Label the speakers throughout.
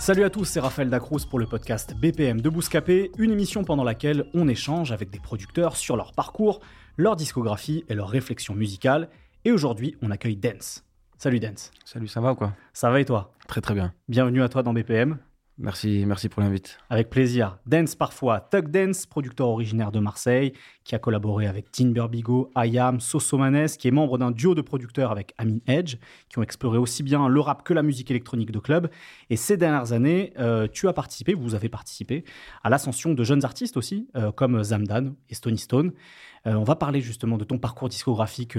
Speaker 1: Salut à tous, c'est Raphaël Dacruz pour le podcast BPM de Bouscapé, une émission pendant laquelle on échange avec des producteurs sur leur parcours, leur discographie et leurs réflexions musicales. Et aujourd'hui, on accueille Dance. Salut Dance.
Speaker 2: Salut, ça va ou quoi?
Speaker 1: Ça va et toi?
Speaker 2: Très très bien.
Speaker 1: Bienvenue à toi dans BPM.
Speaker 2: Merci, merci pour l'invite.
Speaker 1: Avec plaisir. Dance parfois, Tug Dance, producteur originaire de Marseille, qui a collaboré avec Dean Burbigo, Ayam, Sosomanes, qui est membre d'un duo de producteurs avec Amin Edge, qui ont exploré aussi bien le rap que la musique électronique de club. Et ces dernières années, euh, tu as participé, vous avez participé, à l'ascension de jeunes artistes aussi, euh, comme Zamdan et Stony Stone. Euh, on va parler justement de ton parcours discographique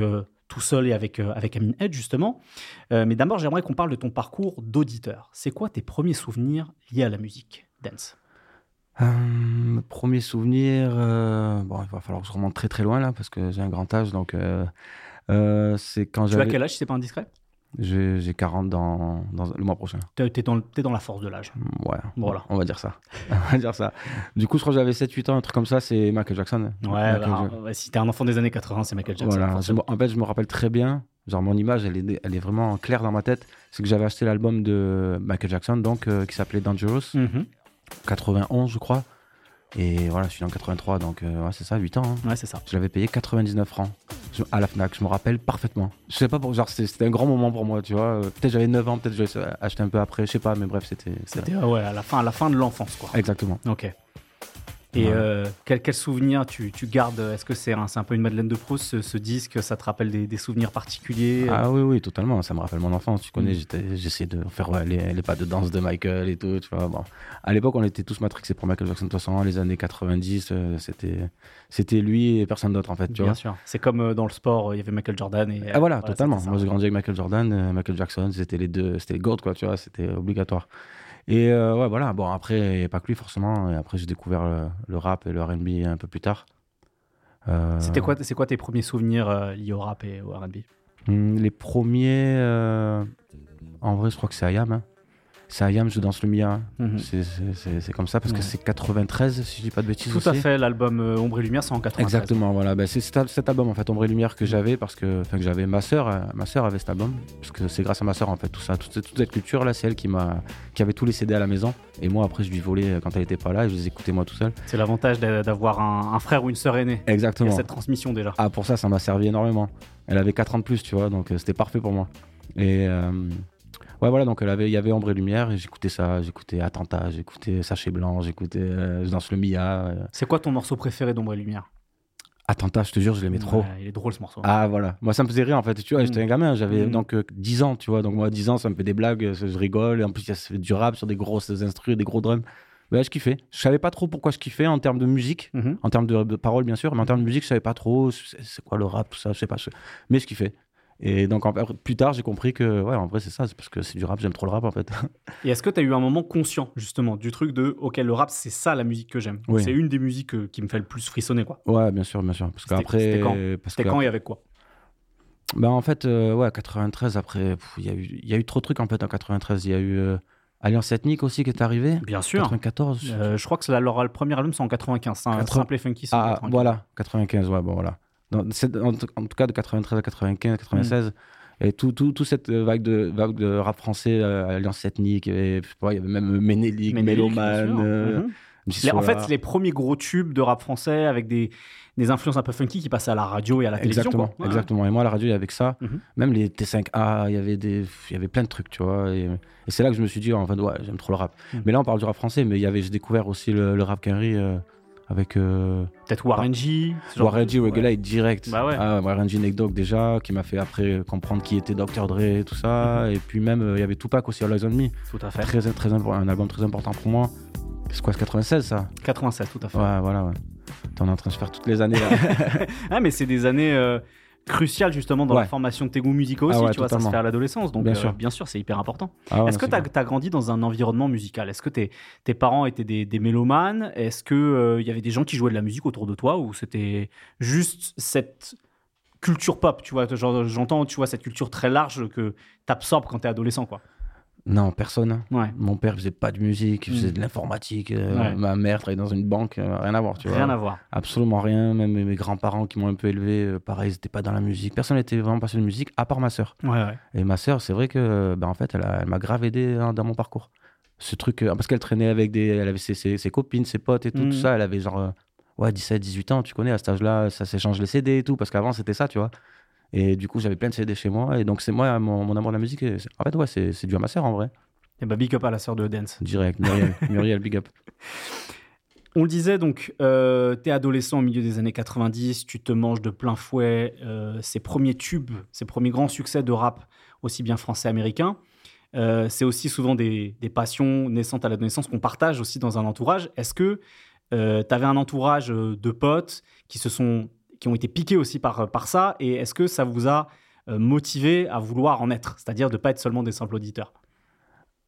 Speaker 1: tout seul et avec, euh, avec Amin Edge, justement. Euh, mais d'abord, j'aimerais qu'on parle de ton parcours d'auditeur. C'est quoi tes premiers souvenirs liés à la musique Dance?
Speaker 2: Euh, premier souvenir, euh, bon, il va falloir que je remonte très très loin là parce que j'ai un grand âge donc euh, c'est quand
Speaker 1: Tu as
Speaker 2: j'avais.
Speaker 1: quel âge, si c'est pas indiscret?
Speaker 2: J'ai j'ai 40 dans, dans le mois prochain.
Speaker 1: T'es dans, t'es dans la force de l'âge.
Speaker 2: Ouais,
Speaker 1: Voilà.
Speaker 2: on va dire ça. on va dire ça. Du coup, je crois que j'avais 7-8 ans, un truc comme ça, c'est Michael Jackson.
Speaker 1: Ouais,
Speaker 2: Michael
Speaker 1: bah, si t'es un enfant des années 80, c'est Michael Jackson.
Speaker 2: Voilà, je en fait, je me rappelle très bien. Genre, mon image, elle est, elle est vraiment claire dans ma tête. C'est que j'avais acheté l'album de Michael Jackson, donc, euh, qui s'appelait Dangerous.
Speaker 1: Mhm.
Speaker 2: 91, je crois. Et voilà, je suis en 83, donc euh, ouais, c'est ça, 8 ans. hein.
Speaker 1: Ouais, c'est ça.
Speaker 2: Je l'avais payé 99 francs Je- à la Fnac, je me rappelle parfaitement. Je sais pas, pour, genre c'était un grand moment pour moi, tu vois. Euh, Peut-être j'avais 9 ans, peut-être j'avais acheté un peu après, je sais pas, mais bref, c'était. c'était-
Speaker 1: C'était euh, ouais, à, la fin, à la fin de l'enfance, quoi.
Speaker 2: Exactement.
Speaker 1: Ok. Et
Speaker 2: Ouais.
Speaker 1: euh, quel, quel souvenir tu, tu gardes? Est-ce que c'est un, un peu une Madeleine de Proust, ce, ce disque? Ça te rappelle des, des souvenirs particuliers?
Speaker 2: Ah oui, oui, totalement. Ça me rappelle mon enfance. Tu connais,
Speaker 1: Mm.
Speaker 2: j'étais- j'essayais de faire ouais, les, les pas de danse de Michael et tout. Tu vois, bon. À l'époque, on était tous matrixés pour Michael Jackson. De toute façon, les années 90, euh, c'était c'était lui et personne d'autre, en fait. Tu
Speaker 1: Bien
Speaker 2: vois.
Speaker 1: sûr. C'est comme euh, dans le sport, euh, il y avait Michael Jordan. Et,
Speaker 2: Ah, voilà, totalement. Moi, j'ai grandi avec Michael Jordan, euh, Michael Jackson, c'était les deux, c'était les GOAT, quoi, tu vois, c'était obligatoire. Et euh, ouais, voilà, bon, après, il n'y a pas que lui, forcément. Et après, j'ai découvert le, le rap et le RB un peu plus tard. Euh,
Speaker 1: C'était quoi, c'est quoi tes premiers souvenirs euh, liés au rap et au R&B
Speaker 2: hum, Les premiers, euh, en vrai, je crois que c'est Ayam. hein. C'est Ayam, je danse le Mia.
Speaker 1: Mhm.
Speaker 2: C'est- comme ça, parce
Speaker 1: Ouais.
Speaker 2: que c'est 93, si je dis pas de bêtises.
Speaker 1: Tout à
Speaker 2: aussi.
Speaker 1: fait, l'album euh, Ombre et Lumière, c'est en 93.
Speaker 2: Exactement, voilà. Ben, c'est cet, album en fait, Ombre et Lumière que j'avais parce que, enfin que j'avais ma sœur, euh, ma sœur avait cet album parce que c'est grâce à ma sœur en fait tout ça, toute, cette- toute cette culture là, c'est elle qui m'a, qui avait tous les CD à la maison et moi après je lui volais euh, quand elle était pas là et je les écoutais moi tout seul.
Speaker 1: C'est l'avantage d'a- d'avoir un, un frère ou une sœur aînée. Il y a
Speaker 2: Exactement.
Speaker 1: cette transmission déjà.
Speaker 2: Ah pour ça, ça m'a servi énormément. Elle avait 4 ans de plus, tu vois, donc euh, c'était parfait pour moi. Et euh, ouais voilà, donc avait, il y avait Ombre et Lumière et j'écoutais ça, j'écoutais Attentat, j'écoutais Sachet Blanc, j'écoutais euh, Je danse le Mia. euh.
Speaker 1: C'est quoi ton morceau préféré d'Ombre et Lumière?
Speaker 2: Attentat, je te jure, je l'aimais trop.
Speaker 1: Ouais, Il est drôle ce morceau.
Speaker 2: Ah voilà, moi ça me faisait rire en fait, tu vois,
Speaker 1: Mm.
Speaker 2: j'étais un gamin, j'avais
Speaker 1: Mm.
Speaker 2: donc euh, 10 ans, tu vois, donc moi 10 ans ça me fait des blagues, euh, je rigole, et en plus il y a du rap sur des grosses instrus, des gros drums. Je kiffais. Je savais pas trop pourquoi je kiffais en termes de musique,
Speaker 1: Mhm.
Speaker 2: en termes de, de paroles bien sûr, mais en termes de musique je savais pas trop c'est c'est quoi le rap, tout ça, je sais pas, je- mais je kiffais. Et donc en- plus tard j'ai compris que ouais en vrai c'est ça, c'est parce que c'est du rap, j'aime trop le rap en fait.
Speaker 1: Et est-ce que tu as eu un moment conscient, justement, du truc de OK, le rap, c'est ça la musique que j'aime?
Speaker 2: Oui.
Speaker 1: C'est une des musiques euh, qui me fait le plus frissonner, quoi?
Speaker 2: ouais bien sûr, bien sûr, parce qu'après
Speaker 1: c'était quand?
Speaker 2: parce que
Speaker 1: quand et avec quoi?
Speaker 2: Bah en fait, euh, ouais, 93, après, il y, a eu- il y a eu trop de trucs en fait en 93. Il y a eu euh, Alliance Ethnique aussi qui est arrivé.
Speaker 1: Bien sûr.
Speaker 2: 94. je-
Speaker 1: Euh, je crois que c'est la- leur le premier album, c'est en 95. C'est un
Speaker 2: 80.
Speaker 1: simple et funky, c'est
Speaker 2: ah,
Speaker 1: 95.
Speaker 2: voilà, 95, ouais, bon voilà. Dans- en, tout- cas, de 93 à 95, 96. Et tout, tout, tout cette euh, vague de, vague de rap français, euh, Alliance Ethnique, et, je sais pas, il y avait même Ménélique,
Speaker 1: Ménélique,
Speaker 2: Méloman, euh,
Speaker 1: Mhm. Les- en fait, les premiers gros tubes de rap français avec des, des influences un peu funky qui passaient à la radio et à la télévision.
Speaker 2: Exactement,
Speaker 1: quoi.
Speaker 2: Exactement. Et moi, à la radio, il y avait que ça.
Speaker 1: Mhm.
Speaker 2: Même les T5A, il y avait des, il y avait plein de trucs, tu vois. Et, et c'est là que je me suis dit, en fait, ouais, j'aime trop le rap.
Speaker 1: Mhm.
Speaker 2: Mais là, on parle du rap français, mais il y avait, j'ai découvert aussi le, le rap Quinry euh, avec euh,
Speaker 1: Peut-être Warren G. ce genre
Speaker 2: Warren G,
Speaker 1: ouais.
Speaker 2: Direct.
Speaker 1: Bah ouais.
Speaker 2: Ah, Warren G, Dogg déjà, qui m'a fait après comprendre qui était Dr. Dre, tout ça.
Speaker 1: Mhm.
Speaker 2: Et puis même, euh, il y avait Tupac aussi, All Eyes on Me.
Speaker 1: Tout à fait.
Speaker 2: Très, très, un album très important pour moi. C'est quoi, c'est 96 ça?
Speaker 1: 96, tout à fait.
Speaker 2: Ouais, voilà, ouais. T'en es en train de faire toutes les années. là.
Speaker 1: Ah, mais c'est des années euh, cruciales justement dans la formation de tes goûts musicaux
Speaker 2: Ah
Speaker 1: aussi,
Speaker 2: ouais,
Speaker 1: tu vois, ça se fait à l'adolescence, donc
Speaker 2: Bien
Speaker 1: euh,
Speaker 2: sûr.
Speaker 1: bien sûr, c'est hyper important.
Speaker 2: Ah ouais,
Speaker 1: Est-ce que tu as, grandi dans un environnement musical? Est-ce que tes, tes parents étaient des, des mélomanes? Est-ce qu'il y avait des gens qui jouaient de la musique autour de toi ou c'était juste cette culture pop tu vois? J'entends tu vois, cette culture très large que tu absorbes quand tu es adolescent. Quoi.
Speaker 2: Non, personne.
Speaker 1: Ouais.
Speaker 2: Mon père faisait pas de musique, il faisait
Speaker 1: Mm.
Speaker 2: de l'informatique. euh,
Speaker 1: Ouais.
Speaker 2: Ma mère travaillait dans une banque, euh, rien à voir, tu vois.
Speaker 1: Rien à voir.
Speaker 2: Absolument rien. Même mes grands-parents qui m'ont un peu élevé, euh, pareil, ils n'étaient pas dans la musique. Personne n'était vraiment passionné de musique, à part ma sœur.
Speaker 1: Ouais.
Speaker 2: Et ma sœur, c'est vrai que, ben, en fait, elle, a- elle m'a grave aidé hein, dans mon parcours. Ce truc, parce qu'elle traînait avec des, elle avait ses, ses- ses copines, ses potes et tout, tout ça. Elle avait genre, ouais, 17, 18 ans, tu connais, à cet âge-là, ça s'échange les CD et tout, parce qu'avant, c'était ça, tu vois. Et du coup, j'avais plein de CD chez moi. Et donc, c'est moi, mon, mon amour de la musique. et En fait, ouais, c'est dû à ma sœur, en vrai.
Speaker 1: Et bah, big up à la sœur de Dance.
Speaker 2: Direct, Muriel, Muriel big up.
Speaker 1: On le disait, donc, euh, t'es adolescent au milieu des années 90, tu te manges de plein fouet euh, ces premiers tubes, ces premiers grands succès de rap, aussi bien français américain. Euh, c'est aussi souvent des, des passions naissantes à l'adolescence qu'on partage aussi dans un entourage. Est-ce que tu avais un entourage euh, de potes qui, se sont, qui ont été piqués aussi par, par ça Et est-ce que ça vous a euh, motivé à vouloir en être? C'est-à-dire de ne pas être seulement des simples auditeurs?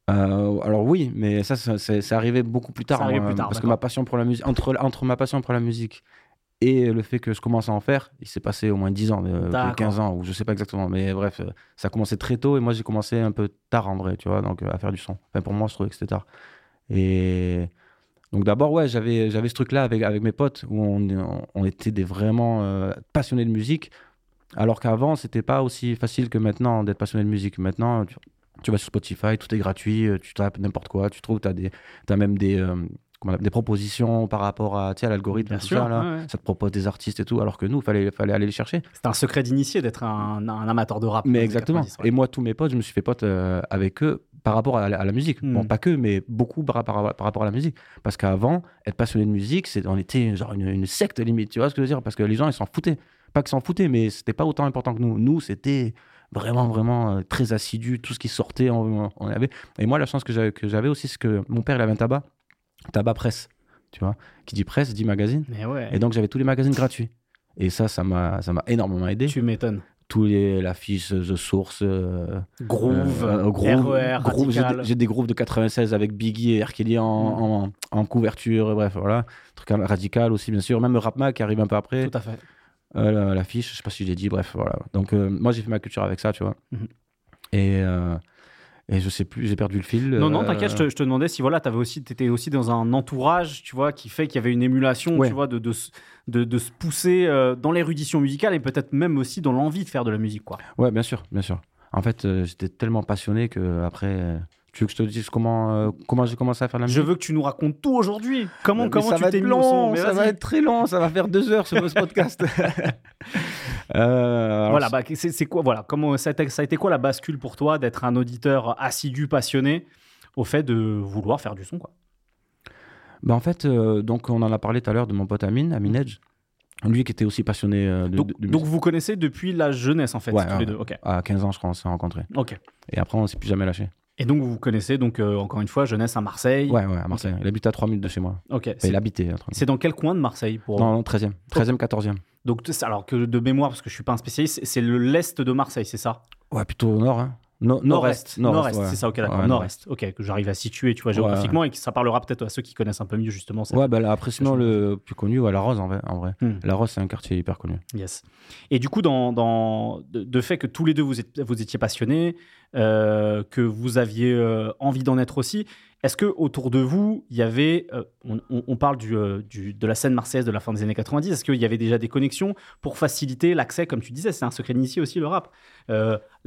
Speaker 2: Euh, alors oui, mais ça, c'est arrivé beaucoup plus tard.
Speaker 1: Ça
Speaker 2: moi,
Speaker 1: plus tard,
Speaker 2: parce que ma passion pour la musique, entre, entre ma passion pour la musique et le fait que je commence à en faire, il s'est passé au moins 10 ans, euh,
Speaker 1: D'accord.
Speaker 2: 15 ans, ou je sais pas exactement. Mais bref, euh, ça a commencé très tôt et moi j'ai commencé un peu tard en vrai, tu vois, donc euh, à faire du son. Enfin, pour moi, je trouvais que c'était tard. Et donc d'abord, ouais, j'avais j'avais ce truc-là avec, avec mes potes où on, était des vraiment euh, passionnés de musique. Alors qu'avant, c'était pas aussi facile que maintenant d'être passionné de musique. Maintenant, tu, vas sur Spotify, tout est gratuit, euh, tu tapes n'importe quoi, tu trouves, tu as, même des, euh, des propositions par rapport à, à l'algorithme,
Speaker 1: Bien
Speaker 2: tout
Speaker 1: sûr,
Speaker 2: ça, là.
Speaker 1: ouais, ouais.
Speaker 2: Ça te propose des artistes et tout, alors que nous, il fallait, fallait aller les chercher.
Speaker 1: C'est un secret d'initié d'être un, un amateur de rap.
Speaker 2: Mais exactement.
Speaker 1: 90, ouais.
Speaker 2: Et moi, tous mes potes, je me suis fait pote euh, avec eux par rapport à la, à la musique.
Speaker 1: Hmm.
Speaker 2: Bon, pas que, mais beaucoup par, rapport à- par rapport à la musique. Parce qu'avant, être passionné de musique, c'est, on était genre une, une secte limite, tu vois ce que je veux dire? Parce que les gens, ils s'en foutaient. Pas qu'ils s'en foutaient, mais c'était pas autant important que nous. Nous, c'était vraiment, vraiment euh, très assidu. Tout ce qui sortait, on, on avait. Et moi, la chance que j'avais, que j'avais aussi, c'est que mon père, il avait un tabac, tabac presse, tu vois. Qui dit presse, dit magazine.
Speaker 1: Mais ouais,
Speaker 2: Et donc, j'avais tous les magazines gratuits. Et ça, ça m'a, ça m'a énormément aidé.
Speaker 1: tu m'étonnes.
Speaker 2: Tous les, l'affiche, The Source, euh,
Speaker 1: Groove,
Speaker 2: euh, groove,
Speaker 1: RER,
Speaker 2: groove, j'ai des- J'ai des grooves de 96 avec Biggie et R. Kelly en, en, en couverture, bref, voilà. Truc radical aussi, bien sûr. Même Rap Mag qui arrive un peu après.
Speaker 1: Tout à fait.
Speaker 2: Euh, la- l'affiche, je sais pas si je l'ai dit, bref, voilà. Donc, euh, moi, j'ai fait ma culture avec ça, tu vois.
Speaker 1: Mhm.
Speaker 2: Et, euh, et je sais plus, j'ai perdu le fil.
Speaker 1: Non, non,
Speaker 2: euh,
Speaker 1: t'inquiète, je te, je te demandais si voilà, avais aussi, étais aussi dans un entourage, tu vois, qui fait qu'il y avait une émulation,
Speaker 2: Ouais.
Speaker 1: tu vois, de, de, se- de, de se pousser euh, dans l'érudition musicale et peut-être même aussi dans l'envie de faire de la musique, quoi.
Speaker 2: Ouais, bien sûr, bien sûr. En fait, euh, j'étais tellement passionné que après, euh, tu veux que je te dise comment, euh, comment j'ai commencé à faire de la musique
Speaker 1: Je veux que tu nous racontes tout aujourd'hui. Comment,
Speaker 2: Mais
Speaker 1: comment
Speaker 2: ça
Speaker 1: tu
Speaker 2: va
Speaker 1: t'es
Speaker 2: être
Speaker 1: mis au son
Speaker 2: long,
Speaker 1: Mais
Speaker 2: ça va être très long, ça va faire deux heures sur ce podcast. Euh,
Speaker 1: Voilà, bah, c'est c'est quoi, voilà, comment ça a, été, ça a été quoi la bascule pour toi d'être un auditeur assidu, passionné, au fait de vouloir faire du son, quoi?
Speaker 2: Bah, en fait, euh, donc on en a parlé tout à l'heure de mon pote Amine, Amine Edge, lui qui était aussi passionné euh, de,
Speaker 1: donc,
Speaker 2: de- de
Speaker 1: donc vous connaissez depuis la jeunesse, en fait,
Speaker 2: Ouais,
Speaker 1: tous les deux.
Speaker 2: À 15 ans, je crois, on s'est rencontrés.
Speaker 1: ok.
Speaker 2: Et après, on s'est plus jamais lâché.
Speaker 1: Et donc vous connaissez, donc euh, encore une fois, jeunesse à Marseille.
Speaker 2: Ouais, ouais, à Marseille. Il habitait à 3 minutes de chez moi.
Speaker 1: Ok.
Speaker 2: Enfin,
Speaker 1: C'est-
Speaker 2: il habitait à 3 minutes.
Speaker 1: C'est dans quel coin de Marseille pour
Speaker 2: Non, non, 13e. 13e, 14e.
Speaker 1: Donc alors que de mémoire, parce que je suis pas un spécialiste, c'est- c'est le l'est de Marseille, c'est ça?
Speaker 2: Ouais, plutôt au nord. Hein. No- Nord-est.
Speaker 1: Nord-est,
Speaker 2: ouais.
Speaker 1: c'est ça. Ok, d'accord.
Speaker 2: Ouais,
Speaker 1: Nord-est. Ok, que j'arrive à situer, tu vois, géographiquement et que ça parlera peut-être à ceux qui connaissent un peu mieux justement. cette-
Speaker 2: Ouais, bah là, après, sinon, le plus connu, ouais, La Rose, en vrai. En vrai.
Speaker 1: Hmm.
Speaker 2: La Rose, c'est un quartier hyper connu.
Speaker 1: Yes. Et du coup, dans, dans de, de fait que tous les deux vous, êtes- vous étiez passionnés, euh, que vous aviez euh, envie d'en être aussi, est-ce que autour de vous, il y avait, euh, on, parle de la scène marseillaise de la fin des années 90, est-ce qu'il y avait déjà des connexions pour faciliter l'accès, comme tu disais, c'est un secret d'initié aussi le rap,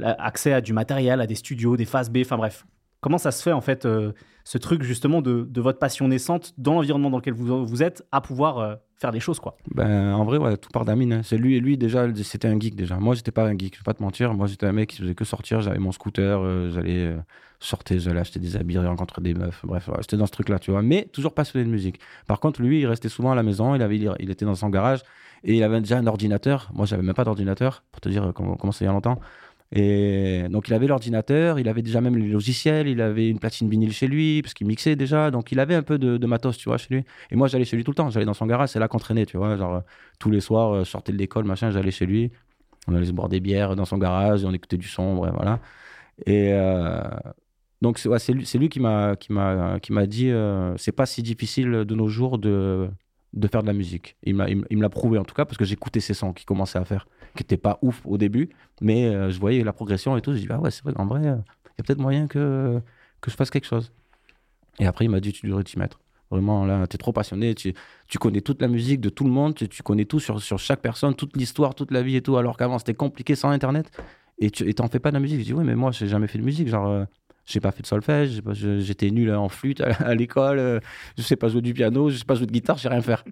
Speaker 1: accès à du matériel, à des studios, des phases B, enfin bref, Comment ça se fait en fait euh, ce truc justement de, votre passion naissante dans l'environnement dans lequel vous, vous êtes à pouvoir euh, faire des choses quoi?
Speaker 2: Ben, en vrai, tout part d'Amine. hein. C'est lui et lui, déjà, c'était un geek déjà. Moi, j'étais pas un geek, je vais pas te mentir. Moi, j'étais un mec qui faisait que sortir. J'avais mon scooter, euh, j'allais sortir, j'allais acheter des habits, rencontrer des meufs. Bref, j'étais dans ce truc-là, tu vois. Mais toujours passionné de musique. Par contre, lui, il restait souvent à la maison. Il, avait, il était dans son garage et il avait déjà un ordinateur. Moi, j'avais même pas d'ordinateur, pour te dire comment, comment il y a longtemps. Et donc, il avait l'ordinateur, il avait déjà même les logiciels, il avait une platine vinyle chez lui, parce qu'il mixait déjà. Donc, il avait un peu de, matos, tu vois, chez lui. Et moi, j'allais chez lui tout le temps. J'allais dans son garage, c'est là qu'on traînait, tu vois. Genre, euh, tous les soirs, euh, je sortais de l'école, machin, j'allais chez lui. On allait se boire des bières dans son garage, on écoutait du son, bref, voilà. Et euh, donc, c'est lui, lui qui m'a dit euh, c'est pas si difficile de nos jours de de faire de la musique. Il m'a- il me l'a prouvé en tout cas parce que j'écoutais ses sons qu'il commençait à faire, qui étaient pas ouf au début, mais euh, je voyais la progression et tout. Je dis ah ouais c'est vrai en vrai il y a peut-être moyen que que je fasse quelque chose. Et après il m'a dit tu devrais t'y mettre. Vraiment là t'es trop passionné, tu, tu connais toute la musique de tout le monde, tu, tu connais tout sur sur chaque personne, toute l'histoire, toute la vie et tout. Alors qu'avant c'était compliqué sans internet et tu et t'en fais pas de la musique. Je dis oui mais moi j'ai jamais fait de musique genre. J'ai pas fait de solfège, j'étais nul en flûte à, l'école, euh, je sais pas jouer du piano, je sais pas jouer de guitare, je sais rien faire.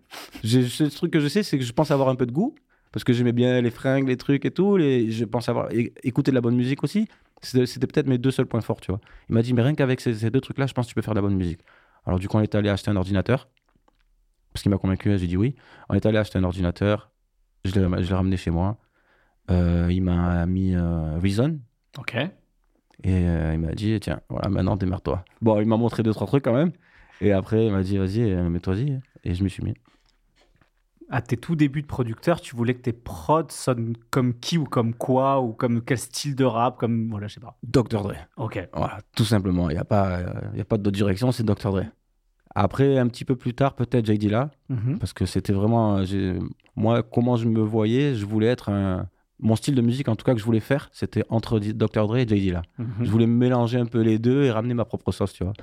Speaker 2: Le truc que je sais, c'est que je pense avoir un peu de goût, parce que j'aimais bien les fringues, les trucs et tout, les, je pense avoir écouté de la bonne musique aussi. C'était peut-être mes deux seuls points forts, tu vois. Il m'a dit, mais rien qu'avec ces, deux trucs-là, je pense que tu peux faire de la bonne musique. Alors du coup, on est allé acheter un ordinateur, parce qu'il m'a convaincu, j'ai dit oui. On est allé acheter un ordinateur, je l'ai ramené chez moi. Euh, il m'a mis euh, Reason,
Speaker 1: Ok.
Speaker 2: Et euh, il m'a dit, tiens, voilà, maintenant démarre-toi. Bon, il m'a montré deux, trois trucs quand même. Et après, il m'a dit, vas-y, euh, mets-toi-y. Et je me suis mis.
Speaker 1: À tes tout débuts de producteur, tu voulais que tes prods sonnent comme qui ou comme quoi ou comme quel style de rap, comme voilà, je sais pas.
Speaker 2: Dr. Dre.
Speaker 1: Ok.
Speaker 2: Voilà, tout simplement. Il n'y a pas, euh, il y a pas d'autre direction, c'est Dr. Dre. Après, un petit peu plus tard, peut-être J.D. là,
Speaker 1: Mhm.
Speaker 2: parce que c'était vraiment. Moi, comment je me voyais, je voulais être un. Mon style de musique, en tout cas, que je voulais faire, c'était entre Dr. Dre et là.
Speaker 1: Mhm.
Speaker 2: Je voulais mélanger un peu les deux et ramener ma propre sauce, tu vois.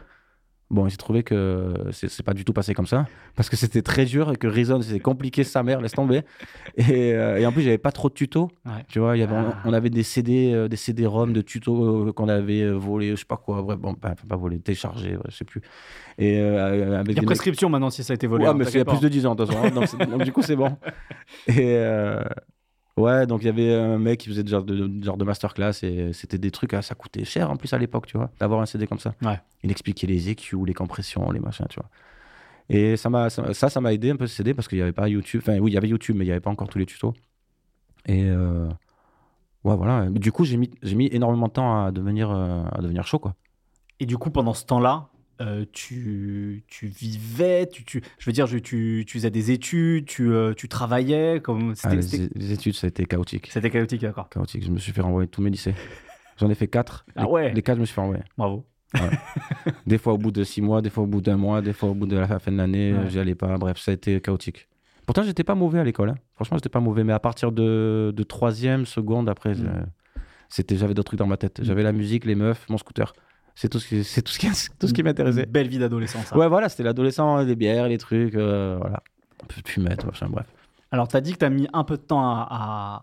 Speaker 2: Bon, j'ai trouvé que c'est pas du tout passé comme ça, parce que c'était très dur et que Reason, c'était compliqué, sa mère, laisse tomber. Et, euh, et en plus, j'avais pas trop de tutos.
Speaker 1: Ouais.
Speaker 2: Tu vois, il y avait,
Speaker 1: Ah.
Speaker 2: on, on avait des CD, euh, des CD-ROM de tutos euh, qu'on avait volés, je sais pas quoi, bref, bon, pas, pas volés, téléchargés, ouais, je sais plus. Et avec
Speaker 1: Il y a
Speaker 2: mecs-
Speaker 1: prescription maintenant si ça a été volé.
Speaker 2: Ouais,
Speaker 1: hein,
Speaker 2: mais c'est il y a plus de 10 ans, de toute façon. hein, donc, donc, du coup, c'est bon. Et ouais, donc il y avait un mec qui faisait de genre de, genre de masterclass et c'était des trucs, ah, ça coûtait cher en plus à l'époque, tu vois, d'avoir un CD comme ça.
Speaker 1: Ouais.
Speaker 2: Il expliquait les EQ, les compressions, les machins, tu vois. Et ça, m'a, ça, ça ça m'a aidé un peu ce CD parce qu'il n'y avait pas YouTube. Enfin, oui, il y avait YouTube, mais il n'y avait pas encore tous les tutos. Et euh, ouais, voilà. Du coup, j'ai mis, j'ai mis énormément de temps à devenir, euh, à devenir chaud, quoi.
Speaker 1: Et du coup, pendant ce temps-là, euh, tu, tu vivais, tu, tu, je veux dire, je- tu, tu faisais des études, tu, euh, tu travaillais, comme
Speaker 2: Ah, les, études, ça a été chaotique.
Speaker 1: c'était chaotique, d'accord.
Speaker 2: Chaotique. Je me suis fait renvoyer tous mes lycées. J'en ai fait quatre.
Speaker 1: Ah
Speaker 2: Les-
Speaker 1: ouais.
Speaker 2: Les quatre, je me suis fait renvoyer.
Speaker 1: Bravo.
Speaker 2: Des fois au bout de six mois, des fois au bout d'un mois, des fois au bout de la fin de l'année,
Speaker 1: Ouais.
Speaker 2: euh, j'y allais pas. Bref, ça a été chaotique. Pourtant, j'étais pas mauvais à l'école. hein. Franchement, j'étais pas mauvais. Mais à partir de, de troisième, seconde, après,
Speaker 1: Mm.
Speaker 2: c'était, j'avais d'autres trucs dans ma tête. J'avais la musique, les meufs, mon scooter. C'est tout ce qui, c'est tout ce qui, tout ce qui m'intéressait.
Speaker 1: Belle vie d'adolescent, ça.
Speaker 2: Ouais, voilà, c'était l'adolescent, les bières, les trucs, euh, voilà. Un peu de fumette, machin, bref.
Speaker 1: Alors, tu as dit que tu as mis un peu de temps à, à-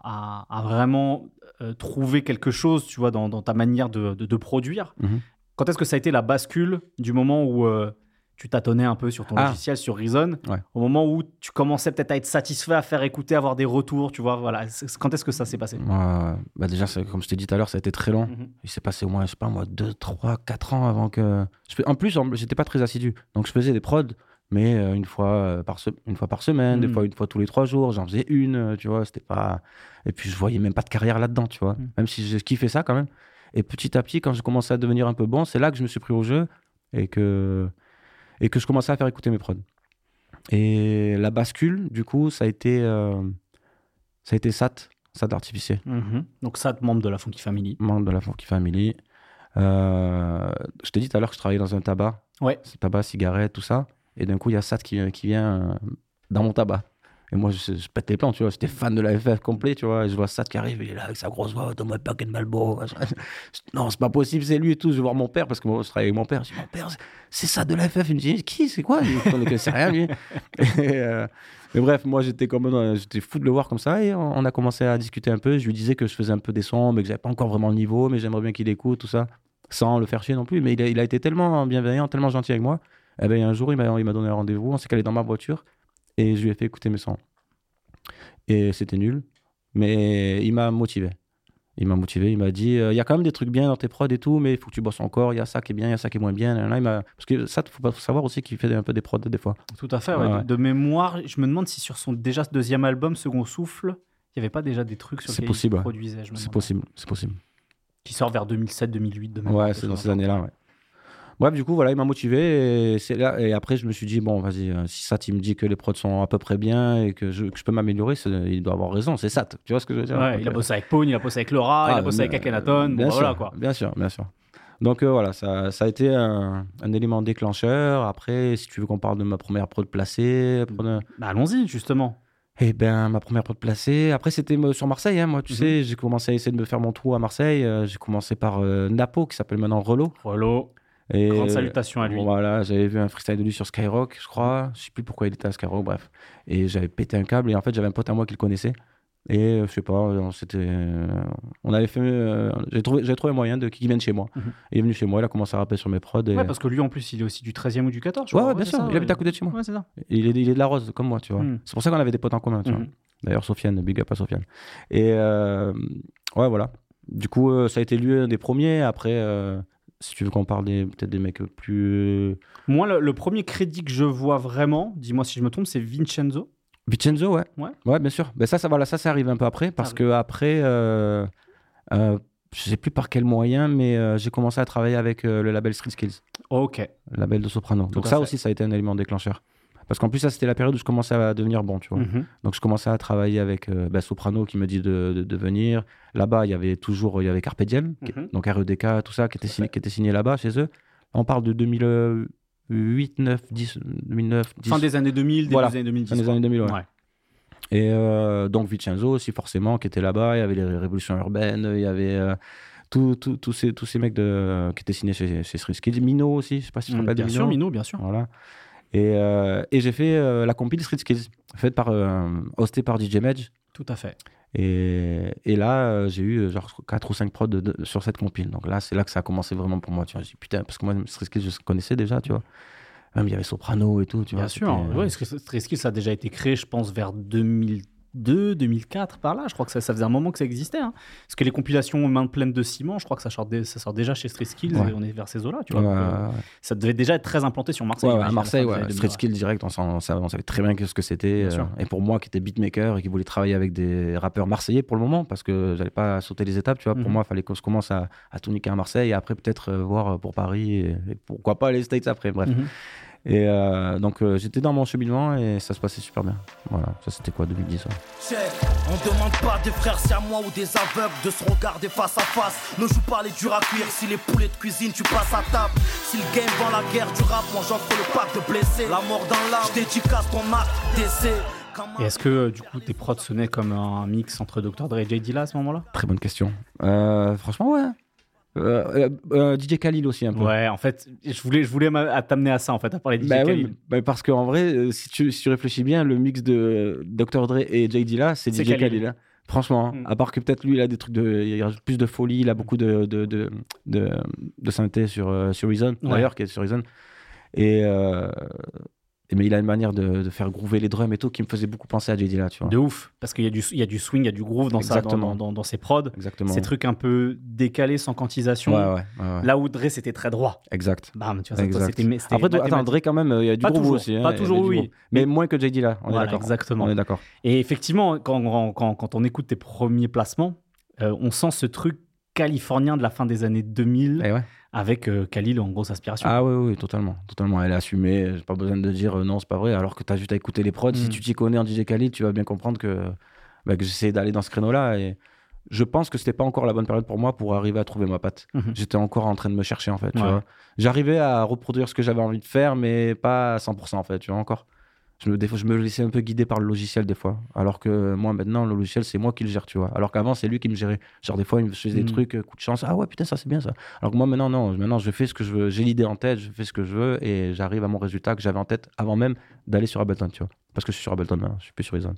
Speaker 1: à- à vraiment euh, trouver quelque chose, tu vois, dans, dans ta manière de, de- de produire.
Speaker 2: Mhm.
Speaker 1: Quand est-ce que ça a été la bascule du moment où euh, tu tâtonnais un peu sur ton
Speaker 2: Ah.
Speaker 1: logiciel, sur Reason,
Speaker 2: Ouais.
Speaker 1: au moment où tu commençais peut-être à être satisfait, à faire écouter, avoir des retours, tu vois, voilà. Quand est-ce que ça s'est passé?
Speaker 2: Bah déjà, comme je t'ai dit tout à l'heure, ça a été très long.
Speaker 1: Mhm.
Speaker 2: Il s'est passé au moins, je sais pas moi, 2, 3, 4 ans avant que. je En plus, j'étais pas très assidu. Donc, je faisais des prods, mais euh, une, fois, euh, par se- une fois par semaine, des
Speaker 1: Mm.
Speaker 2: fois une fois tous les 3 jours. J'en faisais une, euh, tu vois. C'était pas. Et puis, je voyais même pas de carrière là-dedans, tu vois.
Speaker 1: Mm.
Speaker 2: Même si j'ai kiffé ça quand même. Et petit à petit, quand j'ai commencé à devenir un peu bon, c'est là que je me suis pris au jeu et que, et que je commençais à faire écouter mes prods. Et la bascule, du coup, ça a été, euh, ça a été SAT, SAT artificiel
Speaker 1: Mhm. Donc, ça, membre de la Funky Family.
Speaker 2: membre de la Funky Family. Euh, je t'ai dit tout à l'heure que je travaillais dans un tabac.
Speaker 1: Ouais.
Speaker 2: C'est tabac, cigarette, tout ça. Et d'un coup, il y a Sat qui, vient- qui vient euh, dans mon tabac. Et moi, je, je pète les plans, tu vois. J'étais fan de la FF complet, tu vois. Et je vois Sat qui arrive, il est là avec sa grosse voix, donne-moi paquet de Malboro. Non, c'est pas possible, c'est lui et tout. Je vais voir mon père parce que moi, je travaille avec mon père. Je dis, mon père, c'est- ça de la FF. Il me dit, qui, c'est quoi? Il ne connaissait rien, lui. Et, euh, mais bref, moi, j'étais comme, euh, j'étais fou de le voir comme ça. Et on a commencé à discuter un peu. Je lui disais que je faisais un peu des sons, mais que j'avais pas encore vraiment le niveau, mais j'aimerais bien qu'il écoute, tout ça. sans le faire chier non plus. Mais il a, été tellement bienveillant, tellement gentil avec moi. Eh ben, un jour, il m'a donné un rendez-vous. On s'est calé dans ma voiture et je lui ai fait écouter mes sons. Et c'était nul, mais il m'a motivé. Il m'a motivé, il m'a dit euh, il y a quand même des trucs bien dans tes prods et tout, mais il faut que tu bosses encore. Il y a ça qui est bien, il y a ça qui est moins bien. Là, il Parce que ça, il faut pas savoir aussi qu'il fait un peu des prods des fois.
Speaker 1: Tout à fait. ouais.
Speaker 2: Ouais,
Speaker 1: De-
Speaker 2: ouais.
Speaker 1: De, mémoire, je me demande si sur son déjà deuxième album, Second Souffle, il n'y avait pas déjà des trucs sur lesquels
Speaker 2: possible,
Speaker 1: il produisait.
Speaker 2: C'est possible, c'est possible.
Speaker 1: Qui sort vers 2007-2008 de
Speaker 2: Ouais, c'est dans ces années-là, ouais. Bref, du coup, voilà, il m'a motivé. Et, c'est là, et après, je me suis dit, bon, vas-y, euh, si Sat, il me dit que les prods sont à peu près bien et que je, que je peux m'améliorer, il doit avoir raison. C'est Sat. Tu vois ce que je veux dire?
Speaker 1: Ouais, il a
Speaker 2: euh,
Speaker 1: bossé avec Pone, il a bossé avec Laura, il a
Speaker 2: ah,
Speaker 1: bossé avec Akhenaton. Bon,
Speaker 2: bien sûr,
Speaker 1: voilà quoi.
Speaker 2: Bien sûr, bien sûr. Donc euh, voilà, ça, ça a été un, un élément déclencheur. Après, si tu veux qu'on parle de ma première prod placée, prod-
Speaker 1: Bah, Allons-y, justement.
Speaker 2: eh ben, ma première prod placée. Après, c'était euh, sur Marseille, hein, moi, tu
Speaker 1: Mhm.
Speaker 2: sais. J'ai commencé à essayer de me faire mon trou à Marseille. Euh, j'ai commencé par euh, Napo, qui s'appelle maintenant Relo.
Speaker 1: Rolo,
Speaker 2: Et,
Speaker 1: grande
Speaker 2: euh,
Speaker 1: salutations à lui.
Speaker 2: Voilà, j'avais vu un freestyle de lui sur Skyrock, je crois. Je sais plus pourquoi il était à Skyrock, bref. Et j'avais pété un câble. Et en fait, j'avais un pote à moi qui le connaissait. Et euh, je sais pas, on, euh, on avait fait. euh, j'ai trouvé, j'ai trouvé un moyen de qu'il vienne chez moi.
Speaker 1: Mhm.
Speaker 2: Il est venu chez moi, il a commencé à rapper sur mes prods. Et...
Speaker 1: Ouais, parce que lui en plus, il est aussi du 13e ou du 14. je
Speaker 2: Ouais,
Speaker 1: crois.
Speaker 2: ouais, bien sûr.
Speaker 1: ça,
Speaker 2: il
Speaker 1: ouais.
Speaker 2: habite à côté de chez moi.
Speaker 1: Ouais, c'est ça.
Speaker 2: Il, est, il est de la Rose, comme moi, tu vois.
Speaker 1: Mhm.
Speaker 2: C'est pour ça qu'on avait des potes en commun, tu vois.
Speaker 1: Mhm.
Speaker 2: D'ailleurs, Sofiane, big up à Sofiane. Et euh, ouais, voilà. Du coup, euh, ça a été lui un des premiers. Après, si tu veux qu'on parle des, peut-être des mecs plus.
Speaker 1: Moi, le, le premier crédit que je vois vraiment, dis-moi si je me trompe, c'est Vincenzo.
Speaker 2: Vincenzo, ouais.
Speaker 1: Ouais.
Speaker 2: bien sûr. Ben ça, ça, voilà, ça, ça arrive un peu après. Parce
Speaker 1: Ah,
Speaker 2: que après, euh, euh, je sais plus par quel moyen, mais euh, j'ai commencé à travailler avec euh, le label Street Skills,
Speaker 1: Ok.
Speaker 2: le label de Soprano.
Speaker 1: Tout
Speaker 2: Donc ça
Speaker 1: fait.
Speaker 2: aussi, ça a été un élément déclencheur. Parce qu'en plus, ça, c'était la période où je commençais à devenir bon, tu vois.
Speaker 1: Mhm.
Speaker 2: Donc je commençais à travailler avec euh, bah, Soprano qui me dit de, de, de venir. Là-bas, il y avait toujours il y avait Carpe Diem, qui-
Speaker 1: Mhm.
Speaker 2: donc REDK, tout ça, qui était signé, qui était signé là-bas chez eux. On parle de 2008, 9, 10, 2009, 10.
Speaker 1: Fin des années 2000, début
Speaker 2: Voilà.
Speaker 1: des années 2010.
Speaker 2: Fin des années 2000, ouais.
Speaker 1: Ouais.
Speaker 2: Et euh, donc Vincenzo aussi forcément qui était là-bas. Il y avait les révolutions urbaines, il y avait euh, tous ces, tous ces mecs de, qui étaient signés chez, chez. Mino aussi, je sais pas si tu te
Speaker 1: Mm,
Speaker 2: rappelles de
Speaker 1: Bien sûr, Mino, bien sûr.
Speaker 2: Voilà. Et, euh, et j'ai fait euh, la compil Street Skills, faite par, euh, hostée par DJ Medge.
Speaker 1: Tout à fait.
Speaker 2: Et, et là, euh, j'ai eu genre 4 ou 5 prods de- de- sur cette compile. Donc là, c'est là que ça a commencé vraiment pour moi. Tu vois, j'ai dit, putain, parce que moi, Street Skills, je connaissais déjà, tu vois. Même il y avait Soprano et tout, tu
Speaker 1: Bien
Speaker 2: vois.
Speaker 1: sûr.
Speaker 2: c'était-
Speaker 1: Ouais, Street Skills, ça a déjà été créé, je pense, vers 2002, 2004, par là. Je crois que ça, ça faisait un moment que ça existait. hein. Parce que les compilations main pleine de ciment, je crois que ça sort, dé- ça sort déjà chez Street Skills
Speaker 2: Ouais.
Speaker 1: et on est vers ces eaux-là. Tu vois.
Speaker 2: Ouais,
Speaker 1: Donc,
Speaker 2: ouais,
Speaker 1: euh. Ça devait déjà être très implanté sur Marseille.
Speaker 2: À Marseille, ouais. Street
Speaker 1: 2000.
Speaker 2: Skills direct, on, savait, très bien ce que c'était. Euh, et pour moi, qui était beatmaker et qui voulait travailler avec des rappeurs marseillais pour le moment, parce que j'allais pas sauter les étapes, tu vois. Pour
Speaker 1: Mhm.
Speaker 2: moi, il fallait qu'on se commence à, à tout niquer à Marseille et après peut-être euh, voir pour Paris et, et pourquoi pas les States après, bref.
Speaker 1: Mhm.
Speaker 2: Et euh, donc euh, j'étais dans mon cheminement et ça se passait super bien. Voilà, ça c'était quoi 2010 ouais.
Speaker 3: Check. On demande pas des frères c'est à moi ou des aveugles de se regarder face à face. Ne joue pas les durs à cuire. Si les poulets de cuisine, tu passes à table. Si le game vend la guerre du rap, moi j'offre le pack de blessés. La mort dans l'âme, je dédicace ton acte d'essai. Comme un-
Speaker 1: Et est-ce que euh, du coup tes prods sonnaient comme un mix entre Dr. Dre et J. Dilla à ce moment-là?
Speaker 2: Très bonne question. Euh, franchement, ouais. Euh, euh, euh, DJ Khalil aussi un peu.
Speaker 1: Ouais, en fait, je voulais, je voulais t'amener à ça, en fait, à parler de DJ
Speaker 2: Bah oui,
Speaker 1: Khalil.
Speaker 2: bah parce qu'en vrai, si tu, si tu réfléchis bien, le mix de Dr. Dre et J. Dilla, c'est DJ
Speaker 1: Khalil.
Speaker 2: Khalil. hein. Franchement, hein.
Speaker 1: Mm.
Speaker 2: à part que peut-être lui, il a des trucs de, il a plus de folie, il a beaucoup de, de, de, de, de synthé sur, sur Reason,
Speaker 1: Ouais.
Speaker 2: d'ailleurs, qui est sur Reason. Et, euh, et- mais il a une manière de, de faire groover les drums et tout qui me faisait beaucoup penser à J. Dilla, tu vois.
Speaker 1: De ouf, parce qu'il y, a du- il y a du swing, il y a du groove dans, ça, dans, dans, dans- ses prods.
Speaker 2: Exactement.
Speaker 1: Ces trucs un peu décalés, sans quantisation.
Speaker 2: Ouais, ouais, ouais, ouais.
Speaker 1: Là où Dre, c'était très droit.
Speaker 2: Exact.
Speaker 1: Bam, tu vois,
Speaker 2: Exact.
Speaker 1: c'était c'était
Speaker 2: Après, attends. Dre, quand même, euh, il y a du
Speaker 1: Pas
Speaker 2: groove
Speaker 1: toujours,
Speaker 2: aussi. hein,
Speaker 1: pas toujours, oui.
Speaker 2: groove. Mais moins que J. Dilla, on est d'accord.
Speaker 1: exactement.
Speaker 2: On est d'accord.
Speaker 1: Et effectivement, quand, quand, quand- quand on écoute tes premiers placements, euh, on sent ce truc californien de la fin des années 2000
Speaker 2: Eh ouais.
Speaker 1: avec euh, Khalil en grosse aspiration.
Speaker 2: Ah oui, oui, totalement. Totalement. Elle est assumée. J'ai pas besoin de dire euh, non, c'est pas vrai. Alors que tu as juste à écouter les prods. Si
Speaker 1: Mm.
Speaker 2: tu t'y connais en DJ Khalid, tu vas bien comprendre que, bah, que j'essayais d'aller dans ce créneau-là. Et je pense que c'était pas encore la bonne période pour moi pour arriver à trouver ma patte.
Speaker 1: Mhm.
Speaker 2: J'étais encore en train de me chercher, en fait.
Speaker 1: Ouais.
Speaker 2: J'arrivais à reproduire ce que j'avais envie de faire, mais pas à 100%, en fait. Tu vois, encore. Je me, des fois, je me laissais un peu guider par le logiciel, des fois. Alors que moi, maintenant, le logiciel, c'est moi qui le gère, tu vois. Alors qu'avant, c'est lui qui me gérait. Genre, des fois, il me faisait des
Speaker 1: Mm.
Speaker 2: trucs, euh, coup de chance. Ah ouais, putain, ça, c'est bien, ça. Alors que moi, maintenant, non. Maintenant, je fais ce que je veux. J'ai l'idée en tête, je fais ce que je veux et j'arrive à mon résultat que j'avais en tête avant même d'aller sur Ableton, tu vois. Parce que je suis sur Ableton maintenant, je suis plus sur Reason.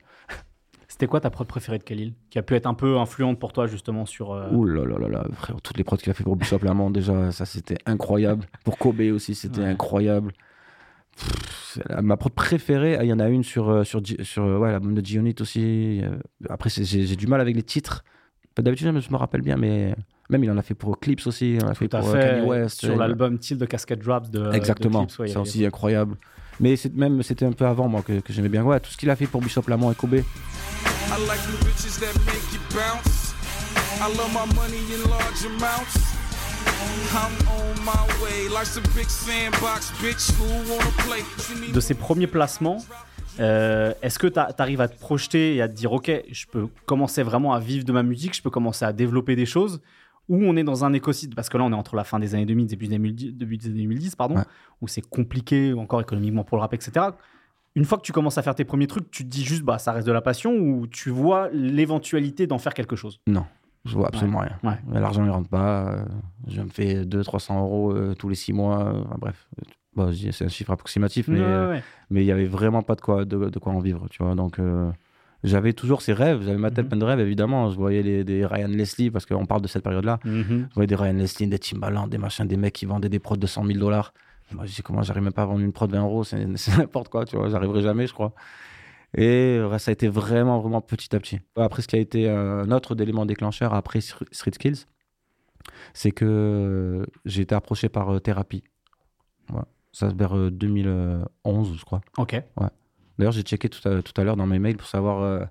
Speaker 1: C'était quoi ta prod préférée de Khalil Qui a pu être un peu influente pour toi, justement, sur. euh,
Speaker 2: Ouh là là là là, frère, toutes les prods qu'il a fait pour Bishop Lamont, déjà, ça c'était incroyable. Pour Kobe aussi, c'était
Speaker 1: Ouais.
Speaker 2: incroyable. Pff, c'est ma prod préférée, ah, il y en a une sur, euh, sur, sur euh, ouais, l'album de G-Unit aussi. euh, Après, c'est- j'ai j'ai du mal avec les titres. Pas D'habitude, je me- je me rappelle bien, mais même il en a fait pour Clips aussi, il en a fait
Speaker 1: Tout à
Speaker 2: pour
Speaker 1: fait.
Speaker 2: Kanye West.
Speaker 1: sur l'album Till de Cascade Drops de. de
Speaker 2: Exactement,
Speaker 1: ouais, avait-
Speaker 2: aussi incroyable. Mais c'est- même c'était un peu avant moi que, que j'aimais bien. Ouais, tout ce qu'il a fait pour Bishop Lamont et Kobe.
Speaker 4: I like the bitches that make you bounce. I love my money in large amounts.
Speaker 1: De ces premiers placements, euh, est-ce que tu arrives à te projeter et à te dire, OK, je peux commencer vraiment à vivre de ma musique, je peux commencer à développer des choses, ou on est dans un écosystème, parce que là on est entre la fin des années 2000 début des années 2010, début des années 2010 pardon,
Speaker 2: Ouais.
Speaker 1: où c'est compliqué encore économiquement pour le rap, etc. Une fois que tu commences à faire tes premiers trucs, tu te dis juste, bah ça reste de la passion, ou tu vois l'éventualité d'en faire quelque chose?
Speaker 2: Non, je vois absolument rien.
Speaker 1: Ouais.
Speaker 2: L'argent ne rentre pas. euh, je me fais 200-300 euros euh, tous les 6 mois. euh, enfin, bref, Bon, c'est un chiffre approximatif, mais
Speaker 1: Ouais,
Speaker 2: mais il y avait vraiment pas de quoi, de, de quoi en vivre. Tu vois, donc. euh, j'avais toujours ces rêves, j'avais ma tête
Speaker 1: Mhm.
Speaker 2: pleine de rêves, évidemment. Je voyais les, des Ryan Leslie, parce qu'on parle de cette période-là.
Speaker 1: Mhm.
Speaker 2: Je voyais des Ryan Leslie, des Timbaland, des machins, des mecs qui vendaient des prods de 100 000 dollars. Moi, je dis comment j'arrive même pas à vendre une prod de 20 euros, c'est c'est n'importe quoi, tu vois, j'arriverai jamais, je crois. Et euh, ça a été vraiment, vraiment petit à petit. Après, ce qui a été euh, un autre élément déclencheur après Str- Street Skills, c'est que euh, j'ai été approché par Thérapie. Voilà. Ça, vers euh, 2011, je crois.
Speaker 1: Ok.
Speaker 2: D'ailleurs, j'ai checké tout à, tout à l'heure dans mes mails pour savoir,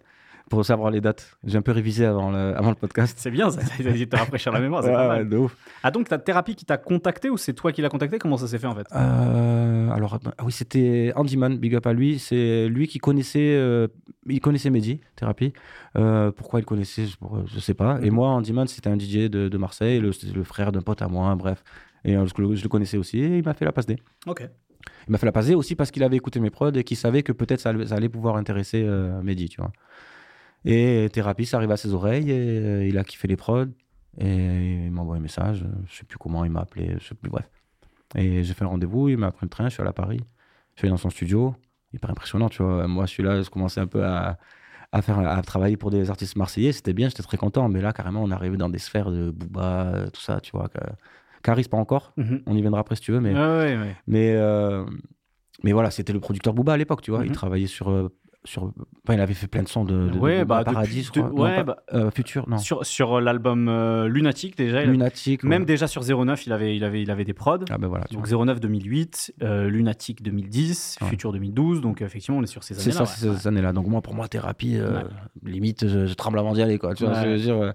Speaker 2: pour savoir les dates. J'ai un peu révisé avant le, avant le podcast.
Speaker 1: C'est bien, ça ça te rafraîchir la mémoire, c'est
Speaker 2: Ouais,
Speaker 1: pas mal.
Speaker 2: de ouf.
Speaker 1: Ah donc ta thérapie qui t'a contacté ou c'est toi qui l'as contacté Comment ça s'est fait en fait?
Speaker 2: Euh, alors, ah oui, c'était Andy Man, big up à lui. C'est lui qui connaissait, euh, il connaissait Mehdi, thérapie. Euh, pourquoi il connaissait, je, je sais pas. Et
Speaker 1: Mhm.
Speaker 2: moi, Andy Man, c'était un DJ de, de Marseille, le, le frère d'un pote à moi, bref. Et je, le- je le connaissais aussi, et il m'a fait la passe D.
Speaker 1: Ok.
Speaker 2: Il m'a fait la passe D aussi parce qu'il avait écouté mes prods et qu'il savait que peut-être ça, allait- ça allait pouvoir intéresser Mehdi, tu vois. Et thérapie, ça arrive à ses oreilles, et euh, il a kiffé les prods, et il m'a envoyé un message, je sais plus comment, il m'a appelé, je sais plus, bref. Et j'ai fait le rendez-vous, il m'a pris le train, je suis allé à Paris, je suis allé dans son studio, hyper impressionnant, tu vois. Moi, je suis là, je commençais un peu à, à, faire, à travailler pour des artistes marseillais, c'était bien, j'étais très content, mais là, carrément, on est arrivé dans des sphères de Booba, euh, tout ça, tu vois. Caris, pas encore,
Speaker 1: Mhm.
Speaker 2: on y viendra après si tu veux, mais,
Speaker 1: ouais, ouais.
Speaker 2: mais, euh, mais voilà, c'était le producteur Booba à l'époque, tu vois. Il
Speaker 1: Mhm.
Speaker 2: travaillait sur. Euh, sur enfin, il avait fait plein de sons de, de, de
Speaker 1: Ouais, bah,
Speaker 2: Paradis. Non,
Speaker 1: ouais,
Speaker 2: pas-
Speaker 1: bah,
Speaker 2: euh, Futur, non.
Speaker 1: Sur, sur l'album euh, Lunatic déjà,
Speaker 2: Lunatic.
Speaker 1: même
Speaker 2: ouais.
Speaker 1: déjà sur 09, il avait, il avait, il avait des prods.
Speaker 2: Ah ben voilà.
Speaker 1: Donc
Speaker 2: vois.
Speaker 1: 09 2008, euh, Lunatic 2010,
Speaker 2: Ouais.
Speaker 1: Future 2012. Donc effectivement, on est sur ces
Speaker 2: C'est
Speaker 1: années-là.
Speaker 2: ça, c'est
Speaker 1: ouais.
Speaker 2: ces années-là. Donc moi, pour moi, thérapie, euh, limite, je, je tremble avant d'y aller, quoi. Tu vois, je veux dire.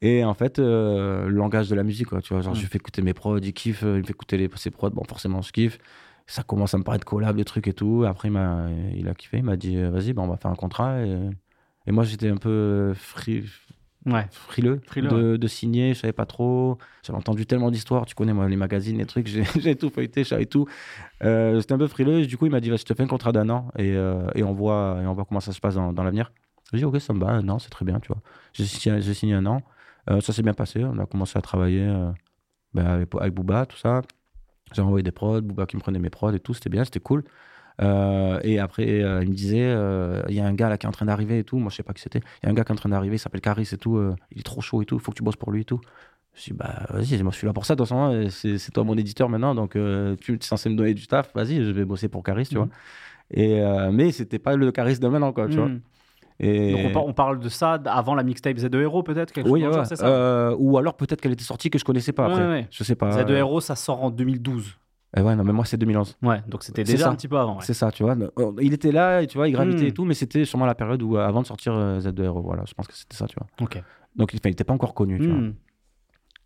Speaker 2: Et en fait, euh, le langage de la musique, quoi. Tu vois, genre,
Speaker 1: Mm.
Speaker 2: je lui fais écouter mes prods, il kiffe, euh, il me fait écouter les, ses prods, bon, forcément, je kiffe. Ça commence à me paraître collab, le truc et tout. Après, il, m'a, il a kiffé, il m'a dit, euh, vas-y, bah, on va faire un contrat. Et, et moi, j'étais un peu
Speaker 1: Ouais.
Speaker 2: frileux,
Speaker 1: Frileux,
Speaker 2: de, de signer, je savais pas trop. J'avais entendu tellement d'histoires, tu connais moi les magazines, les trucs, j'ai tout feuilleté, je savais tout. Euh, J'étais un peu frileux, et du coup il m'a dit vas-y, je te fais un contrat d'un an et, euh, et, on voit, et on voit comment ça se passe dans, dans l'avenir. J'ai dit ok ça me va, un an c'est très bien, tu vois. J'ai signé, un an, Euh, ça s'est bien passé, on a commencé à travailler euh, ben, avec, avec Booba, tout ça. J'ai envoyé des prods, Booba qui me prenait mes prods et tout, c'était bien, c'était cool. Euh, et après, euh, il me disait, euh, il y a un gars là qui est en train d'arriver et tout. Moi, je sais pas qui c'était. Il y a un gars qui est en train d'arriver, il s'appelle Caris et tout. il est trop chaud et tout. Il faut que tu bosses pour lui et tout. Je dis, bah, vas-y, moi, je suis là pour ça. De toute façon, hein, c'est toi mon éditeur maintenant. Donc, tu es censé me donner du taf. Vas-y, je vais bosser pour Caris, tu
Speaker 1: Mhm.
Speaker 2: vois. Et, mais c'était pas le Caris de maintenant, quoi, tu vois. Et...
Speaker 1: Donc on, par- on parle de ça avant la mixtape Z2 Hero peut-être quelque
Speaker 2: oui,
Speaker 1: chose
Speaker 2: ouais,
Speaker 1: ça
Speaker 2: euh, ou alors peut-être qu'elle était sortie que je connaissais pas après.
Speaker 1: ouais.
Speaker 2: Je sais pas.
Speaker 1: Z2 Hero ça sort en 2012.
Speaker 2: Eh ouais, non, mais moi, c'est 2011.
Speaker 1: Ouais, donc c'était déjà
Speaker 2: ça.
Speaker 1: un petit peu avant.
Speaker 2: C'est ça, tu vois. Il était là, et tu vois, il gravitait
Speaker 1: Hmm.
Speaker 2: et tout, mais c'était sûrement la période où, avant de sortir euh, Z2RO, voilà, je pense que c'était ça, tu vois.
Speaker 1: Ok.
Speaker 2: Donc, il n'était pas encore connu, tu vois.
Speaker 1: Mhm.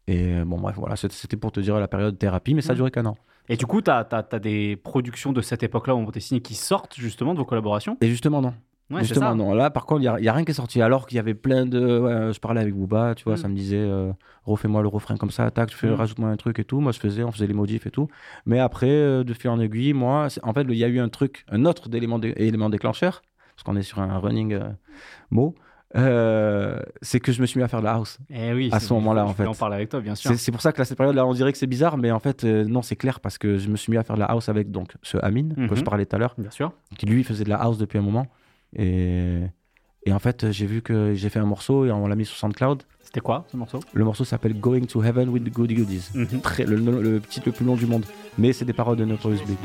Speaker 2: Et euh, bon, bref, voilà, c'était- pour te dire la période thérapie, mais ça a
Speaker 1: Hmm.
Speaker 2: duré qu'un an.
Speaker 1: Et du coup, tu as, des productions de cette époque-là où on t'est signé qui sortent justement de vos collaborations?
Speaker 2: Et justement, non.
Speaker 1: Ouais,
Speaker 2: justement,
Speaker 1: ça.
Speaker 2: non. Là, par contre, il n'y a, rien qui est sorti. Alors qu'il y avait plein de. ouais, je parlais avec Booba, tu vois,
Speaker 1: Mm.
Speaker 2: ça me disait euh, refais-moi le refrain comme ça, tac,
Speaker 1: Mm.
Speaker 2: rajoute-moi un truc et tout. Moi, je faisais, on faisait les modifs et tout. Mais après, euh, de fil en aiguille, moi, en fait, il y a eu un truc, un autre élément, dé- élément déclencheur, parce qu'on est sur un running euh, mot, euh, c'est que je me suis mis à faire de la house.
Speaker 1: Eh oui,
Speaker 2: À ce moment-là, en fait.
Speaker 1: en parler avec toi, bien sûr.
Speaker 2: C'est pour ça que là, cette période-là, on dirait que c'est bizarre, mais en fait, euh, non, c'est clair parce que je me suis mis à faire de la house avec donc ce Amin, que
Speaker 1: Mhm.
Speaker 2: je parlais tout à l'heure
Speaker 1: Bien sûr.
Speaker 2: qui lui faisait de la house depuis un moment. Et, Et en fait, j'ai vu que j'ai fait un morceau et on l'a mis sur SoundCloud.
Speaker 1: C'était quoi ce morceau?
Speaker 2: Le morceau s'appelle Going to Heaven with the Goody Goodies.
Speaker 1: Mhm.
Speaker 2: Très, le, le- le titre le plus long du monde. Mais c'est des paroles de Notorious Big.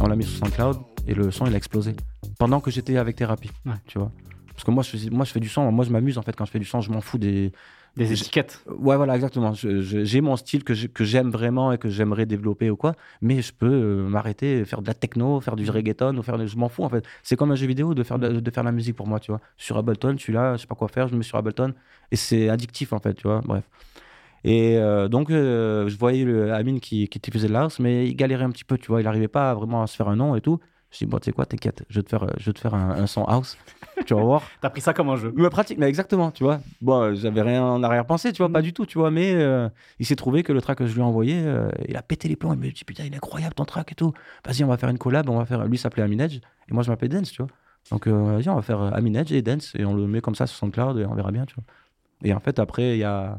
Speaker 2: On l'a mis sur SoundCloud et le son il a explosé. Pendant que j'étais avec thérapie.
Speaker 1: Ouais.
Speaker 2: Tu vois Parce que moi je, fais, moi je fais du son, moi je m'amuse en fait quand je fais du son, je m'en fous des.
Speaker 1: Des étiquettes.
Speaker 2: Ouais, voilà, exactement. J'ai mon style que j'ai- que j'aime vraiment et que j'aimerais développer ou quoi, mais je peux euh, m'arrêter, faire de la techno, faire du reggaeton, ou faire de- je m'en fous en fait. C'est comme un jeu vidéo de faire de, de faire la musique pour moi, tu vois. Sur Ableton, je suis là, je sais pas quoi faire, je me mets sur Ableton et c'est addictif en fait, tu vois. Bref. Et euh, donc, euh, je voyais le Amine qui, qui faisait de la house, mais il galérait un petit peu, tu vois. Il n'arrivait pas vraiment à se faire un nom et tout. Je dis, bon, tu sais quoi, t'inquiète, je vais te faire, je vais te faire un, un son house, tu vas voir.
Speaker 1: T'as pris ça comme un jeu.
Speaker 2: Mais pratique, mais exactement, tu vois. Bon, euh, j'avais rien en arrière-pensée, tu vois,
Speaker 1: Mm.
Speaker 2: pas du tout, tu vois. Mais euh, il s'est trouvé que le track que je lui ai envoyé, euh, il a pété les plombs. Il me dit, putain, il est incroyable ton track et tout. Vas-y, on va faire une collab, on va faire. Lui s'appelait Amin Edge et moi je m'appelais Dance, tu vois. Donc, euh, vas-y, on va faire Amin Edge et Dance et on le met comme ça sur SoundCloud et on verra bien, tu vois. Et en fait, après, il y a.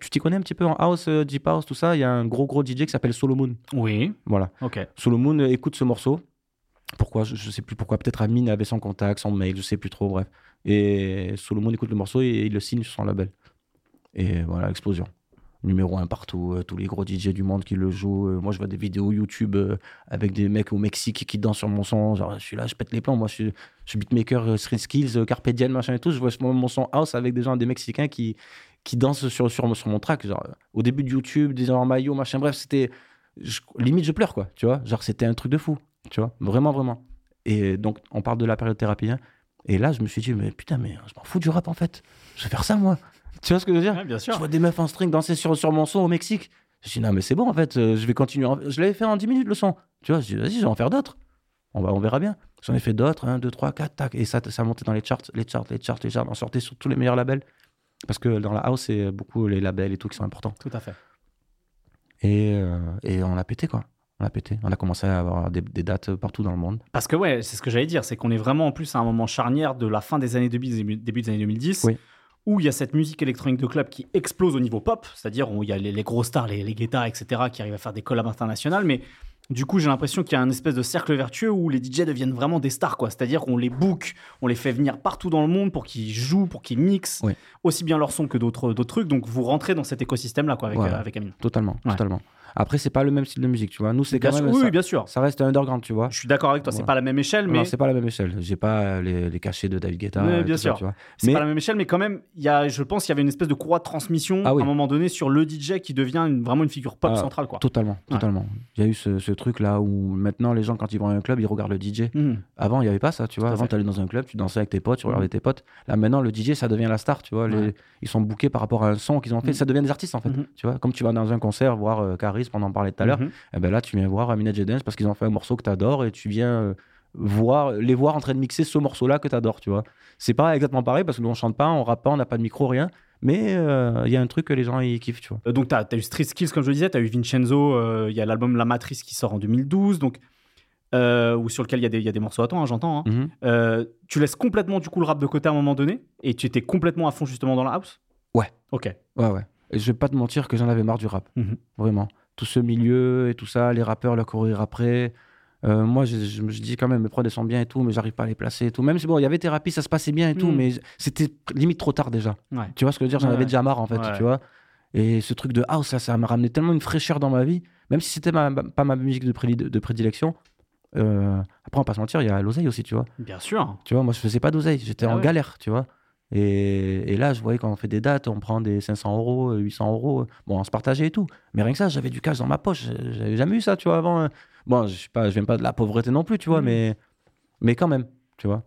Speaker 2: Tu t'y connais un petit peu en house, deep house, tout ça. Il y a un gros, gros DJ qui s'appelle Solomon.
Speaker 1: Oui.
Speaker 2: Voilà.
Speaker 1: Ok.
Speaker 2: Solomon écoute ce morceau. Pourquoi je, je sais plus pourquoi. Peut-être Amine avait son contact, son mail, je sais plus trop. Bref. Et Solomon écoute le morceau et il le signe sur son label. Et voilà, explosion. Numéro un partout, euh, tous les gros DJ du monde qui le jouent. Euh, moi, je vois des vidéos YouTube euh, avec des mecs au Mexique qui dansent sur mon son. Genre, je suis là, je pète les plans. Moi, je suis, beatmaker, street skills, carpe machin et tout. Je vois mon, son house avec des gens, des Mexicains qui, qui dansent sur, sur, sur mon track. Genre, au début de YouTube, des gens en maillot, machin. Bref, c'était. limite, je pleure, quoi. Tu vois, genre, c'était un truc de fou. Tu vois, vraiment, vraiment. Et donc, on parle de la période thérapie. hein. Et là, je me suis dit, mais putain, mais je m'en fous du rap en fait. Je vais faire ça, moi. Tu vois ce que je veux dire?
Speaker 1: Ouais, bien
Speaker 2: Je
Speaker 1: sûr.
Speaker 2: vois des meufs en string danser sur, sur mon son au Mexique. Je dis, non, mais c'est bon, en fait, euh, je vais continuer. Je l'avais fait en 10 minutes, le son. Tu vois, je dis, vas-y, je vais en faire d'autres. On, va, on verra bien. J'en ai fait d'autres, 1, 2, 3, 4, tac. Et ça, ça montait dans les charts, les charts, les charts, les charts. On sortait sur tous les meilleurs labels. Parce que dans la house, c'est beaucoup les labels et tout qui sont importants.
Speaker 1: Tout à fait.
Speaker 2: Et, euh, et on a pété, quoi. On a pété. On a commencé à avoir des, des dates partout dans le monde.
Speaker 1: Parce que ouais, c'est ce que j'allais dire, c'est qu'on est vraiment en plus à un moment charnière de la fin des années 2000, début, des années 2010,
Speaker 2: Oui.
Speaker 1: où il y a cette musique électronique de club qui explose au niveau pop, c'est-à-dire où il y a les, les gros stars, les, les Guetta, etc., qui arrivent à faire des collabs internationales, mais du coup j'ai l'impression qu'il y a un espèce de cercle vertueux où les DJ deviennent vraiment des stars, quoi. C'est-à-dire qu'on les book, on les fait venir partout dans le monde pour qu'ils jouent, pour qu'ils mixent,
Speaker 2: Oui.
Speaker 1: aussi bien leur son que d'autres trucs, donc vous rentrez dans cet écosystème-là, quoi, avec,
Speaker 2: Voilà.
Speaker 1: euh, avec Amine.
Speaker 2: Totalement,
Speaker 1: Ouais.
Speaker 2: totalement. Après, c'est pas le même style de musique, tu vois. Nous, c'est quand
Speaker 1: sûr,
Speaker 2: même.
Speaker 1: oui,
Speaker 2: ça,
Speaker 1: oui, bien sûr.
Speaker 2: ça reste un underground, tu vois.
Speaker 1: Je suis d'accord avec toi, c'est
Speaker 2: Voilà.
Speaker 1: pas la même échelle, mais
Speaker 2: Non, c'est pas la même échelle. J'ai pas les, les cachets de David Guetta. Et
Speaker 1: bien sûr. C'est
Speaker 2: Mais-
Speaker 1: pas la même échelle, mais quand même, y a, je pense qu'il y avait une espèce de courroie de transmission
Speaker 2: Ah oui.
Speaker 1: à un moment donné sur le DJ qui devient une- vraiment une figure pop
Speaker 2: Ah,
Speaker 1: centrale. Quoi.
Speaker 2: Totalement, totalement. Il y a eu ce, ce truc là où maintenant les gens quand ils vont à un club ils regardent le DJ.
Speaker 1: Mhm.
Speaker 2: Avant il y avait pas ça, tu vois. Avant tu allais dans un club, tu dansais avec tes potes, tu regardais
Speaker 1: Mhm.
Speaker 2: tes potes. Là maintenant le DJ ça devient la star, tu vois. Ils sont bookés par rapport à un son qu'ils ont fait,
Speaker 1: Mhm.
Speaker 2: ça devient des artistes en fait. Tu vois, comme tu vas dans un concert voir euh, Caris, on en parlait tout à l'heure.
Speaker 1: Mhm.
Speaker 2: Et ben là tu viens voir Aminat Dance parce qu'ils ont fait un morceau que tu adores et tu viens euh, voir les voir en train de mixer ce morceau là que tu adores, tu vois. C'est pas exactement pareil parce que nous on chante pas, on rappe pas, on n'a pas de micro rien. Mais euh, il y a un truc que les gens ils kiffent, tu vois.
Speaker 1: Euh, Donc, tu as, eu Street Skills, comme je le disais, tu as eu Vincenzo, euh, il y a l'album La Matrice qui sort en 2012, donc, euh, ou sur lequel il y, a des- il y a des morceaux à temps, hein, j'entends. hein.
Speaker 2: Mhm.
Speaker 1: Euh, tu laisses complètement du coup le rap de côté à un moment donné et tu étais complètement à fond justement dans la house?
Speaker 2: Ouais.
Speaker 1: Ok.
Speaker 2: Ouais, ouais. Et je vais pas te mentir que j'en avais marre du rap.
Speaker 1: Mhm.
Speaker 2: Vraiment. Tout ce milieu et tout ça, les rappeurs, leur courir après. Euh, moi, je, je me je dis quand même, mes prods sont bien et tout, mais j'arrive pas à les placer et tout. Même si bon, il y avait thérapie, ça se passait bien et tout,
Speaker 1: Mhm.
Speaker 2: mais c'était limite trop tard déjà.
Speaker 1: Ouais.
Speaker 2: Tu vois ce que je veux dire? J'en
Speaker 1: Ouais,
Speaker 2: avais
Speaker 1: ouais.
Speaker 2: déjà marre en fait, tu vois? Et ce truc de house, ça, ça m'a ramené tellement une fraîcheur dans ma vie, même si c'était ma- pas ma musique de, de prédilection. Euh, après, on va pas se mentir, il y a l'oseille aussi, tu vois?
Speaker 1: Bien sûr.
Speaker 2: Tu vois, moi, je faisais pas d'oseille, j'étais
Speaker 1: Ah
Speaker 2: en galère, tu vois? Et, et là, je voyais quand on fait des dates, on prend des 500 euros, 800 euros. Bon, on se partageait et tout. Mais rien que ça, j'avais du cash dans ma poche. J'avais jamais eu ça, tu vois, avant. Bon, je suis pas, je viens pas de la pauvreté non plus, tu vois,
Speaker 1: Mhm.
Speaker 2: mais, mais quand même, tu vois.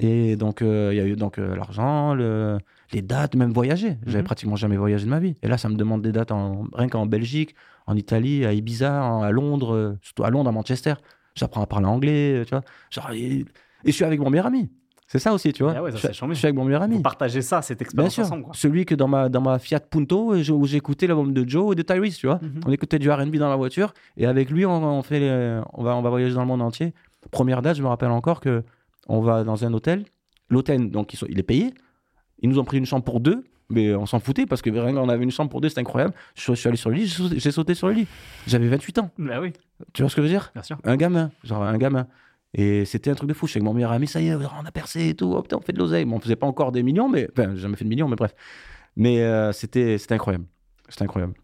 Speaker 2: Et donc, euh, il y a eu donc euh, l'argent, le- les dates, même voyager. J'avais
Speaker 1: Mhm.
Speaker 2: pratiquement jamais voyagé de ma vie. Et là, ça me demande des dates en, rien qu'en Belgique, en Italie, à Ibiza, en- à Londres, euh, surtout à Londres, à Manchester. J'apprends à parler anglais, euh, tu vois. Genre, et, et je suis avec mon meilleur ami. C'est ça aussi, tu vois.
Speaker 1: Ah ouais, ça,
Speaker 2: je, suis- je avec mon meilleur ami.
Speaker 1: Vous partagez ça, cette
Speaker 2: Bien
Speaker 1: expérience
Speaker 2: sûr.
Speaker 1: ensemble. Quoi.
Speaker 2: Celui que dans ma, dans ma Fiat Punto, où j'écoutais l'album de Joe et de Tyrese, tu vois.
Speaker 1: Mhm.
Speaker 2: On écoutait du RB dans la voiture. Et avec lui, on, on fait les- on, va, on va voyager dans le monde entier Première date, je me rappelle encore que on va dans un hôtel. L'hôtel, donc, il est payé. Ils nous ont pris une chambre pour deux, mais on s'en foutait parce que rien qu'on avait une chambre pour deux, c'était incroyable. Je, suis- allé sur le lit, j'ai sauté, j'ai sauté sur le lit. J'avais 28 ans.
Speaker 1: Bah oui,
Speaker 2: Tu vois ce que je veux dire?
Speaker 1: Bien sûr.
Speaker 2: Un gamin, genre un gamin. Et c'était un truc de fou. Je sais que mon meilleur ami, ça y est, on a percé et tout. Oh, putain, on fait de l'oseille. Bon, on faisait pas encore des millions, mais enfin, j'ai jamais fait de millions, mais bref. Mais euh, c'était, c'était incroyable. C'était incroyable.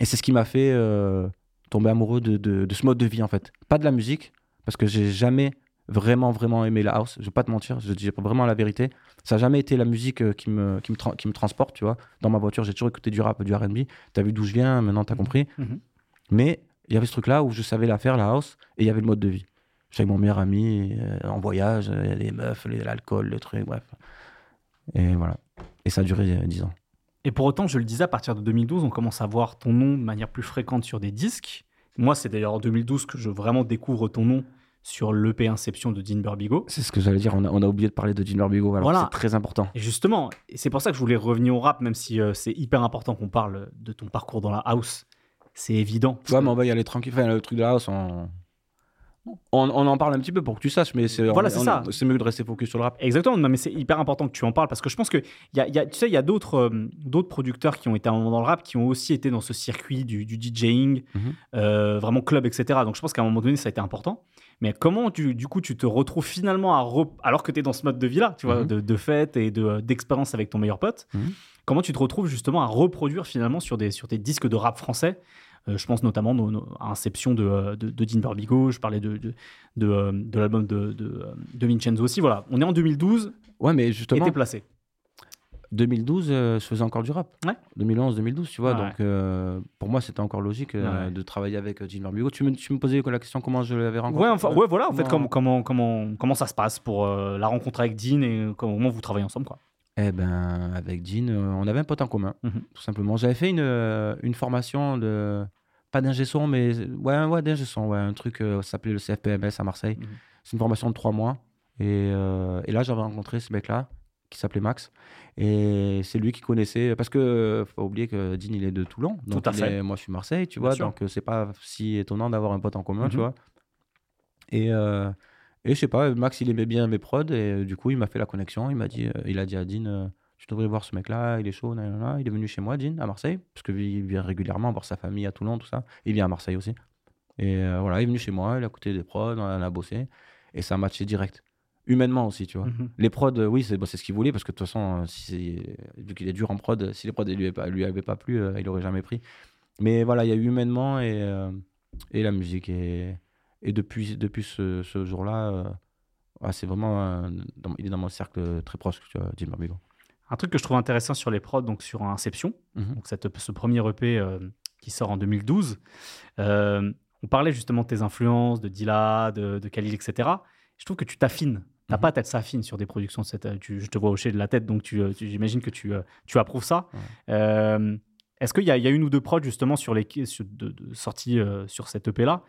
Speaker 2: Et c'est ce qui m'a fait euh, tomber amoureux de, de- de ce mode de vie, en fait. Pas de la musique, parce que j'ai jamais vraiment, vraiment aimé la house. Je vais pas te mentir, je dis vraiment la vérité. Ça n'a jamais été la musique euh, qui me, qui, me tra- qui me transporte, tu vois. Dans ma voiture, j'ai toujours écouté du rap, du RB. T'as vu d'où je viens, maintenant t'as compris.
Speaker 1: Mhm.
Speaker 2: Mais il y avait ce truc-là où je savais la faire, la house, et il y avait le mode de vie. J'étais avec mon meilleur ami, euh, en voyage, les meufs, l'alcool, le truc, bref. Et voilà. Et ça a duré euh, 10 ans.
Speaker 1: Et pour autant, je le disais, à partir de 2012, on commence à voir ton nom de manière plus fréquente sur des disques. Moi, c'est d'ailleurs en 2012 que je vraiment découvre ton nom sur l'EP Inception de Dean Burbigo.
Speaker 2: C'est ce que j'allais dire, on a, on a oublié de parler de Gene Barbigo, alors
Speaker 1: Voilà.
Speaker 2: c'est très important.
Speaker 1: Et justement, et c'est pour ça que je voulais revenir au rap, même si euh, c'est hyper important qu'on parle de ton parcours dans la house. C'est évident.
Speaker 2: Ouais,
Speaker 1: que-
Speaker 2: mais on va y aller tranquille. Enfin, le truc de la house, on... On, on en parle un petit peu pour que tu saches, mais c'est
Speaker 1: Voilà, c'est
Speaker 2: mieux de rester focus sur le rap.
Speaker 1: Exactement, non, mais c'est hyper important que tu en parles parce que je pense que y a, y a- tu sais, il y a d'autres euh, d'autres producteurs qui ont été à un moment dans le rap qui ont aussi été dans ce circuit du, du DJing,
Speaker 2: Mhm.
Speaker 1: euh, vraiment club, etc. Donc je pense qu'à un moment donné, ça a été important. Mais comment tu, du coup tu te retrouves finalement à re- alors que tu es dans ce mode de vie là, tu vois,
Speaker 2: Mhm.
Speaker 1: de, de fête et de- d'expérience avec ton meilleur pote,
Speaker 2: Mhm.
Speaker 1: comment tu te retrouves justement à reproduire finalement sur des sur tes disques de rap français? Euh, je pense notamment no- no- à Inception de, euh, de, de Dean Burbigo, je parlais de, de, de, euh, de l'album de, de, Vincenzo aussi. Voilà, on est en 2012,
Speaker 2: Ouais, mais
Speaker 1: et
Speaker 2: justement,
Speaker 1: t'es placé.
Speaker 2: 2012, euh, je faisais encore du rap.
Speaker 1: Ouais.
Speaker 2: 2011, 2012, tu vois. Donc, euh, pour moi, c'était encore logique euh,
Speaker 1: Ouais.
Speaker 2: de travailler avec euh, Gene Barbigo. Tu me, tu me posais la question comment je l'avais rencontré?
Speaker 1: Ouais, enfin, ouais, voilà, en fait,
Speaker 2: Comment-
Speaker 1: comment, comment, comment, ça se passe pour la rencontre avec Dean et comment vous travaillez ensemble, quoi?
Speaker 2: Eh ben, avec Jean, euh, on avait un pote en commun,
Speaker 1: Mhm.
Speaker 2: tout simplement. J'avais fait une, une formation de. Pas d'ingé son, mais. Ouais, ouais d'ingé son, ouais. Un truc, ça s'appelait le CFPMS à Marseille.
Speaker 1: Mhm.
Speaker 2: C'est une formation de trois mois. Et, et là, j'avais rencontré ce mec-là, qui s'appelait Max. Et c'est lui qui connaissait. Parce que, euh, faut pas oublier que Dean, il est de Toulon. Donc
Speaker 1: Tout à fait.
Speaker 2: est- moi, je suis Marseille, tu
Speaker 1: Bien
Speaker 2: vois.
Speaker 1: sûr.
Speaker 2: Donc, euh, c'est pas si étonnant d'avoir un pote en commun, tu
Speaker 1: Mhm.
Speaker 2: vois. Et. euh, et je sais pas, Max, il aimait bien mes prods. Et euh, du coup, il m'a fait la connexion. Il m'a dit, il a dit à Dean. tu devrais voir ce mec-là, il est chaud, nanana. il est venu chez moi, Dean, à Marseille, parce qu'il vient régulièrement voir sa famille à Toulon, tout ça. Il vient à Marseille aussi. Et euh, voilà, il est venu chez moi, il a écouté des prods, on a bossé, et ça a matché direct. Humainement aussi, tu vois.
Speaker 1: Mhm.
Speaker 2: Les prods, oui, c'est c'est ce qu'il voulait, parce que de toute façon, euh, si vu qu'il est dur en prod, si les prods ne lui, avaient pas- lui avaient pas plu, euh, il aurait jamais pris. Mais voilà, il y a eu humainement et, euh, et la musique. Et, et depuis, depuis ce, ce jour-là, euh, ah, c'est vraiment. dans- il est dans mon cercle très proche, tu vois, Jim Barbigo.
Speaker 1: Un truc que je trouve intéressant sur les prods, donc sur Inception,
Speaker 2: Mhm.
Speaker 1: donc cette, ce premier EP qui sort en 2012, euh, on parlait justement de tes influences, de Dilla, de, de Khalil, etc. Je trouve que tu t'affines. Ta
Speaker 2: Mhm.
Speaker 1: patte, elle s'affine sur des productions. de cette- tu- je te vois hocher de la tête, donc tu, euh, tu- j'imagine que tu, euh, tu approuves ça.
Speaker 2: Ouais.
Speaker 1: Euh, Est-ce qu'il y, y a une ou deux prods justement sur les, sur, de, de- sorties euh, sur cette EP-là,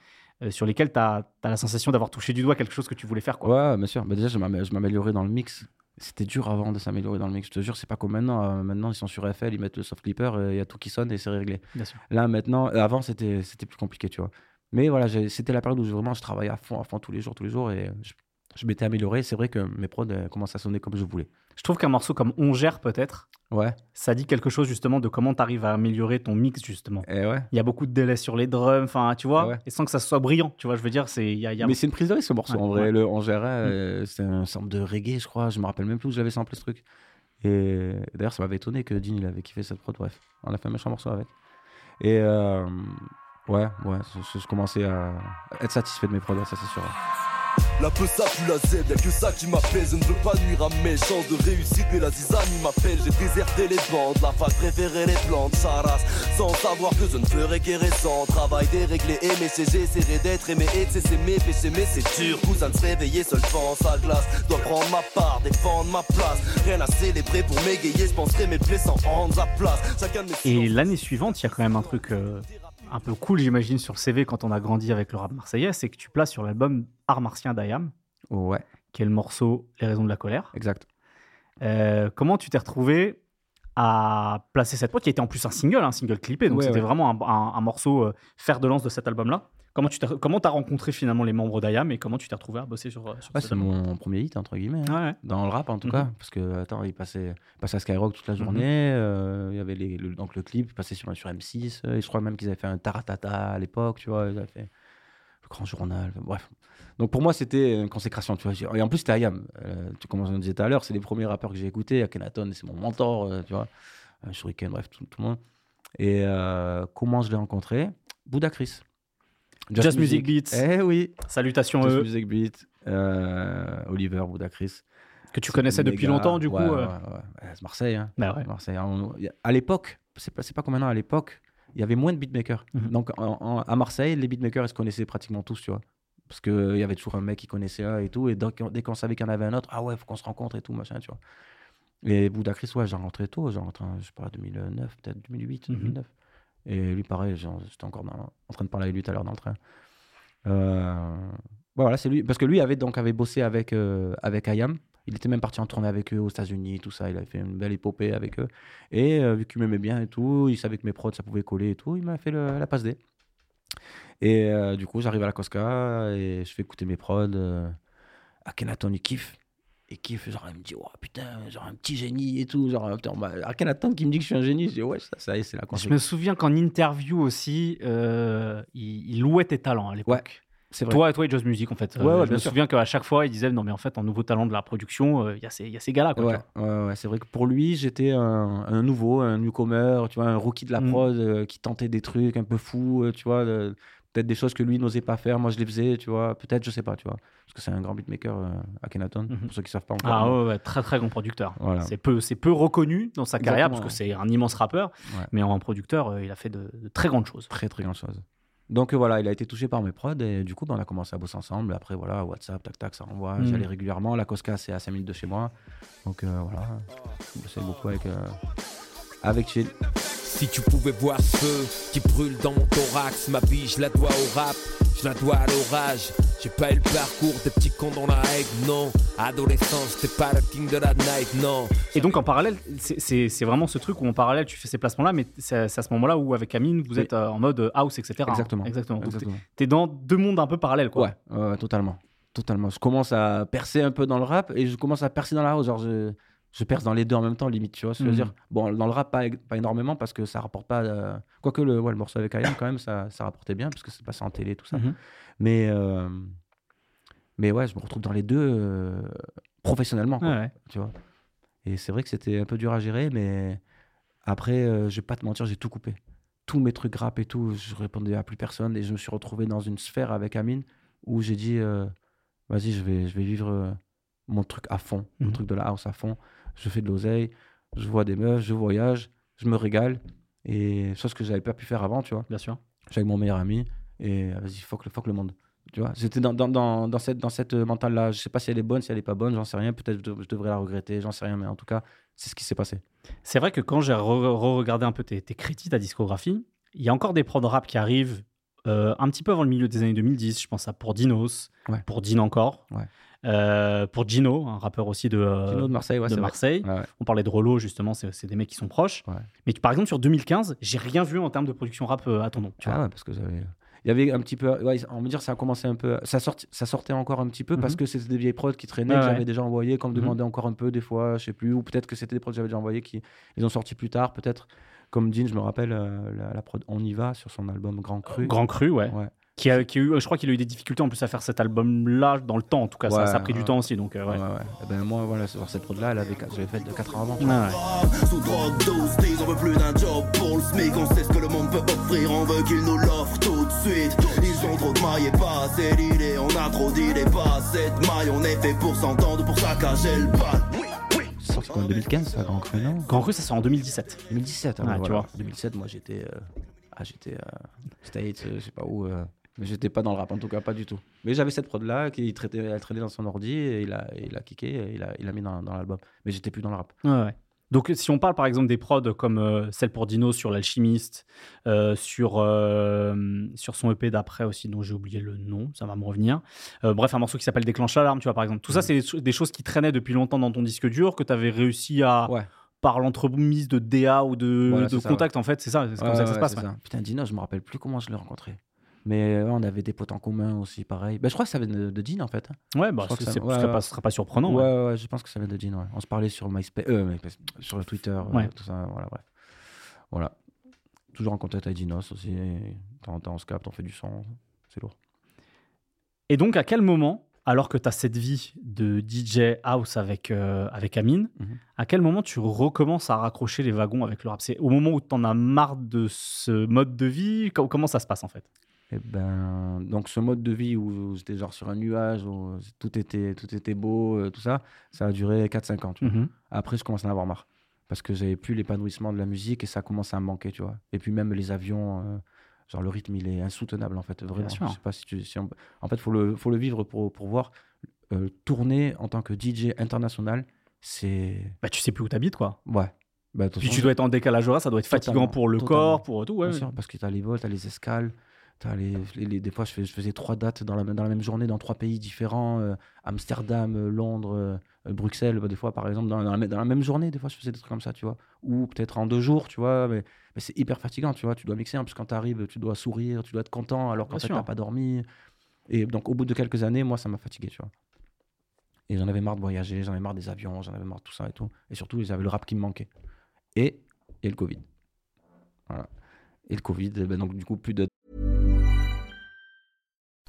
Speaker 1: euh, sur lesquelles tu as, la sensation d'avoir touché du doigt quelque chose que tu voulais faire quoi?
Speaker 2: Ouais, bien sûr. Bah, déjà, je m'amé- je m'améliorais dans le mix. C'était dur avant de s'améliorer dans le mix. Je te jure, c'est pas comme maintenant. Euh, maintenant, ils sont sur FL, ils mettent le soft clipper, euh, il y a tout qui sonne et c'est réglé.
Speaker 1: Bien sûr.
Speaker 2: Là, maintenant, euh, avant, c'était plus compliqué, tu vois. Mais voilà, c'était la période où je- vraiment je travaillais à fond, à fond tous les jours, tous les jours et je, je m'étais amélioré. C'est vrai que mes prods euh, commencent à sonner comme je voulais.
Speaker 1: Je trouve qu'un morceau comme On gère peut-être,
Speaker 2: Ouais,
Speaker 1: ça dit quelque chose justement de comment tu arrives à améliorer ton mix justement.
Speaker 2: et ouais.
Speaker 1: Il y a beaucoup de délais sur les drums, enfin tu vois,
Speaker 2: ouais.
Speaker 1: et sans que ça soit brillant, tu vois, je veux dire, c'est il y a, il y a-
Speaker 2: Mais c'est une prise de risque ce morceau en vrai.
Speaker 1: Mm.
Speaker 2: Le Angera, euh, c'est un sample de reggae, je crois. Je me rappelle même plus où j'avais samplé ce truc. Et d'ailleurs, ça m'avait étonné que Dean il avait kiffé cette prod. Bref, on a fait un méchant morceau avec. Et euh, ouais, ouais, je, je commençais à être satisfait de mes prods, ouais, ça c'est sûr.
Speaker 5: La peu ça pue la Z, y'a que ça qui m'appelle Je ne veux pas nuire à mes chances de réussite Mais la zizanie m'appelle, j'ai déserté les bandes La fac préférait les plantes, charas Sans savoir que je ne ferais qu'éressant Travail déréglé, aimé chez j'essaierai d'être aimé Et cesser mes péchés, mais c'est dur Cousin de se réveiller seul devant sa glace. Dois prendre ma part, défendre ma place. Rien à célébrer pour m'égayer. Je penserai mes plaies sans rendre à place. Chacun de mes
Speaker 1: Et l'année suivante, il y a quand même un truc euh, un peu cool, j'imagine, sur le CV quand on a grandi avec le rap marseillais, c'est que tu places sur l'album Art Martien d'Ayam,
Speaker 2: Ouais,
Speaker 1: qui est le morceau Les raisons de la colère.
Speaker 2: exact.
Speaker 1: Euh, comment tu t'es retrouvé à placer cette prod qui était en plus un single, un single clippé, donc
Speaker 2: Ouais,
Speaker 1: c'était
Speaker 2: ouais.
Speaker 1: vraiment un, un- un morceau euh, fer de lance de cet album-là. Comment tu t'as comment t'as rencontré finalement les membres d'IAM et comment tu t'es retrouvé à bosser sur, sur
Speaker 2: Ouais,
Speaker 1: cet
Speaker 2: c'est mon premier hit, entre guillemets. hein.
Speaker 1: Ouais, ouais.
Speaker 2: Dans le rap, en tout
Speaker 1: Mhm.
Speaker 2: cas. Parce que, attends, il passait, il passait à Skyrock toute la
Speaker 1: Mhm.
Speaker 2: journée. euh, il y avait les, le, donc le clip, il passait sur, sur M6. euh, et je crois même qu'ils avaient fait un Taratata à l'époque, tu vois. Ils avaient fait le grand journal. bref. Donc pour moi, c'était une consécration, tu vois. Et en plus, c'était Ayam. Euh, comme on disait tout à l'heure, c'est les premiers rappeurs que j'ai écoutés. Akhenaton, c'est mon mentor, euh, tu vois. Euh, Shuriken, bref, tout, tout le monde. Et euh, comment je l'ai rencontré? Bouddha Chris.
Speaker 1: Just Music Beats.
Speaker 2: Eh oui.
Speaker 1: Salutations à
Speaker 2: Just
Speaker 1: eux,
Speaker 2: Music Beat. euh, Oliver, Bouddha Chris.
Speaker 1: que tu connaissais depuis longtemps, du coup.
Speaker 2: ouais, ouais, ouais, ouais. C'est Marseille. Hein.
Speaker 1: Bah.
Speaker 2: Marseille. On- y a- à l'époque, c'est pas, pas comme maintenant, à l'époque, il y avait moins de beatmakers.
Speaker 1: Mhm.
Speaker 2: Donc en- en- à Marseille, les beatmakers, ils se connaissaient pratiquement tous, tu vois. Parce qu'il y avait toujours un mec qui connaissait un et tout. Et donc, dès qu'on savait qu'il y en avait un autre, ah ouais, faut qu'on se rencontre et tout, machin, tu vois. Et Bouddha Chris, ouais, j'ai rentré tôt, j'ai rentré, en, je sais pas, 2009, peut-être 2008,
Speaker 1: Mhm.
Speaker 2: 2009. Et lui, pareil, j'étais encore dans- en train de parler avec lui tout à l'heure dans le train. Euh, voilà, c'est lui. Parce que lui avait, donc, avait bossé avec, euh, avec IAM. Il était même parti en tournée avec eux aux États-Unis, tout ça. Il avait fait une belle épopée avec eux. Et euh, vu qu'il m'aimait bien et tout, il savait que mes prods, ça pouvait coller et tout, il m'a fait le- la passe D. Et euh, du coup, j'arrive à la Cosca et je fais écouter mes prods. Euh, Akhenaton, il kiffe. Il kiffe, genre, il me dit, oh putain, genre un petit génie et tout. Genre, putain, bah, Akhenaton qui me dit que je suis un génie. Je dis, ouais, ça, ça y est, c'est la
Speaker 1: Je me souviens qu'en interview aussi, euh, il, il louait tes talents à l'époque.
Speaker 2: C'est vrai.
Speaker 1: Toi, toi et Just Music, en fait.
Speaker 2: Ouais, ouais,
Speaker 1: je me
Speaker 2: sûr.
Speaker 1: souviens qu'à chaque fois, il disait non, mais en fait, en nouveau talent de la production, euh, il y, a ces- il y a ces gars-là.
Speaker 2: Ouais, c'est vrai que pour lui, j'étais un, un nouveau, un newcomer, tu vois, un rookie de la
Speaker 1: Mm.
Speaker 2: prod euh, qui tentait des trucs un peu fous, euh, tu vois, peut-être des choses que lui n'osait pas faire, moi je les faisais, tu vois, peut-être, je sais pas, tu vois, parce que c'est un grand beatmaker, euh, Akhenaton,
Speaker 1: Mhm.
Speaker 2: pour ceux qui savent pas encore.
Speaker 1: Ah ouais, très très grand producteur.
Speaker 2: Voilà.
Speaker 1: C'est peu, c'est peu reconnu dans sa carrière
Speaker 2: Exactement.
Speaker 1: parce que c'est un immense rappeur, mais en producteur, euh, il a fait de, de très grandes choses.
Speaker 2: Très, très grande chose. Donc euh, voilà, il a été touché par mes prods et du coup, ben, on a commencé à bosser ensemble. Après, voilà, WhatsApp, tac, tac, ça envoie.
Speaker 1: Mhm.
Speaker 2: J'y allais régulièrement. La Cosca, c'est à 5 minutes de chez moi. Donc euh, voilà, je bossais beaucoup avec, euh, avec Chill.
Speaker 6: Si tu pouvais voir ce feu qui brûle dans mon thorax, ma vie je la dois au rap, je la dois à l'orage. J'ai pas eu le parcours des petits cons dans la règle, non. Adolescence, t'es pas le king de la night, non.
Speaker 1: Et donc en parallèle, c'est- vraiment ce truc où en parallèle tu fais ces placements-là, mais c'est à ce moment-là où avec Amine, vous
Speaker 2: Oui.
Speaker 1: êtes euh, en mode house, etc. hein.
Speaker 2: Exactement.
Speaker 1: Exactement. Donc,
Speaker 2: Exactement.
Speaker 1: t'es- dans deux mondes un peu parallèles, quoi.
Speaker 2: Ouais, ouais, totalement. Totalement. Je commence à percer un peu dans le rap et je commence à percer dans la house. Genre, je, je perce dans les deux en même temps, limite, tu vois ce que je veux
Speaker 1: Mhm.
Speaker 2: dire. Bon, dans le rap, pas, pas énormément parce que ça rapporte pas. euh, Quoique le, ouais, le morceau avec Ayam, quand même, ça, ça rapportait bien parce que c'est passé en télé, tout ça.
Speaker 1: Mhm.
Speaker 2: Mais, euh, mais ouais, je me retrouve dans les deux euh, professionnellement, quoi,
Speaker 1: Ouais, ouais.
Speaker 2: tu vois. Et c'est vrai que c'était un peu dur à gérer, mais après, euh, je vais pas te mentir, j'ai tout coupé. Tous mes trucs rap et tout, je répondais à plus personne et je me suis retrouvé dans une sphère avec Amine où j'ai dit, vas-y, je vais, je vais vivre mon truc à fond, mon
Speaker 1: Mhm.
Speaker 2: truc de la house à fond. Je fais de l'oseille, je vois des meufs, je voyage, je me régale. Et chose que j'avais pas pu faire avant, tu vois.
Speaker 1: Bien sûr.
Speaker 2: Je suis avec mon meilleur ami et euh, vas-y, fuck le, fuck le monde. Tu vois, j'étais dans, dans, dans, dans cette, dans cette euh, mentale-là. Je sais pas si elle est bonne, si elle est pas bonne, j'en sais rien. Peut-être je, je devrais la regretter, j'en sais rien, mais en tout cas, c'est ce qui s'est passé.
Speaker 1: C'est vrai que quand j'ai re- re-regardé un peu tes, tes crédits, ta discographie, il y a encore des prods rap qui arrivent euh, un petit peu avant le milieu des années 2010. Je pense à pour Dinos,
Speaker 2: Ouais.
Speaker 1: pour Din encore,
Speaker 2: Ouais.
Speaker 1: Euh, pour Gino, un rappeur aussi de, euh,
Speaker 2: de Marseille, ouais,
Speaker 1: de
Speaker 2: c'est vrai.
Speaker 1: Marseille.
Speaker 2: Ouais, ouais.
Speaker 1: On parlait de Rollo, justement, c'est des mecs qui sont proches. Mais par exemple, sur 2015, j'ai rien vu en termes de production rap à ton nom. Tu
Speaker 2: Ah
Speaker 1: vois.
Speaker 2: ouais, parce que j'avais. Il y avait un petit peu. On va dire ça a commencé un peu. Ça, sorti- ça sortait encore un petit peu parce
Speaker 1: Mhm.
Speaker 2: que c'était des vieilles prods qui traînaient, que j'avais déjà envoyées, qu'on me
Speaker 1: Mhm.
Speaker 2: demandait encore un peu des fois, je sais plus. Ou peut-être que c'était des prods que j'avais déjà envoyés qui ils ont sorti plus tard, peut-être. Comme Dean, je me rappelle, euh, la, la prod On y va sur son album Grand Cru.
Speaker 1: Grand Cru, ouais.
Speaker 2: Ouais.
Speaker 1: Qui a, qui a eu, je crois qu'il a eu des difficultés en plus à faire cet album-là dans le temps, en tout cas. ça,
Speaker 2: Ouais,
Speaker 1: ça a pris du
Speaker 2: ouais.
Speaker 1: temps aussi. Donc, euh, ouais.
Speaker 2: Ouais, ouais. Eh ben, moi, voilà, sur cette prod-là, elle avait, j'avais fait de 4 ans tu.
Speaker 5: Sous drogue, 12 days, on veut plus d'un job pour le SMIC On sait ce que le monde peut offrir, on veut qu'ils nous l'offrent tout de suite Ils ont trop de mailles et pas assez d'idées On a trop d'idées, pas assez de mailles On est fait pour s'entendre, pour saccager le bal
Speaker 2: C'est en 2015, ça, Grand Cru, non?
Speaker 1: Grand Cru, ça sort en 2017.
Speaker 2: 2017, hein,
Speaker 1: Ouais, tu
Speaker 2: voilà.
Speaker 1: vois.
Speaker 2: 2007, moi j'étais. euh, Ah, j'étais. euh, States, euh, je sais pas où. euh, Mais j'étais pas dans le rap, en tout cas, pas du tout. Mais j'avais cette prod-là, qui traitait, elle traînait dans son ordi, et il a, il a kické, et il a, il a mis dans, dans l'album. Mais j'étais plus dans le rap.
Speaker 1: Ouais, ouais. Donc, si on parle par exemple des prods comme euh, celle pour Dino sur L'Alchimiste, euh, sur, euh, sur son EP d'après aussi, dont j'ai oublié le nom, ça va me revenir. Bref, un morceau qui s'appelle Déclenche l'alarme, tu vois, par exemple. Tout ça, c'est des, cho- des choses qui traînaient depuis longtemps dans ton disque dur, que tu avais réussi à,
Speaker 2: Ouais.
Speaker 1: par l'entremise de DA ou de,
Speaker 2: Voilà,
Speaker 1: de
Speaker 2: c'est ça,
Speaker 1: contact, en fait, c'est ça, c'est comme ça que ça se passe.
Speaker 2: ça. Putain, Dino, je me rappelle plus comment je l'ai rencontré. Mais ouais, on avait des potes en commun aussi, pareil. Ben, je crois que ça vient de, de Jean, en fait.
Speaker 1: Ouais, bah,
Speaker 2: Je crois que
Speaker 1: c'est-
Speaker 2: ça- ouais,
Speaker 1: ce
Speaker 2: ouais.
Speaker 1: pas, ce serait pas surprenant.
Speaker 2: ouais,
Speaker 1: ouais.
Speaker 2: je pense que ça vient de Jean, ouais. On se parlait sur MySpace, euh, sur Twitter, euh, tout ça, voilà, bref. Voilà. Toujours en contact avec Dinos aussi. et De temps en temps, on se capte, on fait du son. C'est lourd.
Speaker 1: Et donc, à quel moment, alors que tu as cette vie de DJ house avec, euh, avec Amine,
Speaker 2: Mhm.
Speaker 1: à quel moment tu recommences à raccrocher les wagons avec le rap? C'est au moment où tu en as marre de ce mode de vie? Co- Comment ça se passe en fait?
Speaker 2: Et ben, donc ce mode de vie où j'étais genre sur un nuage, où tout était, tout était beau, euh, tout ça, ça a duré 4-5 ans. tu vois.
Speaker 1: Mhm.
Speaker 2: Après, je commence à en avoir marre. Parce que j'avais plus l'épanouissement de la musique et ça commence à me manquer, tu vois. Et puis même les avions, euh, genre le rythme, il est insoutenable en fait, vraiment. Je sais pas si tu... si on- En fait, il faut le, faut le vivre pour, pour voir. Euh, tourner en tant que DJ international, c'est...
Speaker 1: bah, Tu sais plus où tu habites, quoi.
Speaker 2: Ouais. Bah,
Speaker 1: Puis tu dois être en décalage horaire, ça doit être fatigant pour le
Speaker 2: totalement.
Speaker 1: corps, pour tout. Ouais,
Speaker 2: Bien sûr, parce que tu as les vols, tu as les escales. Les, les- les- des fois, je, fais- je faisais trois dates dans la, même- dans la même journée dans trois pays différents euh, Amsterdam, euh, Londres, euh, Bruxelles. bah, des fois, par exemple, dans, dans la, même- dans la même journée, des fois, je faisais des trucs comme ça, tu vois. Ou peut-être en deux jours, tu vois. Mais, mais c'est hyper fatigant, tu vois. Tu dois mixer, en plus, quand tu arrives, tu dois sourire, tu dois être content, alors qu'en fait, tu pas dormi. Et donc, au bout de quelques années, moi, ça m'a fatigué, tu vois. Et j'en avais marre de voyager, j'en avais marre des avions, j'en avais marre de tout ça et tout. Et surtout, j'avais le rap qui me manquait. Et, et le Covid. Voilà. Et le Covid, eh ben, donc du coup, plus de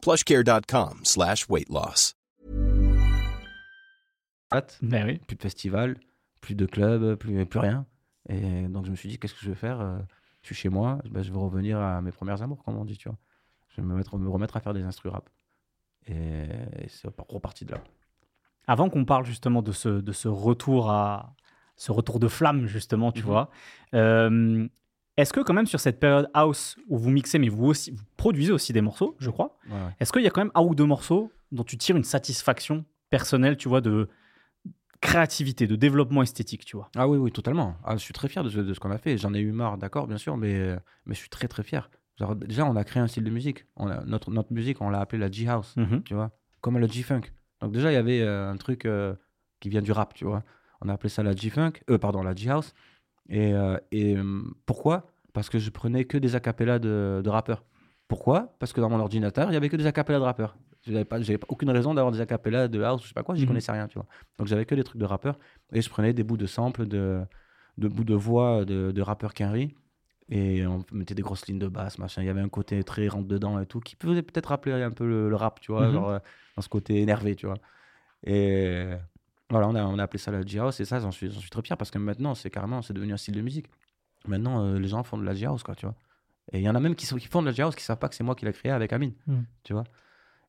Speaker 7: plushcare.com slash weight loss.
Speaker 1: Mais oui.
Speaker 2: plus de festivals, plus de clubs, plus, plus rien. Et donc je me suis dit, qu'est-ce que je vais faire Euh, Je suis chez moi, ben, je vais revenir à mes premières amours, comme on dit, tu vois. Je vais me, mettre, me remettre à faire des instrus rap. Et, et c'est reparti de là.
Speaker 1: Avant qu'on parle justement de ce, de ce retour à ce retour de flamme justement, tu
Speaker 2: Mhm.
Speaker 1: vois, euh, est-ce que quand même sur cette période house où vous mixez, mais vous aussi vous produisez aussi des morceaux, je crois,
Speaker 2: Ouais, ouais.
Speaker 1: est-ce qu'il y a quand même un ou deux morceaux dont tu tires une satisfaction personnelle, tu vois, de créativité, de développement esthétique, tu vois?
Speaker 2: Ah oui, oui, totalement. Ah, je suis très fier de ce, de ce qu'on a fait. J'en ai eu marre, d'accord, bien sûr, mais, mais je suis très, très fier. Genre, déjà, on a créé un style de musique. On a, notre, notre musique, on l'a appelée la G-House,
Speaker 1: Mhm.
Speaker 2: tu vois, comme le G-Funk. Donc déjà, il y avait euh, un truc euh, qui vient du rap, tu vois. On a appelé ça la G-Funk, euh, pardon, la G-House. Et, euh, et euh, pourquoi? Parce que je prenais que des acapellas de, de rappeurs. Pourquoi? Parce que dans mon ordinateur, il y avait que des acapellas de rappeurs. Je n'avais pas, j'avais pas aucune raison d'avoir des acapellas de house, je sais pas quoi, j'y
Speaker 1: Mhm.
Speaker 2: connaissais rien, tu vois. Donc j'avais que des trucs de rappeurs et je prenais des bouts de samples, de, de bouts de voix de, de rappeurs Quinry et on mettait des grosses lignes de basse, machin. Il y avait un côté très rentre dedans et tout qui pouvait peut-être rappeler un peu le, le rap, tu vois,
Speaker 1: Mhm.
Speaker 2: genre euh, dans ce côté énervé, tu vois. Et voilà, on a, on a appelé ça la G-House et ça, j'en suis, j'en suis très fier parce que maintenant, c'est carrément, c'est devenu un style de musique. Maintenant, euh, les gens font de la G-House, quoi, tu vois. Et il y en a même qui, sont- qui font de la G-House qui savent pas que c'est moi qui l'ai créé avec Amine,
Speaker 1: Mhm.
Speaker 2: tu vois.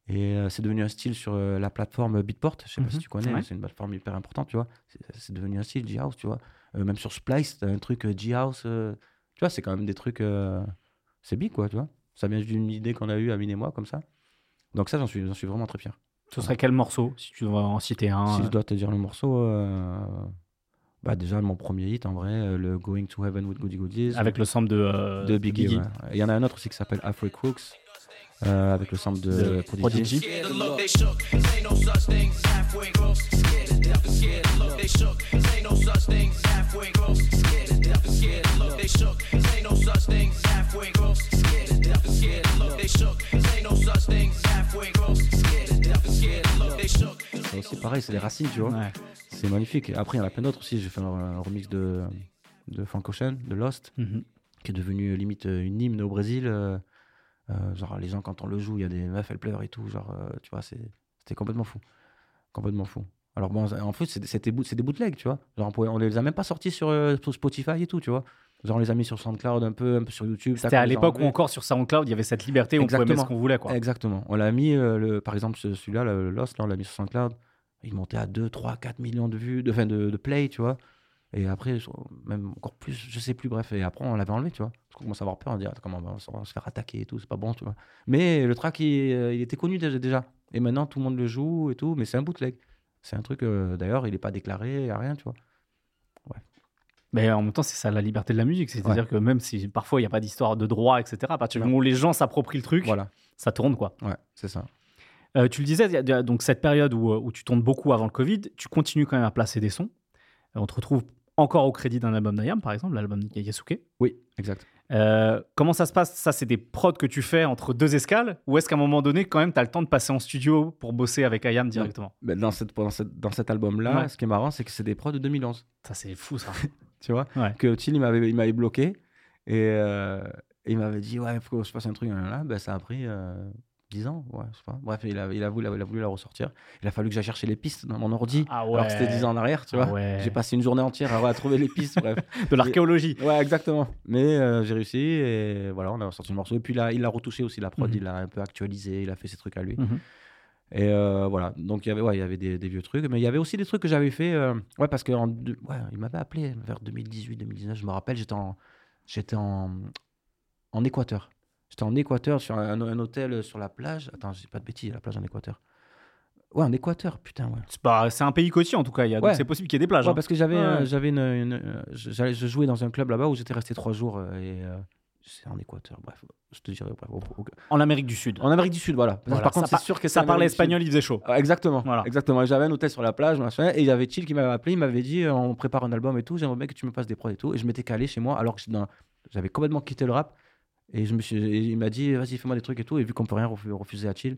Speaker 2: Et euh, c'est devenu un style sur euh, la plateforme Beatport, je sais pas
Speaker 1: Mhm.
Speaker 2: si tu connais,
Speaker 1: Ouais.
Speaker 2: c'est une plateforme hyper importante, tu vois. C'est- devenu un style G-House, tu vois. Même sur Splice, t'as un truc G-House, tu vois, c'est quand même des trucs. c'est big, quoi, tu vois. Ça vient d'une idée qu'on a eue, Amine et moi, comme ça. Donc ça, j'en suis, vraiment très fier.
Speaker 1: Ce serait quel morceau, si tu dois en citer un
Speaker 2: Si je dois te dire le morceau, euh, bah déjà mon premier hit en vrai, euh, le Going to Heaven with Goody Goodies.
Speaker 1: Avec le sample de, euh,
Speaker 2: de Biggie. ouais. Il y en a un autre aussi qui s'appelle Afro Crooks, euh, avec le sample de,
Speaker 1: de
Speaker 2: Prodigy.
Speaker 1: Prodigy.
Speaker 2: C'est aussi pareil, c'est les racines, tu vois.
Speaker 1: Ouais.
Speaker 2: C'est magnifique. Après, il y en a plein d'autres aussi. J'ai fait un, un remix de, de Frank Ocean, de Lost,
Speaker 1: Mhm.
Speaker 2: qui est devenu limite euh, une hymne au Brésil. euh, Euh, genre, les gens, quand on le joue, il y a des meufs, elles pleurent et tout. Genre, tu vois, c'était complètement fou. Complètement fou. Alors, bon, en fait, c'est boot- des bootlegs, tu vois. Genre, on, pouvait- on les a même pas sortis sur, sur Spotify et tout, tu vois. Genre, on les a mis sur SoundCloud un peu, un peu sur YouTube.
Speaker 1: C'était à l'époque où encore sur SoundCloud, il y avait cette liberté où on pouvait mettre ce
Speaker 2: Exactement.
Speaker 1: qu'on voulait. Quoi.
Speaker 2: Exactement. On l'a mis, euh, le, par exemple, ce- celui-là, Lost, là, on l'a mis sur SoundCloud. Il montait à 2, 3, 4 millions de vues, de, enfin, de, de play, tu vois. Et après, même encore plus, je sais plus, bref. Et après, on l'avait enlevé, tu vois. Parce qu'on commence à avoir peur, on dit, comment on va, se- on va se faire attaquer et tout, c'est pas bon, tu vois. Mais le track, il, euh, il était connu déjà, déjà. Et maintenant, tout le monde le joue et tout, mais c'est un bootleg. C'est un truc, euh, d'ailleurs, il n'est pas déclaré, il n'y a rien, tu vois.
Speaker 1: Mais en même temps, c'est ça la liberté de la musique. C'est-à-dire que même si parfois il n'y a pas d'histoire de droit, etc., à partir du moment où les gens s'approprient le truc,
Speaker 2: Voilà,
Speaker 1: ça tourne. quoi.
Speaker 2: ouais, c'est ça.
Speaker 1: Euh, tu le disais, il y a- donc cette période où, euh, où tu tournes beaucoup avant le Covid, tu continues quand même à placer des sons. Euh, on te retrouve encore au crédit d'un album d'Ayam, par exemple, l'album de Yasuke.
Speaker 2: Oui, exact.
Speaker 1: Euh, comment ça se passe? Ça, c'est des prods que tu fais entre deux escales Ou est-ce qu'à un moment donné, quand même, tu as le temps de passer en studio pour bosser avec Ayam directement?
Speaker 2: Mais dans, cette, dans, cette- dans cet album-là,
Speaker 1: Ouais.
Speaker 2: ce qui est marrant, c'est que c'est des prods de 2011.
Speaker 1: Ça, c'est fou, ça.
Speaker 2: tu vois?
Speaker 1: Ouais.
Speaker 2: que Till il m'avait bloqué et euh, il m'avait dit ouais il faut que je fasse un truc là ben ça a pris euh, 10 ans ouais je sais pas bref il a, il a voulu il a voulu la ressortir il a fallu que j'aille chercher les pistes dans mon ordi
Speaker 1: Ah
Speaker 2: alors que c'était 10 ans en arrière tu
Speaker 1: Ah
Speaker 2: vois
Speaker 1: ouais.
Speaker 2: j'ai passé une journée entière à, à trouver les pistes bref
Speaker 1: De l'archéologie.
Speaker 2: ouais exactement mais euh, j'ai réussi et voilà on a sorti le morceau et puis là il l'a retouché aussi la prod
Speaker 1: Mhm.
Speaker 2: il l'a un peu actualisé il a fait ses trucs à lui
Speaker 1: Mhm.
Speaker 2: et euh, voilà, donc il y avait, ouais, il y avait des, des vieux trucs, mais il y avait aussi des trucs que j'avais fait. euh, ouais, parce que en deux- ouais, il m'avait appelé vers 2018-2019, je me rappelle, j'étais en, j'étais en, en Équateur. J'étais en Équateur sur un, un hôtel sur la plage. Attends, je dis pas de bêtises, la plage en Équateur. Ouais, en Équateur, putain, ouais.
Speaker 1: C'est pas- c'est un pays côtier, en tout cas. il y a- donc. C'est possible qu'il y ait des plages.
Speaker 2: Ouais,
Speaker 1: hein.
Speaker 2: parce que j'avais,
Speaker 1: Ouais.
Speaker 2: euh, j'avais une, une- euh, je, jouais dans un club là-bas où j'étais resté trois jours euh, et euh, c'est en Équateur. Bref, je te dirais. bref,
Speaker 1: En Amérique du Sud.
Speaker 2: en Amérique du Sud, voilà.
Speaker 1: Voilà,
Speaker 2: Par contre, c'est sûr que
Speaker 1: Ça parlait espagnol, il faisait chaud.
Speaker 2: Ah, exactement.
Speaker 1: Voilà.
Speaker 2: Exactement. J'avais un hôtel sur la plage, et il y avait Chill qui m'avait appelé. Il m'avait dit euh, on prépare un album et tout. J'aimerais bien que tu me passes des prods et tout. Et je m'étais calé chez moi alors que dans- j'avais complètement quitté le rap. Et je me il m'a dit vas-y fais-moi des trucs et tout. Et vu qu'on peut rien refu- refuser à Chill,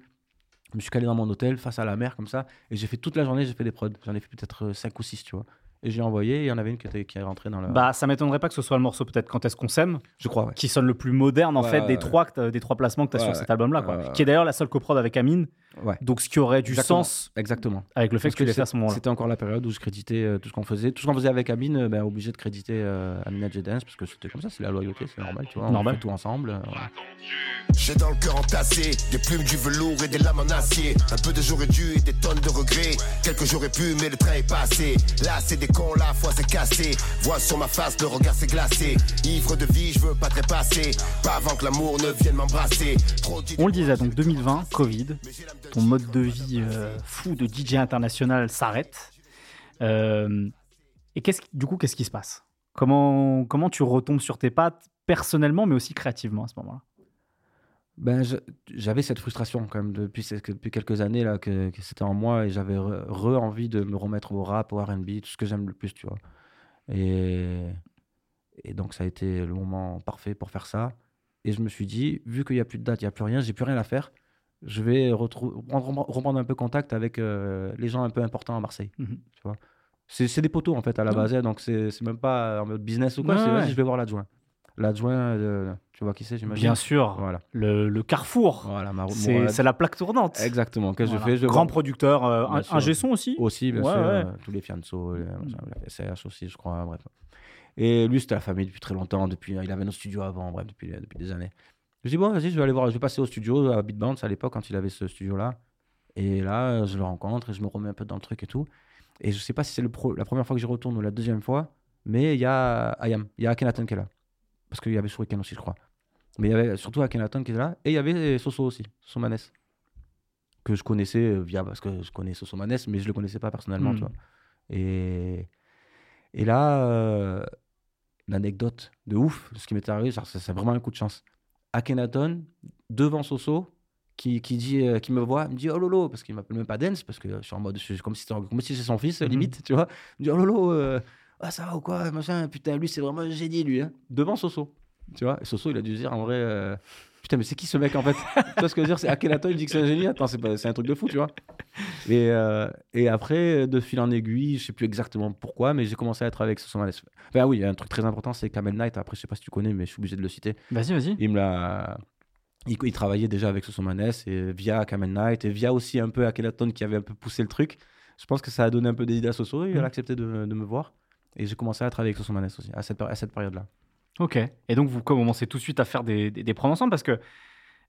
Speaker 2: je me suis calé dans mon hôtel face à la mer comme ça. Et j'ai fait toute la journée. J'ai fait des prods. J'en ai fait peut-être 5 ou 6 tu vois. Et j'ai envoyé. Et il y en avait une qui, était, qui est rentrée dans le.
Speaker 1: Bah, ça m'étonnerait pas que ce soit le morceau peut-être Quand est-ce qu'on s'aime
Speaker 2: je crois. Ouais.
Speaker 1: qui sonne le plus moderne en
Speaker 2: Ouais,
Speaker 1: fait
Speaker 2: ouais,
Speaker 1: des
Speaker 2: ouais.
Speaker 1: trois des trois placements que tu as
Speaker 2: Ouais,
Speaker 1: sur cet album là quoi.
Speaker 2: Ouais, ouais.
Speaker 1: Qui est d'ailleurs la seule coprod avec Amine.
Speaker 2: Ouais.
Speaker 1: Donc ce qui aurait du
Speaker 2: Exactement.
Speaker 1: sens
Speaker 2: Exactement.
Speaker 1: avec le fait
Speaker 2: Parce
Speaker 1: que tu fait à ce moment-là.
Speaker 2: C'était encore la période où je créditais euh, tout ce qu'on faisait. Tout ce qu'on faisait avec Amine, euh, ben, obligé de créditer euh, Amina Jedens parce que c'était comme ça, c'est la loyauté, c'est normal, tu vois.
Speaker 1: Normal.
Speaker 2: On fait tout ensemble. euh.
Speaker 8: J'ai dans le cœur entassé des plumes, du velours et des lames en acier. Un peu de j'aurais dû et des tonnes de regrets. Quelques j'aurais pu, mais le train est passé. Là, c'est des Vois sur ma face, le regard s'est glacé. Ivre de vie, je veux pas. Pas avant que l'amour ne vienne m'embrasser.
Speaker 1: On le disait donc 2020, Covid, ton mode de vie euh, fou de DJ international s'arrête. Euh, et qu'est-ce du coup, qu'est-ce qui se passe? Comment, comment tu retombes sur tes pattes personnellement, mais aussi créativement à ce moment-là?
Speaker 2: Ben, j'avais cette frustration quand même depuis, quelques années là que, que c'était en moi et j'avais re, re envie de me remettre au rap, au R&B, tout ce que j'aime le plus, tu vois. Et, et donc ça a été le moment parfait pour faire ça. Et je me suis dit, vu qu'il n'y a plus de date, il n'y a plus rien, j'ai plus rien à faire, je vais reprendre, reprendre un peu contact avec euh, les gens un peu importants à Marseille.
Speaker 1: Mhm.
Speaker 2: Tu vois. C'est des poteaux en fait à la base, hein, donc c'est même pas en mode business ou quoi,
Speaker 1: Ouais,
Speaker 2: c'est
Speaker 1: ouais.
Speaker 2: je vais voir l'adjoint. L'adjoint, euh, tu vois qui c'est, j'imagine
Speaker 1: Bien sûr,
Speaker 2: Voilà.
Speaker 1: le, le carrefour.
Speaker 2: Voilà, ma,
Speaker 1: C'est la plaque tournante.
Speaker 2: Exactement. Qu'est-ce que
Speaker 1: Voilà.
Speaker 2: je fais? Je
Speaker 1: Grand producteur, euh, un, G-son aussi?
Speaker 2: Aussi, bien
Speaker 1: Ouais,
Speaker 2: sûr.
Speaker 1: ouais.
Speaker 2: euh, tous les Fianso, les, machin, la SCH aussi, je crois. Bref. Et lui, c'était la famille depuis très longtemps. Depuis, il avait nos studios avant, bref, depuis, depuis des années. Je dis, bon, vas-y, je vais aller voir. Je vais passer au studio à Beat Bounce à l'époque quand il avait ce studio-là. Et là, je le rencontre et je me remets un peu dans le truc et tout. Et je sais pas si c'est le pro- la première fois que j'y retourne ou la deuxième fois, mais il y a Ayam, il y a Akhenaton qui est là. Parce qu'il y avait Shuriken aussi, je crois. Mais il y avait surtout Akhenaton qui est là. Et il y avait Soso aussi, Soso Manès. Que je connaissais euh, via. Parce que je connais Soso Manès, mais je le connaissais pas personnellement,
Speaker 1: Hmm.
Speaker 2: tu vois. Et, et là, euh, une anecdote de ouf, ce qui m'est arrivé, c'est vraiment un coup de chance. Akhenaton, devant Soso, qui, qui, dit, euh, qui me voit, me dit Oh lolo, parce qu'il m'appelle même pas Dance, parce que je suis en mode, je comme si c'était comme si c'est son fils,
Speaker 1: Mhm.
Speaker 2: limite, tu vois. Il me dit Oh lolo, euh, ah, ça va ou quoi, machin, putain, lui, c'est vraiment un génie, lui, hein. devant Soso. Tu vois, et Soso, il a dû se dire en vrai, euh, putain, mais c'est qui ce mec en fait? Tu vois ce que je veux dire C'est Akhenaton, il dit que c'est un génie, attends, c'est pas- c'est un truc de fou, tu vois. Et, euh, et après, de fil en aiguille, je sais plus exactement pourquoi, mais j'ai commencé à être avec Soso Manès. Enfin, oui, il y a un truc très important, c'est Kamel Knight. Après, je sais pas si tu connais, mais je suis obligé de le citer.
Speaker 1: Vas-y, vas-y.
Speaker 2: Il me l'a. il, il travaillait déjà avec Sosomanes et via Kamen Knight et via aussi un peu Akhenaton qui avait un peu poussé le truc. Je pense que ça a donné un peu des idées à Soso et il a accepté de, de me voir. Et j'ai commencé à travailler avec Sosomanes aussi à cette, péri- à cette période-là.
Speaker 1: Ok. Et donc, vous commencez tout de suite à faire des, des, des ensemble parce que,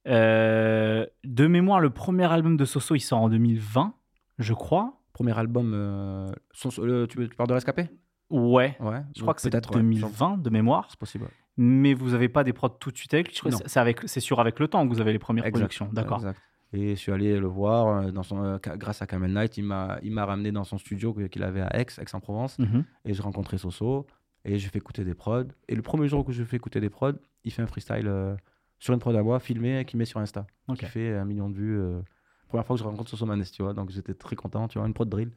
Speaker 1: euh, de mémoire, le premier album de Soso, il sort en 2020, je crois.
Speaker 2: Premier album, euh, son- le- tu, tu parles de Rescapé?
Speaker 1: Ouais.
Speaker 2: Ouais.
Speaker 1: Je crois que c'est
Speaker 2: peut-être ouais,
Speaker 1: 2020 de mémoire.
Speaker 2: C'est possible. ouais.
Speaker 1: Mais vous n'avez pas des prods tout de suite avec lui? C'est sûr avec le temps que vous avez les premières
Speaker 2: Exact,
Speaker 1: productions. D'accord.
Speaker 2: Et je suis allé le voir euh, dans son, euh, grâce à Kamen Knight. Il m'a, ramené dans son studio qu'il avait à Aix, Aix-en-Provence.
Speaker 1: Mhm.
Speaker 2: Et j'ai rencontré Soso. Et j'ai fait écouter des prods. Et le premier jour que je fais écouter des prods, il fait un freestyle euh, sur une prod à moi, filmé, qu'il met sur Insta.
Speaker 1: Ok.
Speaker 2: Qui fait un million de vues. euh, première fois que je rencontre Soso Manes, tu vois. Donc j'étais très content, tu vois, une prod drill.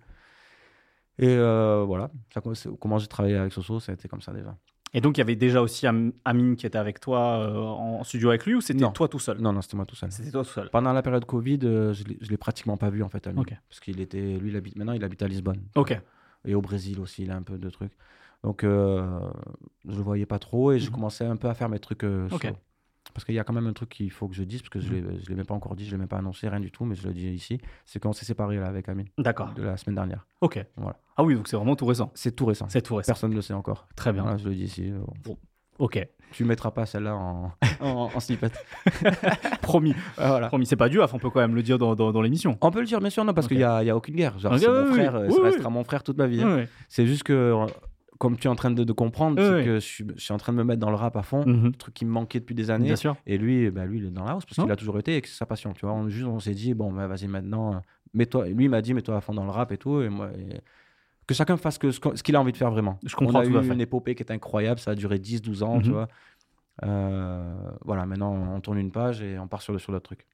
Speaker 2: Et euh, voilà, ça, comment j'ai travaillé avec Soso, ça a été comme ça déjà.
Speaker 1: Et donc, il y avait déjà aussi Am- Amine qui était avec toi euh, en studio avec lui ou c'était toi tout seul?
Speaker 2: Non, non, c'était moi tout seul.
Speaker 1: C'était toi tout seul.
Speaker 2: Pendant la période Covid, euh, je je l'ai pratiquement pas vu en fait. Amine.
Speaker 1: Ok.
Speaker 2: Parce qu'il était, lui, il habite, maintenant il habite à Lisbonne.
Speaker 1: Ok.
Speaker 2: Et au Brésil aussi, il a un peu de trucs. Donc, euh, je le voyais pas trop et j'ai
Speaker 1: Mhm.
Speaker 2: commencé un peu à faire mes trucs
Speaker 1: Ok.
Speaker 2: solo. Parce qu'il y a quand même un truc qu'il faut que je dise, parce que je ne l'ai même pas encore dit, je ne l'ai même pas annoncé, rien du tout, mais je le dis ici. C'est qu'on s'est séparés là, avec Amine,
Speaker 1: D'accord.
Speaker 2: de la semaine dernière.
Speaker 1: Ok.
Speaker 2: Voilà.
Speaker 1: Ah oui, donc c'est vraiment tout récent.
Speaker 2: C'est tout récent.
Speaker 1: C'est tout récent.
Speaker 2: Personne ne le sait encore.
Speaker 1: Très bien.
Speaker 2: Voilà, je le dis ici. euh, bon.
Speaker 1: Ok.
Speaker 2: Tu ne mettras pas celle-là en, en, en snippet.
Speaker 1: Promis.
Speaker 2: voilà.
Speaker 1: Promis. C'est pas du on peut quand même le dire dans, dans, dans l'émission.
Speaker 2: On peut le dire, bien sûr, non, parce qu'il n'y a, y a aucune guerre. Genre, c'est
Speaker 1: oui,
Speaker 2: mon frère, euh,
Speaker 1: oui,
Speaker 2: ça
Speaker 1: oui.
Speaker 2: restera mon frère toute ma vie. hein. C'est juste que, euh, comme tu es en train de, de comprendre,
Speaker 1: Oui,
Speaker 2: que je suis, je suis en train de me mettre dans le rap à fond, le truc qui me manquait depuis des années.
Speaker 1: Bien sûr.
Speaker 2: Et lui, bah, lui, il est dans la house parce qu'il a toujours été et que c'est sa passion. Tu vois, on, juste, on s'est dit, bon, bah, vas-y maintenant, mets-toi. Lui, m'a dit, mets-toi à fond dans le rap et tout. Et moi, et- que chacun fasse que, ce qu'il a envie de faire vraiment.
Speaker 1: Je comprends
Speaker 2: on a
Speaker 1: tout
Speaker 2: eu
Speaker 1: à fait.
Speaker 2: une épopée qui est incroyable, ça a duré 10-12 ans, tu
Speaker 1: Mhm.
Speaker 2: vois. Euh, voilà, maintenant, on tourne une page et on part sur, le- sur d'autres trucs.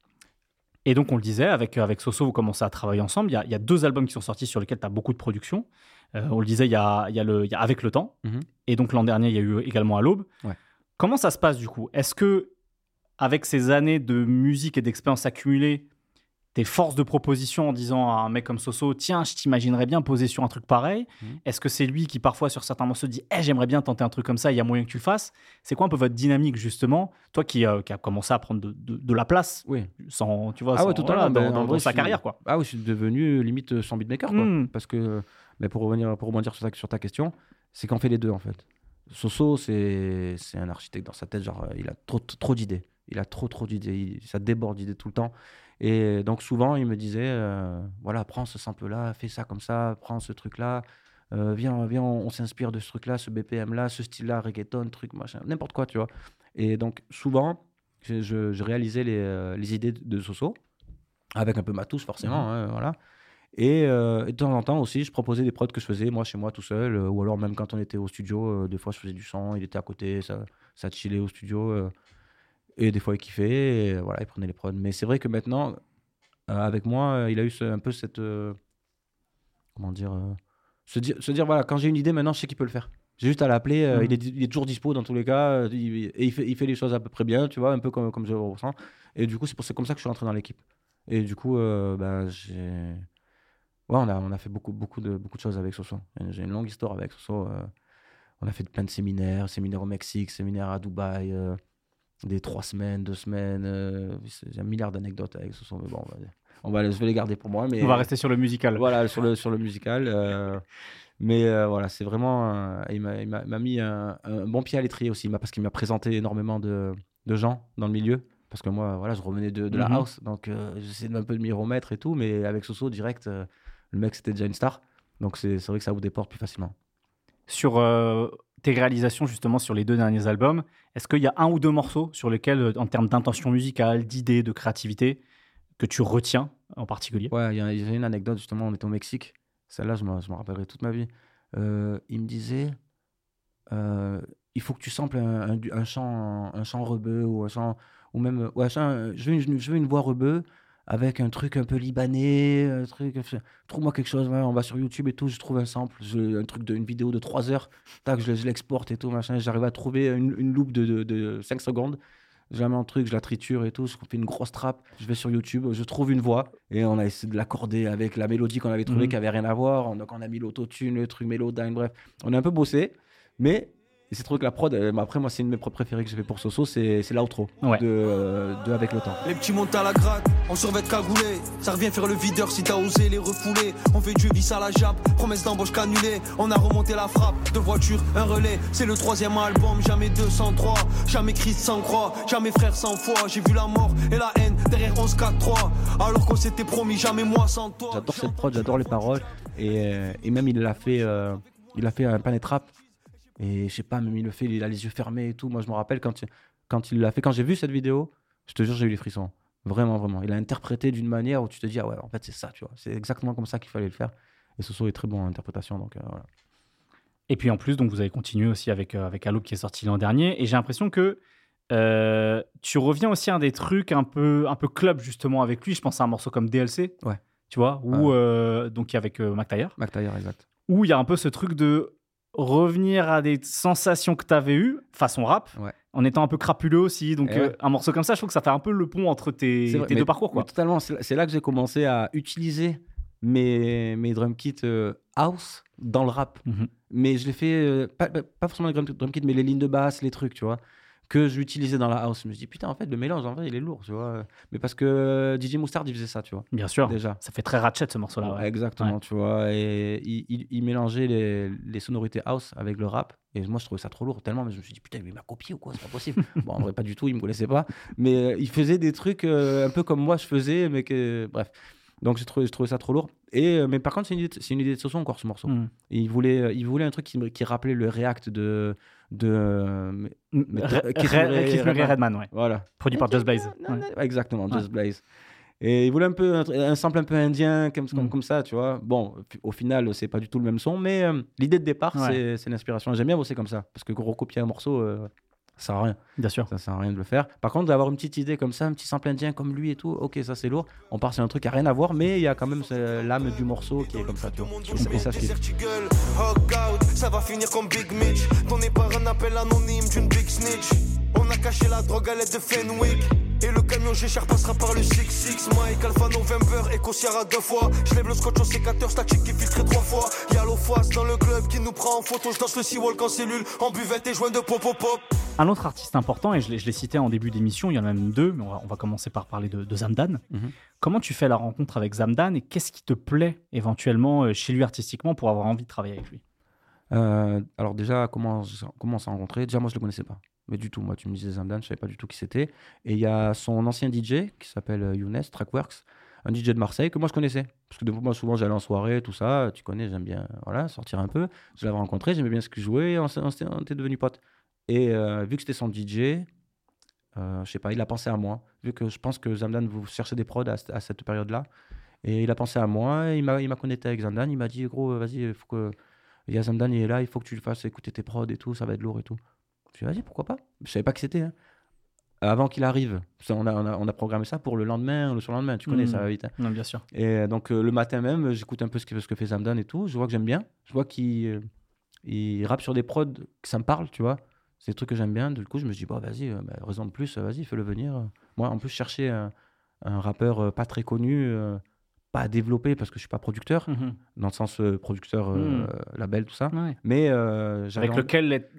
Speaker 1: Et donc, on le disait, avec, avec Soso, vous commencez à travailler ensemble. Il y a, il y a deux albums qui sont sortis sur lesquels tu as beaucoup de production. Euh, on le disait, il y a, il y a le, il y a Avec le temps.
Speaker 2: Mhm.
Speaker 1: Et donc, l'an dernier, il y a eu également À l'aube.
Speaker 2: Ouais.
Speaker 1: Comment ça se passe du coup? Est-ce que, avec ces années de musique et d'expérience accumulée, tes forces de proposition en disant à un mec comme Soso, tiens, je t'imaginerais bien poser sur un truc pareil
Speaker 2: Mhm.
Speaker 1: Est-ce que c'est lui qui, parfois, sur certains morceaux, dit, Eh, j'aimerais bien tenter un truc comme ça, il y a moyen que tu le fasses? C'est quoi un peu votre dynamique, justement Toi qui, euh, qui a commencé à prendre de, de- de la place,
Speaker 2: Oui.
Speaker 1: sans, tu vois,
Speaker 2: Ah ouais,
Speaker 1: sans-
Speaker 2: totalement.
Speaker 1: voilà, dans,
Speaker 2: Ben,
Speaker 1: dans- sa
Speaker 2: suis-
Speaker 1: carrière, quoi.
Speaker 2: Ah oui, je suis devenu limite son beatmaker, quoi.
Speaker 1: Mm.
Speaker 2: Parce que, mais pour revenir, pour rebondir sur ta, sur ta question, c'est qu'on fait les deux, en fait. Soso, c'est un architecte dans sa tête, genre, euh, il a trop, trop d'idées. Il a trop, trop d'idées. Ça déborde d'idées tout le temps. Et donc, souvent, il me disait, euh, voilà, prends ce sample-là, fais ça comme ça, prends ce truc-là. euh, viens, viens, on, on s'inspire de ce truc-là, ce BPM-là, ce style-là, reggaeton, truc, machin, n'importe quoi, tu vois. Et donc, souvent, je, je- je réalisais les, euh, les idées de, Soso, avec un peu ma touche, forcément, hein, voilà. Et, euh, et de temps en temps aussi, je proposais des prods que je faisais, moi, chez moi, tout seul, euh, ou alors même quand on était au studio, euh, des fois, je faisais du son, il était à côté, ça, ça chillait au studio, et des fois, il kiffait, et voilà, il prenait les prods. Mais c'est vrai que maintenant, euh, avec moi, euh, il a eu ce- un peu cette... euh, comment dire se, dire se dire, voilà, quand j'ai une idée, maintenant, je sais qu'il peut le faire. J'ai juste à l'appeler, euh,
Speaker 1: Mhm.
Speaker 2: il, est, il est toujours dispo dans tous les cas, il- et il fait, il fait les choses à peu près bien, tu vois, un peu comme, comme je le ressens. Et du coup, c'est comme ça que je suis rentré dans l'équipe. Et du coup, euh, bah, j'ai... Ouais, on a, on a fait beaucoup, beaucoup, de, beaucoup de choses avec Soso. J'ai une longue histoire avec Soso. euh. on a fait plein de séminaires, séminaires au Mexique, séminaires à Dubaï, des trois semaines, deux semaines. euh, J'ai un milliard d'anecdotes avec Soso, mais bon, on va, on va, je vais les garder pour moi. Mais
Speaker 1: On va rester sur le musical.
Speaker 2: voilà, sur le, sur le musical. euh, mais euh, voilà, c'est vraiment. il m'a- mis un, un bon pied à l'étrier aussi, parce qu'il m'a présenté énormément de, de gens dans le milieu. Parce que moi, voilà, je revenais de, de la
Speaker 1: Mhm.
Speaker 2: house, donc euh, j'essayais de un peu de m'y remettre et tout. Mais avec Soso, direct, le mec, c'était déjà une star. Donc c'est c'est vrai que ça ouvre des portes plus facilement.
Speaker 1: Sur tes réalisations, justement, sur les deux derniers albums, est-ce qu'il y a un ou deux morceaux sur lesquels, euh, en termes d'intention musicale, d'idées, de créativité, que tu retiens en particulier?
Speaker 2: Ouais, il y a, une anecdote, justement, on était au Mexique. Celle-là, je m'en rappellerai toute ma vie. Euh, il me disait euh, il faut que tu samples un, un, chant, un chant rebeu ou un chant. Ou même. Ouais, je, veux une, je veux une voix rebeu avec un truc un peu libanais. Un truc, Trouve-moi quelque chose. ouais, on va sur YouTube et tout. Je trouve un sample. je- un truc de, une vidéo de 3 heures. Tac, je, je l'exporte et tout. Machin. J'arrive à trouver une, une loupe de, de, de 5 secondes. Je la mets en truc, je la triture et tout, je fais une grosse trappe, je vais sur YouTube, je trouve une voix et on a essayé de l'accorder avec la mélodie qu'on avait trouvée
Speaker 1: Mhm.
Speaker 2: qui avait rien à voir. Donc on a mis l'autotune, le truc Melodyne, bref. On a un peu bossé, mais Et c'est trop que la prod, euh, bah, après, moi, c'est une de mes prods préférées que j'ai fait pour Soso, c'est c'est l'outro
Speaker 1: Ouais.
Speaker 2: de, euh, de Avec le temps.
Speaker 3: Les petits montent à la gratte, en survêt cagoulé. Ça revient faire le videur si t'as osé les refouler. On fait du vis à la jappe, promesse d'embauche cannulée. On a remonté la frappe, deux voitures, un relais. C'est le troisième album, jamais 203. Jamais Christ sans croix, jamais frère sans foi. J'ai vu la mort et la haine derrière 11-4-3. Alors qu'on s'était promis, jamais moi sans toi.
Speaker 2: J'adore cette prod, j'adore les paroles. Et, euh, et même, il a fait, euh, il a fait un panet rap. Et je sais pas, même il le fait, il a les yeux fermés et tout. Moi, je me rappelle quand, quand il l'a fait, quand j'ai vu cette vidéo, je te jure, j'ai eu les frissons. Vraiment, vraiment. Il a interprété d'une manière où tu te dis, ah ouais, en fait, c'est ça, tu vois. C'est exactement comme ça qu'il fallait le faire. Et Soso est très bon en interprétation. Donc, euh, voilà.
Speaker 1: Et puis en plus, donc vous avez continué aussi avec, euh, avec Allo qui est sorti l'an dernier. Et j'ai l'impression que euh, tu reviens aussi à des trucs un peu, un peu club justement avec lui. Je pense à un morceau comme DLC.
Speaker 2: Ouais.
Speaker 1: Tu vois, où, euh, donc avec Mac Taylor,
Speaker 2: Mac Taylor, exact.
Speaker 1: où il y a un peu ce truc de revenir à des sensations que tu avais eues, façon rap,
Speaker 2: Ouais.
Speaker 1: en étant un peu crapuleux aussi. Donc
Speaker 2: Et
Speaker 1: euh, un morceau comme ça, je trouve que ça fait un peu le pont entre tes,
Speaker 2: vrai,
Speaker 1: tes
Speaker 2: mais-
Speaker 1: deux parcours. Quoi.
Speaker 2: totalement. C'est là que j'ai commencé à utiliser mes, mes drum kits euh, house dans le rap.
Speaker 1: Mhm.
Speaker 2: Mais je l'ai fait, euh, pas, pas- pas forcément les drum, drum kits, mais les lignes de basse, les trucs, tu vois, que j'utilisais dans la house. Je me dis, putain, en fait, le mélange, en vrai, il est lourd, tu vois. Mais parce que euh, DJ Moustard, il faisait ça, tu vois,
Speaker 1: Bien sûr.
Speaker 2: déjà.
Speaker 1: Ça fait très ratchet ce morceau-là. ouais.
Speaker 2: Exactement, tu vois. Et il, il- il mélangeait les, les sonorités house avec le rap. Et moi, je trouvais ça trop lourd, tellement. Mais je me suis dit, putain, mais il m'a copié ou quoi? C'est pas possible. bon, en vrai, pas du tout, il me connaissait pas. Mais euh, il faisait des trucs euh, un peu comme moi, je faisais, mais que. Bref. Donc, j'ai trouvé, je trouvais ça trop lourd. Et, euh, mais par contre, c'est une, idée de- c'est une idée de Soso encore, ce morceau. Et il, voulait, euh, il voulait un truc qui, rappelait le React de. de et Redman.
Speaker 1: Ouais.
Speaker 2: voilà.
Speaker 1: Produit par Just Blaze. Ouais,
Speaker 2: Exactement,
Speaker 1: Ouais.
Speaker 2: Just Blaze. Et il voulait un peu un, sample un peu indien, comme, comme,
Speaker 1: Mm.
Speaker 2: comme ça, tu vois. Bon, au final, c'est pas du tout le même son, mais euh, l'idée de départ,
Speaker 1: Ouais.
Speaker 2: c'est- c'est l'inspiration. J'aime bien bosser comme ça, parce que recopier un morceau, euh, ça sert à rien.
Speaker 1: Bien sûr.
Speaker 2: Ça sert à rien de le faire. Par contre, d'avoir une petite idée comme ça, un petit sample indien comme lui et tout, ok, ça c'est lourd. On part sur un truc qui a rien à voir, mais il y a quand même l'âme du morceau qui est comme ça, tu vois. Et, ça- ça, je kiffe.
Speaker 5: gueule, hog out, ça va finir comme Big Mitch. Donné par un appel anonyme d'une Big Snitch. On a caché la drogue à l'aide de Fenwick. Et le camion G-Cher passera par le 6-6 Mike, Alpha November, Echo Sierra deux fois. Je lève le scotch au sécateur, statique qui filtré trois fois. Y'a l'Ofas dans le club qui nous prend en photo. Je danse le Seawalk en cellule, en buvette et joint de pop pop pop.
Speaker 1: Un autre artiste important, et je l'ai cité en début d'émission, il y en a même deux, mais on va, on va commencer par parler de, de Zamdan.
Speaker 2: Mhm.
Speaker 1: Comment tu fais la rencontre avec Zamdan et qu'est-ce qui te plaît éventuellement euh, chez lui artistiquement pour avoir envie de travailler avec lui?
Speaker 2: Euh, alors déjà, comment, comment on s'est rencontrés? Déjà, moi, je le connaissais pas. Mais du tout, moi, tu me disais Zamdan, je savais pas du tout qui c'était. Et il y a son ancien DJ qui s'appelle euh, Younes, Trackworks, un DJ de Marseille que moi, je connaissais. Parce que de- moi, souvent, j'allais en soirée, tout ça. Tu connais, j'aime bien voilà, sortir un peu. Je l'avais rencontré, j'aimais bien ce qu'il jouait, on, on était devenus potes. Et euh, vu que c'était son DJ, euh, je sais pas, il a pensé à moi. Vu que je pense que Zamdan, vous cherchez des prods à, cette période-là. Et il a pensé à moi, et il m'a connecté avec Zamdan. Il m'a dit, gros, vas-y, il faut que. Il y a Zamdan, il est là, il faut que tu le fasses écouter tes prods et tout, ça va être lourd et tout. Je dit, vas-y, pourquoi pas? Je savais pas qui c'était. hein. Avant qu'il arrive, Ça, on a, on, a, on a programmé ça pour le lendemain, le surlendemain, tu connais,
Speaker 1: Mhm.
Speaker 2: ça va vite. hein.
Speaker 1: Non, bien sûr.
Speaker 2: Et donc euh, le matin même, j'écoute un peu ce que, ce que fait Zamdan et tout. Je vois que j'aime bien. Je vois qu'il euh, il rappe sur des prods que ça me parle, tu vois. C'est des trucs que j'aime bien. Du coup, je me dis, bah, vas-y, euh, bah, raison de plus, vas-y, fais-le venir. Moi, en plus, je cherchais un, un rappeur pas très connu, pas à développer parce que je suis pas producteur,
Speaker 1: Mhm.
Speaker 2: dans le sens euh, producteur, euh,
Speaker 1: Mhm.
Speaker 2: label, tout ça.
Speaker 1: Ouais.
Speaker 2: Mais euh,
Speaker 1: Avec lequel être,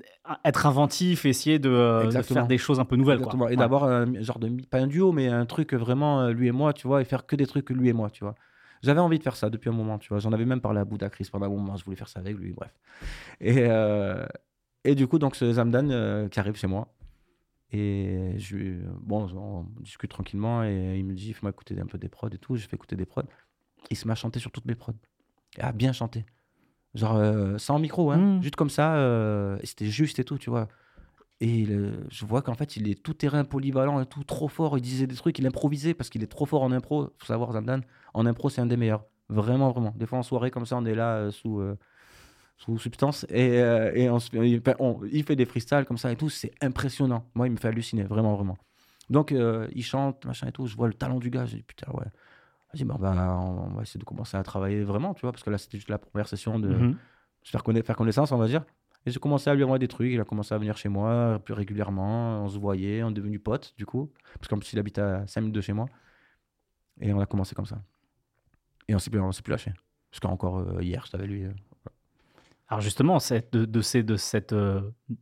Speaker 1: être inventif, essayer de, faire des choses un peu nouvelles. quoi.
Speaker 2: Et
Speaker 1: Ouais.
Speaker 2: d'avoir un genre de, pas un duo, mais un truc vraiment lui et moi, tu vois, et faire que des trucs lui et moi, tu vois. J'avais envie de faire ça depuis un moment, tu vois. J'en avais même parlé à Bouddha Chris pendant un moment, je voulais faire ça avec lui, bref. Et, et du coup, donc, ce Zamdan qui arrive chez moi. Et je, bon, on discute tranquillement et il me dit, fais-moi écouter un peu des prods et tout. Je fais écouter des prods. Il se met à chanter sur toutes mes prods. À bien chanter. Genre, euh, sans micro, hein,
Speaker 1: Mhm.
Speaker 2: juste comme ça. euh, c'était juste et tout, tu vois. Et il, je vois qu'en fait, il est tout terrain, polyvalent et tout, trop fort. Il disait des trucs, il improvisait parce qu'il est trop fort en impro. faut savoir, Zamdan, en impro, c'est un des meilleurs. Vraiment, vraiment. Des fois, en soirée, comme ça, on est là euh, sous, euh, sous substance et, euh, et on il, enfin, on- il fait des freestyles comme ça et tout. C'est impressionnant. Moi, il me fait halluciner, vraiment, vraiment. Donc, euh, il chante, machin et tout. Je vois le talent du gars. Je dis, putain, ouais. Vas-y, bah, bah, on va essayer de commencer à travailler vraiment, tu vois, parce que là, c'était juste la première session de
Speaker 1: Mhm.
Speaker 2: se faire, faire connaissance, on va dire. Et j'ai commencé à lui envoyer des trucs. Il a commencé à venir chez moi plus régulièrement. On se voyait, on est devenus potes, du coup. Parce qu'en plus, il habite à 5 minutes de chez moi. Et on a commencé comme ça. Et on s'est plus, on plus lâché. Jusqu'à encore euh, hier, je t'avais lui. euh,
Speaker 1: Alors justement, de, de ces- de cette euh,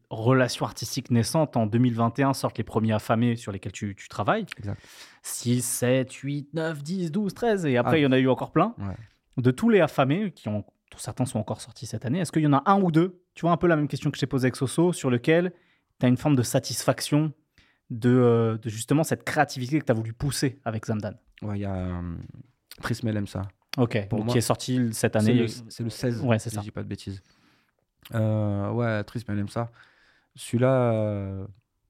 Speaker 1: relation artistique naissante, en 2021 sortent les premiers affamés sur lesquels tu, tu travailles.
Speaker 2: Exact.
Speaker 1: 6, 7, 8, 9, 10, 12, 13. Et après,
Speaker 2: Ah.
Speaker 1: il y en a eu encore plein.
Speaker 2: Ouais.
Speaker 1: De tous les affamés, qui ont, certains sont encore sortis cette année, est-ce qu'il y en a un ou deux Tu vois un peu la même question que je t'ai posée avec Soso, sur lequel tu as une forme de satisfaction de, euh, de justement cette créativité que tu as voulu pousser avec Zamdan?
Speaker 2: Ouais, il y a euh, Trismel aime ça.
Speaker 1: Ok,
Speaker 2: Pour
Speaker 1: donc
Speaker 2: moi,
Speaker 1: qui est sorti cette année.
Speaker 2: c'est le 16.
Speaker 1: Ouais, c'est
Speaker 2: si
Speaker 1: ça.
Speaker 2: Je dis pas de bêtises. Euh, ouais, Trismel aime ça. Celui-là, euh,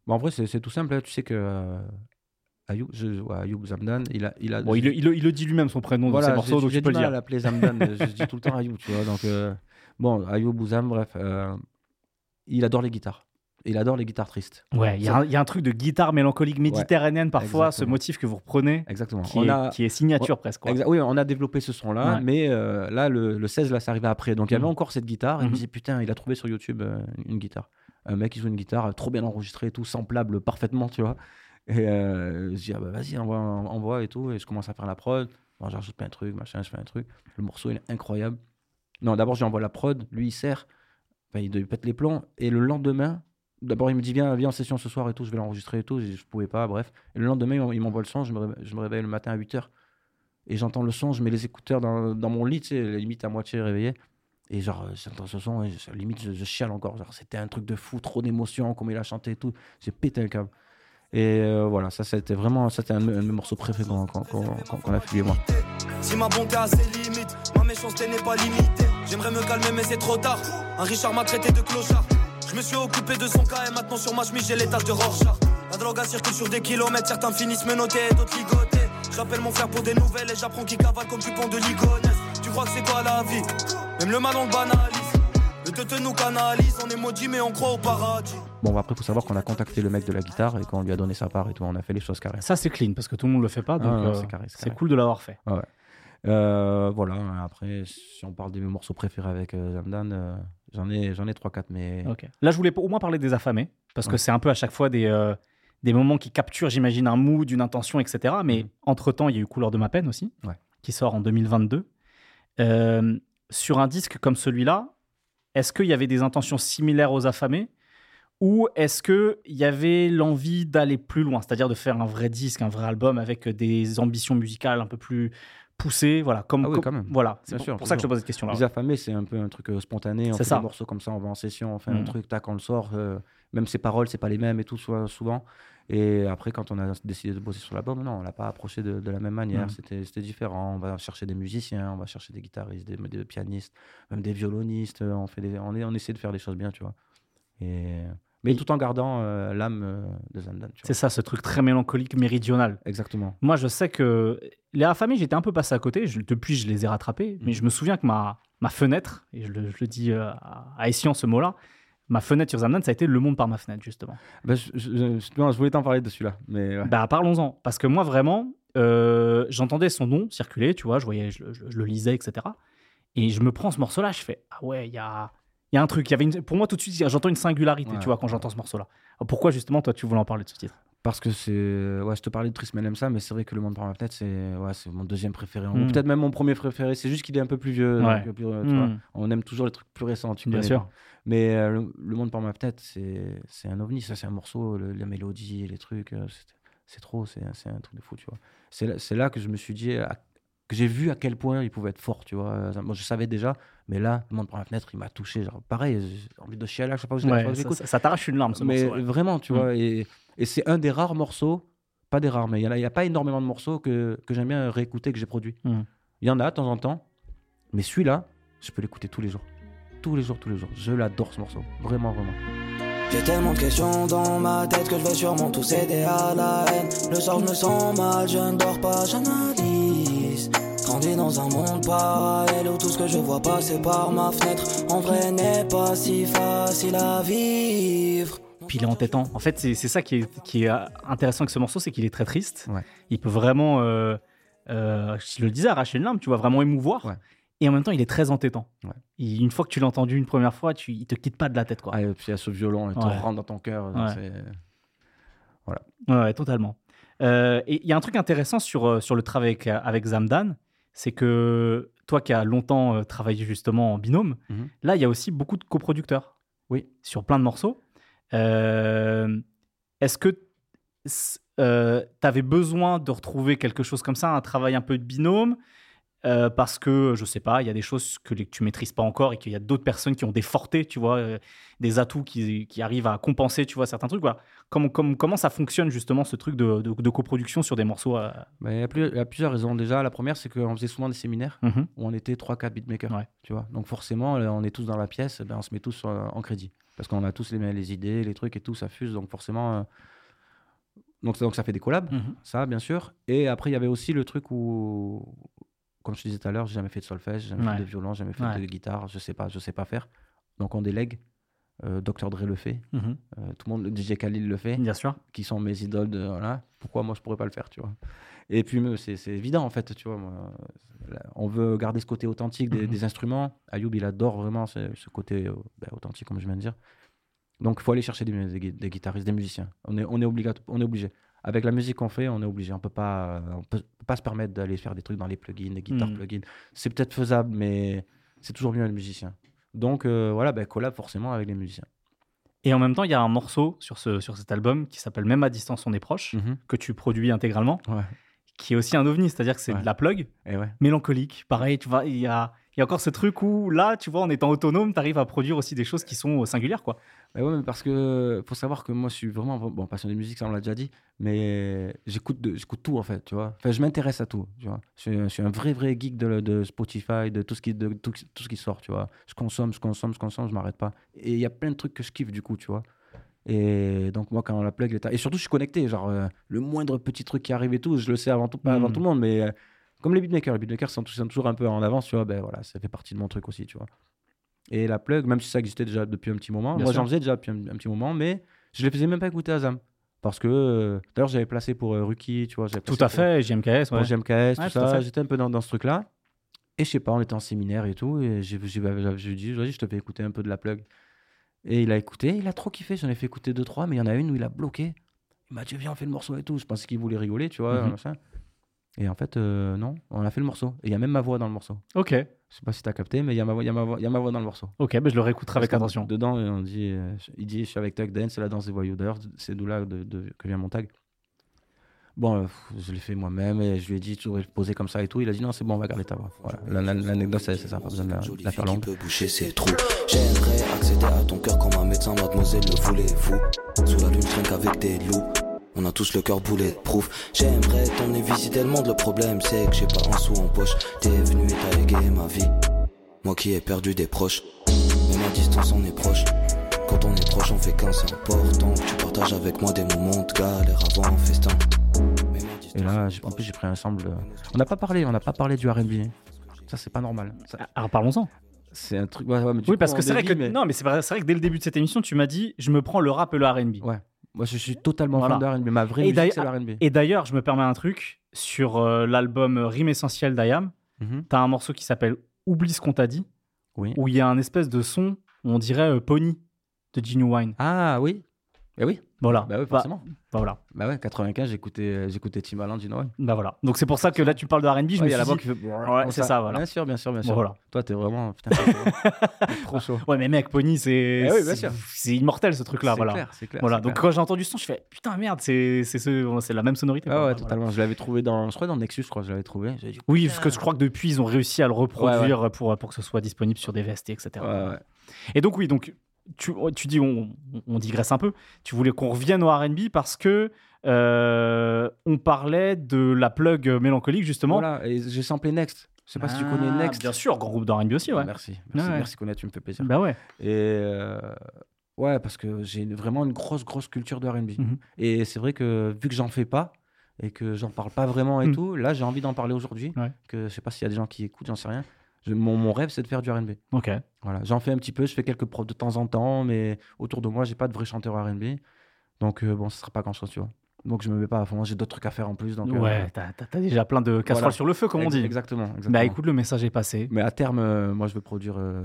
Speaker 2: bon, en vrai, c'est tout simple. hein. Tu sais que euh, Ayoub, je- ouais, Ayoub Zamdan, il a. Il, a
Speaker 1: Bon, il, le- il le- il le dit lui-même son prénom
Speaker 2: Voilà,
Speaker 1: dans ses morceaux, donc tu peux le dire.
Speaker 2: l'appeler Zamdan, je dis tout le temps Ayoub, tu vois. Donc, euh, bon, Ayoub ou Zam, bref, il adore les guitares. Il adore les guitares tristes.
Speaker 1: Ouais, il y, a un- il y a un truc de guitare mélancolique méditerranéenne parfois, ce motif que vous reprenez,
Speaker 2: Exactement.
Speaker 1: qui,
Speaker 2: On
Speaker 1: est,
Speaker 2: a-
Speaker 1: qui est signature presque. quoi.
Speaker 2: Oui, on a développé ce son-là,
Speaker 1: Ouais.
Speaker 2: mais euh, là, le, le 16, là, ça arrivait après. Donc, il y avait
Speaker 1: Mhm.
Speaker 2: encore cette guitare. Et je
Speaker 1: Mhm.
Speaker 2: me disais, putain, il a trouvé sur YouTube euh, une guitare. Un mec qui joue une guitare, euh, trop bien enregistrée et tout, samplable parfaitement, tu vois. Et euh, je dis, ah bah vas-y, envoie, envoie et tout. Et je commence à faire la prod. Bon, J'ajoute plein de trucs, machin, je fais un truc. Le morceau, il est incroyable. Non, d'abord, j'envoie la prod. Lui, il sert. Enfin, il il pète les plombs. Et le lendemain, d'abord, il me dit, viens, viens en session ce soir et tout, je vais l'enregistrer et tout. Je, je pouvais pas, bref. Et le lendemain, il m'en- il m'envoie le son. Je me, réveille, je me réveille le matin à 8h. Et j'entends le son, je mets les écouteurs dans, dans mon lit, tu sais, limite à moitié réveillé. Et genre, euh, j'entends ce son, et je- limite, je, je chiale encore. Genre, c'était un truc de fou, trop d'émotion, comme il a chanté et tout. J'ai pété un câble. Et euh, voilà, ça, c'était vraiment, c'était un, de mes- morceaux préférés qu'on qu'on- qu'on- qu'on a et moi.
Speaker 3: Si ma bonté a ses limites, ma méchanceté n'est pas limitée. J'aimerais me calmer, mais c'est trop tard. Un Richard m'a traité de clochard. Je me suis occupé de son cas et maintenant sur ma chemise j'ai les taches de Rorschach. La drogue a circule sur des kilomètres, certains finissent menottés et d'autres ligotés. J'appelle mon frère pour des nouvelles et j'apprends qu'il cavale comme du pont de Ligonesse. Tu crois que c'est quoi la vie? Même le mal on le banalise. Le te nous canalise, on est maudit mais on croit au paradis.
Speaker 2: Bon, après, faut savoir qu'on a contacté le mec de la guitare et qu'on lui a donné sa part et tout. On a fait les choses carrées.
Speaker 1: Ça, c'est clean parce que tout le monde le fait pas, donc
Speaker 2: Ah,
Speaker 1: euh,
Speaker 2: c'est carré, c'est
Speaker 1: c'est
Speaker 2: carré.
Speaker 1: cool de l'avoir fait.
Speaker 2: Ouais, ouais. Euh, voilà, après, si on parle de mes morceaux préférés avec euh, Zamdan, euh, j'en ai, j'en ai 3-4, mais.
Speaker 1: Là, je voulais au moins parler des affamés, parce que c'est un peu à chaque fois des, euh, des moments qui capturent, j'imagine, un mood, une intention, etc. Mais
Speaker 2: Mhm.
Speaker 1: entre-temps, il y a eu Couleur de ma peine aussi,
Speaker 2: Ouais.
Speaker 1: qui sort en 2022. Euh, sur un disque comme celui-là, est-ce qu'il y avait des intentions similaires aux affamés ou est-ce qu'il y avait l'envie d'aller plus loin, c'est-à-dire de faire un vrai disque, un vrai album avec des ambitions musicales un peu plus poussées voilà, comme,
Speaker 2: Ah oui,
Speaker 1: comme-
Speaker 2: quand même.
Speaker 1: Voilà, c'est pour,
Speaker 2: sûr,
Speaker 1: pour ça que je te pose cette question-là.
Speaker 2: Les affamés, c'est un peu un truc euh, spontané. On fait
Speaker 1: ça.
Speaker 2: des morceaux comme ça, on va en session, on fait un
Speaker 1: Mm.
Speaker 2: truc, tac, on le sort. euh, même ses paroles, c'est pas les mêmes et tout, souvent. Et après, quand on a décidé de bosser sur l'album, non, on l'a pas approché de, de la même manière.
Speaker 1: Mm.
Speaker 2: C'était C'était différent. On va chercher des musiciens, on va chercher des guitaristes, des, des pianistes, même des violonistes. euh, On, fait des, on, est, on essaie de faire des choses bien, tu vois. Et, mais tout en gardant euh, l'âme euh, de Zamdan.
Speaker 1: C'est ça, ce truc très mélancolique méridional.
Speaker 2: Exactement.
Speaker 1: Moi, je sais que les affamés, j'étais un peu passé à côté. Je- depuis, je les ai rattrapés. Mais
Speaker 2: Mhm.
Speaker 1: je me souviens que ma, ma fenêtre, et je le, je le dis euh, à, Essian ce mot-là, ma fenêtre sur Zamdan, ça a été le monde par ma fenêtre, justement.
Speaker 2: Bah, je, non, voulais t'en parler de celui-là. Mais ouais.
Speaker 1: Bah, parlons-en. Parce que moi, vraiment, euh, j'entendais son nom circuler, tu vois, je, voyais, je, je- je le lisais, etc. Et je me prends ce morceau-là, je fais Ah ouais, il y a, il y a un truc. Il y avait une- pour moi, tout de suite, j'entends une singularité,
Speaker 2: Ouais.
Speaker 1: tu vois, quand j'entends ce morceau-là. Pourquoi, justement, toi, tu voulais en parler de ce titre
Speaker 2: Parce que c'est. Ouais, je te parlais de Trismel aime ça, mais c'est vrai que Le Monde par ma fenêtre, c'est ouais, mon deuxième préféré. en
Speaker 1: Mm.
Speaker 2: gros. Peut-être même mon premier préféré. C'est juste qu'il est un peu plus vieux.
Speaker 1: Ouais.
Speaker 2: donc, plus, euh, tu vois.
Speaker 1: Mm.
Speaker 2: On aime toujours les trucs plus récents, tu
Speaker 1: Bien
Speaker 2: connais.
Speaker 1: sûr.
Speaker 2: Mais euh, le, Le Monde par ma fenêtre, c'est un ovni. Ça, c'est un morceau. le- la mélodie, les trucs, euh, c'est- trop. C'est un truc de fou, tu vois. C'est là, que je me suis dit. à- que j'ai vu à quel point il pouvait être fort, tu vois. Moi, je savais déjà, mais là, Le Monde par ma fenêtre, il m'a touché. Genre, pareil, j'ai envie de chialer à chaque fois que je,
Speaker 1: Ouais,
Speaker 2: que
Speaker 1: ça,
Speaker 2: j'écoute.
Speaker 1: ça- ça t'arrache une larme, ce
Speaker 2: Mais
Speaker 1: morceau. ouais.
Speaker 2: vraiment, tu
Speaker 1: Mm.
Speaker 2: vois. Et, et c'est un des rares morceaux, pas des rares, mais il n'y a, il y a pas énormément de morceaux que, que j'aime bien réécouter, que j'ai produits.
Speaker 1: Mm.
Speaker 2: Il y en a de temps en temps, mais celui-là, je peux l'écouter tous les jours. Tous les jours, tous les jours. Je l'adore ce morceau. Vraiment, vraiment.
Speaker 9: J'ai tellement de questions dans ma tête que je vais sûrement tout céder à la haine. Le soir, je me sens mal, je ne dors pas, j'analyse. Grandi dans un monde parallèle où tout ce que je vois passer par ma fenêtre, en vrai, n'est pas si facile à vivre.
Speaker 1: Puis il est entêtant. En fait, c'est ça qui est, qui est intéressant avec ce morceau, c'est qu'il est très triste.
Speaker 2: Ouais.
Speaker 1: Il peut vraiment, euh, euh, je le disais, arracher une larme, tu vois, vraiment émouvoir.
Speaker 2: Ouais.
Speaker 1: Et en même temps, il est très entêtant.
Speaker 2: Ouais.
Speaker 1: Il- une fois que tu l'as entendu une première fois, tu, il te quitte pas de la tête, quoi.
Speaker 2: Ah, et puis il y a ce violon, il te rentre dans ton cœur.
Speaker 1: Ouais.
Speaker 2: c'est-
Speaker 1: Ouais, totalement. Euh, et il y a un truc intéressant sur, euh, sur le travail avec, avec Zamdan, c'est que toi qui as longtemps euh, travaillé justement en binôme,
Speaker 2: Mhm.
Speaker 1: là, il y a aussi beaucoup de coproducteurs.
Speaker 2: Oui.
Speaker 1: Sur plein de morceaux. Euh, Est-ce que tu avais besoin de retrouver quelque chose comme ça, un travail un peu de binôme? Euh, parce que, je sais pas, il y a des choses que tu maîtrises pas encore et qu'il y a d'autres personnes qui ont des fortés, tu vois, euh, des atouts qui, qui arrivent à compenser, tu vois, certains trucs. Voilà. Comment, comment, comment ça fonctionne justement ce truc de, de- de coproduction sur des morceaux euh,
Speaker 2: Bah, il, y a plus- il y a plusieurs raisons. Déjà, la première, c'est qu'on faisait souvent des séminaires
Speaker 1: mhm.
Speaker 2: où on était 3-4 beatmakers.
Speaker 1: Ouais.
Speaker 2: Tu vois Donc forcément, on est tous dans la pièce, ben, on se met tous en crédit. Parce qu'on a tous les, les idées, les trucs et tout, ça fuse. Donc forcément... euh, Donc, ça- donc ça fait des collabs,
Speaker 1: Mhm.
Speaker 2: ça, bien sûr. Et après, il y avait aussi le truc où, comme je te disais tout à l'heure, j'ai jamais fait de solfège, jamais
Speaker 1: Ouais.
Speaker 2: fait de violon, jamais fait
Speaker 1: Ouais.
Speaker 2: de guitare, je sais pas, je sais pas faire. Donc on délègue. Euh, Dr Dre le fait,
Speaker 1: Mhm.
Speaker 2: euh, tout le monde, DJ Khalil le fait,
Speaker 1: Bien sûr.
Speaker 2: qui sont mes idoles. De, voilà. Pourquoi moi je pourrais pas le faire, tu vois? Et puis c'est évident en fait, tu vois. moi, on veut garder ce côté authentique des,
Speaker 1: Mhm.
Speaker 2: des instruments. Ayoub, il adore vraiment ce, ce côté euh, ben, authentique, comme je viens de dire. Donc il faut aller chercher des, des gui- des guitaristes, des musiciens. On est, on est, obligat- on est obligé. Avec la musique qu'on fait, on est obligé. On peut pas, on peut, pas se permettre d'aller faire des trucs dans les plugins, les guitares
Speaker 1: Mhm.
Speaker 2: plugins. C'est peut-être faisable, mais c'est toujours mieux les musiciens. Donc euh, voilà, ben, collab forcément avec les musiciens.
Speaker 1: Et en même temps, il y a un morceau sur, ce, sur cet album qui s'appelle Même à distance, on est proche,
Speaker 2: Mhm.
Speaker 1: que tu produis intégralement,
Speaker 2: Ouais.
Speaker 1: Qui est aussi un ovni, c'est-à-dire que c'est
Speaker 2: Ouais.
Speaker 1: de la plug,
Speaker 2: Et ouais.
Speaker 1: mélancolique. Pareil, tu vois, il y a, y a encore ce truc où là, tu vois, en étant autonome, tu arrives à produire aussi des choses qui sont singulières, quoi.
Speaker 2: Mais ouais, mais parce que faut savoir que moi, je suis vraiment bon, passionné de musique, ça on l'a déjà dit, mais j'écoute j'écoute tout en fait, tu vois. Enfin, je m'intéresse à tout, tu vois. Je suis, je suis un vrai vrai geek de, de Spotify, de tout ce qui de tout, tout ce qui sort, tu vois. Je consomme, je consomme, je consomme, je m'arrête pas. Et il y a plein de trucs que je kiffe du coup, tu vois. Et donc moi quand la plug et surtout je suis connecté, genre euh, le moindre petit truc qui arrive et tout, je le sais avant tout pas avant
Speaker 1: Mhm.
Speaker 2: tout le monde, mais euh, comme les beatmakers, les beatmakers sont, sont toujours un peu en avance, tu vois. Ben voilà, ça fait partie de mon truc aussi, tu vois. Et la plug, même si ça existait déjà depuis un petit moment,
Speaker 1: Bien
Speaker 2: moi j'en faisais déjà depuis un, un petit moment, mais je les faisais même pas écouter à Zam. Parce que, euh, d'ailleurs, j'avais placé pour Ruki, tu vois.
Speaker 1: Tout à
Speaker 2: pour-
Speaker 1: fait, JMKS,
Speaker 2: Pour. GMKS,
Speaker 1: Ouais,
Speaker 2: tout ça. J'étais un peu dans, dans ce truc-là. Et je sais pas, on était en séminaire et tout. Et j'ai dit, vas-y, je te fais écouter un peu de la plug. Et il a écouté, il a trop kiffé. J'en ai fait écouter deux, trois, mais il y en a une où il a bloqué. Il m'a dit, viens, on fait le morceau et tout. Je pensais qu'il voulait rigoler, tu vois. Machin. Et en fait, euh, non, on a fait le morceau. Et il y a même ma voix dans le morceau.
Speaker 1: Ok,
Speaker 2: Je sais pas si t'as capté, mais il y, a ma voix- y, a ma voix- il y a ma voix dans le morceau.
Speaker 1: ok, ben je le réécouterai avec attention.
Speaker 2: Dedans, on dit, euh, il dit, je suis avec Tug Dance, c'est la danse des voyous. D'ailleurs, c'est d'où là de, de- que vient mon tag. Bon, euh, je l'ai fait moi-même et je lui ai dit, tu devrais poser comme ça et tout. Il a dit, non, c'est bon, on va garder ta voix. Voilà. La- la- L'anecdote, c'est c'est ça, pas besoin de la, faire longue.
Speaker 9: peut boucher ses trous. J'aimerais accéder à ton cœur comme un médecin, mademoiselle, le voulez-vous? Sous la lune, je qu'avec des loups. On a tous le cœur bulletproof. J'aimerais t'emmener visiter le monde. Le problème, c'est que j'ai pas un sou en poche. T'es venu et t'as égayé ma vie. Moi qui ai perdu des proches. Même à distance, on est proche. Quand on est proche, on fait qu'un, c'est important. Que tu partages avec moi des moments de galère avant un festin.
Speaker 2: Et là, en plus, j'ai pris un sample. euh, On n'a pas parlé, on n'a pas parlé du RB. Ça, c'est pas normal. Ça,
Speaker 1: Ah, Alors parlons-en.
Speaker 2: C'est un truc. ouais, ouais, mais du
Speaker 1: Oui,
Speaker 2: coup,
Speaker 1: parce que c'est vrai que
Speaker 2: mais-
Speaker 1: non, mais c'est vrai, que dès le début de cette émission, tu m'as dit, je me prends le rap et le R&B.
Speaker 2: Ouais. Moi, je suis totalement
Speaker 1: Voilà.
Speaker 2: fan de RB. Ma vraie
Speaker 1: Et
Speaker 2: musique, c'est le RB.
Speaker 1: Et d'ailleurs, je me permets un truc sur euh, l'album Rime essentielle d'Ayam.
Speaker 2: Mhm.
Speaker 1: T'as un morceau qui s'appelle Oublie ce qu'on t'a dit,
Speaker 2: Oui.
Speaker 1: où il y a un espèce de son, on dirait euh, Pony de Genuine.
Speaker 2: Ah oui. Eh oui.
Speaker 1: Voilà.
Speaker 2: Bah oui,
Speaker 1: Bah,
Speaker 2: forcément.
Speaker 1: bah voilà.
Speaker 2: Bah ouais, 95, j'écoutais, euh, j'écoutais Timbaland, you know. Ouais,
Speaker 1: Bah voilà. Donc c'est pour ça que là, tu parles de R&B. Je
Speaker 2: il
Speaker 1: me
Speaker 2: y a la voix qui fait.
Speaker 1: Ouais, c'est ça, voilà.
Speaker 2: Bien sûr, bien sûr, bien
Speaker 1: Bon,
Speaker 2: sûr.
Speaker 1: voilà.
Speaker 2: Toi, t'es vraiment. Putain, t'es t'es trop chaud.
Speaker 1: Ouais, mais mec, Pony, c'est
Speaker 2: Eh oui, bien sûr.
Speaker 1: c'est immortel ce truc-là.
Speaker 2: C'est
Speaker 1: Voilà.
Speaker 2: clair, c'est clair.
Speaker 1: Voilà. Donc
Speaker 2: clair.
Speaker 1: quand j'ai entendu ce son, je fais putain merde, c'est c'est ce- c'est la même sonorité.
Speaker 2: Ah ouais,
Speaker 1: Voilà.
Speaker 2: totalement. Je l'avais trouvé dans. Je crois dans Nexus, je crois, je l'avais trouvé. Dit,
Speaker 1: Oui, parce que je crois que depuis, ils ont réussi à le reproduire Pour, pour que ce soit disponible sur des VST, etc.
Speaker 2: Ouais, ouais.
Speaker 1: Et donc, oui, donc, tu, tu dis, on, on digresse un peu. Tu voulais qu'on revienne au RB parce que euh, on parlait de la plug mélancolique, justement.
Speaker 2: Voilà, et j'ai samplé Next. Je sais pas si tu connais
Speaker 1: Ah,
Speaker 2: Next.
Speaker 1: Bien sûr, grand groupe de RB aussi, ouais.
Speaker 2: Merci. Merci,
Speaker 1: Ouais.
Speaker 2: merci Koné, tu me fais plaisir.
Speaker 1: Bah ouais.
Speaker 2: Et euh, ouais, parce que j'ai vraiment une grosse, grosse culture de RB.
Speaker 1: Mhm.
Speaker 2: Et c'est vrai que vu que j'en fais pas et que j'en parle pas vraiment et
Speaker 1: Mhm.
Speaker 2: tout, là j'ai envie d'en parler aujourd'hui.
Speaker 1: Ouais.
Speaker 2: Que je sais pas s'il y a des gens qui écoutent, j'en sais rien. Je- mon, mon rêve c'est de faire du RB.
Speaker 1: Ok.
Speaker 2: Voilà, j'en fais un petit peu, je fais quelques prods de temps en temps, mais autour de moi j'ai pas de vrai chanteur RB. Donc euh, bon, ce sera pas grand chose, tu vois. Donc je me mets pas à fond, j'ai d'autres trucs à faire en plus. Donc, euh,
Speaker 1: ouais, t'as t'as- déjà plein de casseroles
Speaker 2: Voilà.
Speaker 1: sur le feu, comme on dit.
Speaker 2: Exactement. exactement.
Speaker 1: Bah écoute, le message est passé.
Speaker 2: Mais à terme, euh, moi, je veux produire, euh,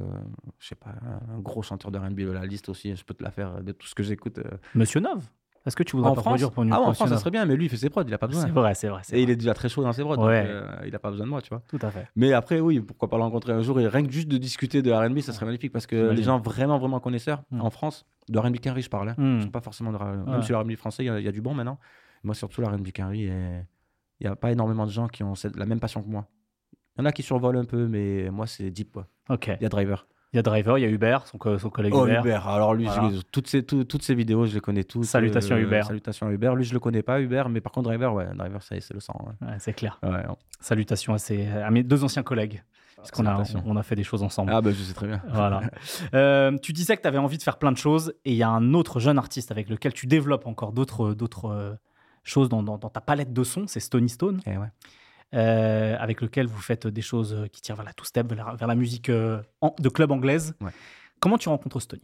Speaker 2: je sais pas, un gros chanteur de R&B de la liste aussi. Je peux te la faire euh, de tout ce que j'écoute. euh.
Speaker 1: Monsieur Nov. Est-ce que tu voudrais
Speaker 2: En
Speaker 1: pas
Speaker 2: France,
Speaker 1: produire pour une
Speaker 2: ah ouais, en France, ça serait bien, mais lui, il fait ses prods, il a pas besoin.
Speaker 1: C'est vrai, c'est vrai.
Speaker 2: Et il est déjà très chaud dans ses prods,
Speaker 1: Ouais.
Speaker 2: donc euh, il a pas besoin de moi, tu vois.
Speaker 1: Tout à fait.
Speaker 2: Mais après, oui, pourquoi pas le rencontrer un jour et rien que juste de discuter de RB, ça serait magnifique parce que les gens vraiment, vraiment connaisseurs
Speaker 1: Mm.
Speaker 2: en France, de RB qu'un je parle. hein.
Speaker 1: Mm.
Speaker 2: Je sais pas forcément de ra-
Speaker 1: Ouais.
Speaker 2: Même si le RB français, il y, a- il y a du bon maintenant. Moi, surtout la RB qu'un et il n'y a pas énormément de gens qui ont cette- la même passion que moi. Il y en a qui survolent un peu, mais moi, c'est deep, quoi.
Speaker 1: Ok.
Speaker 2: Il y a Driver.
Speaker 1: Il y a Driver, il y a Hubert, son, co- son collègue
Speaker 2: Oh,
Speaker 1: Hubert.
Speaker 2: Hubert. Alors, lui, je
Speaker 1: Voilà.
Speaker 2: toutes, ces, tout- toutes ces vidéos, je les connais tous.
Speaker 1: Salutations à Hubert.
Speaker 2: Salutations à Hubert. Lui, je le connais pas, Hubert, mais par contre, Driver, ouais, Driver, c'est le sang. ouais.
Speaker 1: Ouais, c'est clair.
Speaker 2: Ouais, on-
Speaker 1: Salutations à, ces- à mes deux anciens collègues. Parce qu'on a, on a fait des choses ensemble.
Speaker 2: Ah, bah, je sais très bien.
Speaker 1: Voilà. Euh, tu disais que tu avais envie de faire plein de choses et il y a un autre jeune artiste avec lequel tu développes encore d'autres, d'autres euh, choses dans, dans- dans ta palette de sons, c'est Stony Stone,
Speaker 2: Eh ouais.
Speaker 1: Euh, avec lequel vous faites des choses qui tirent vers la two-step, vers la, vers la musique euh, en- de club anglaise.
Speaker 2: Ouais.
Speaker 1: Comment tu rencontres Stony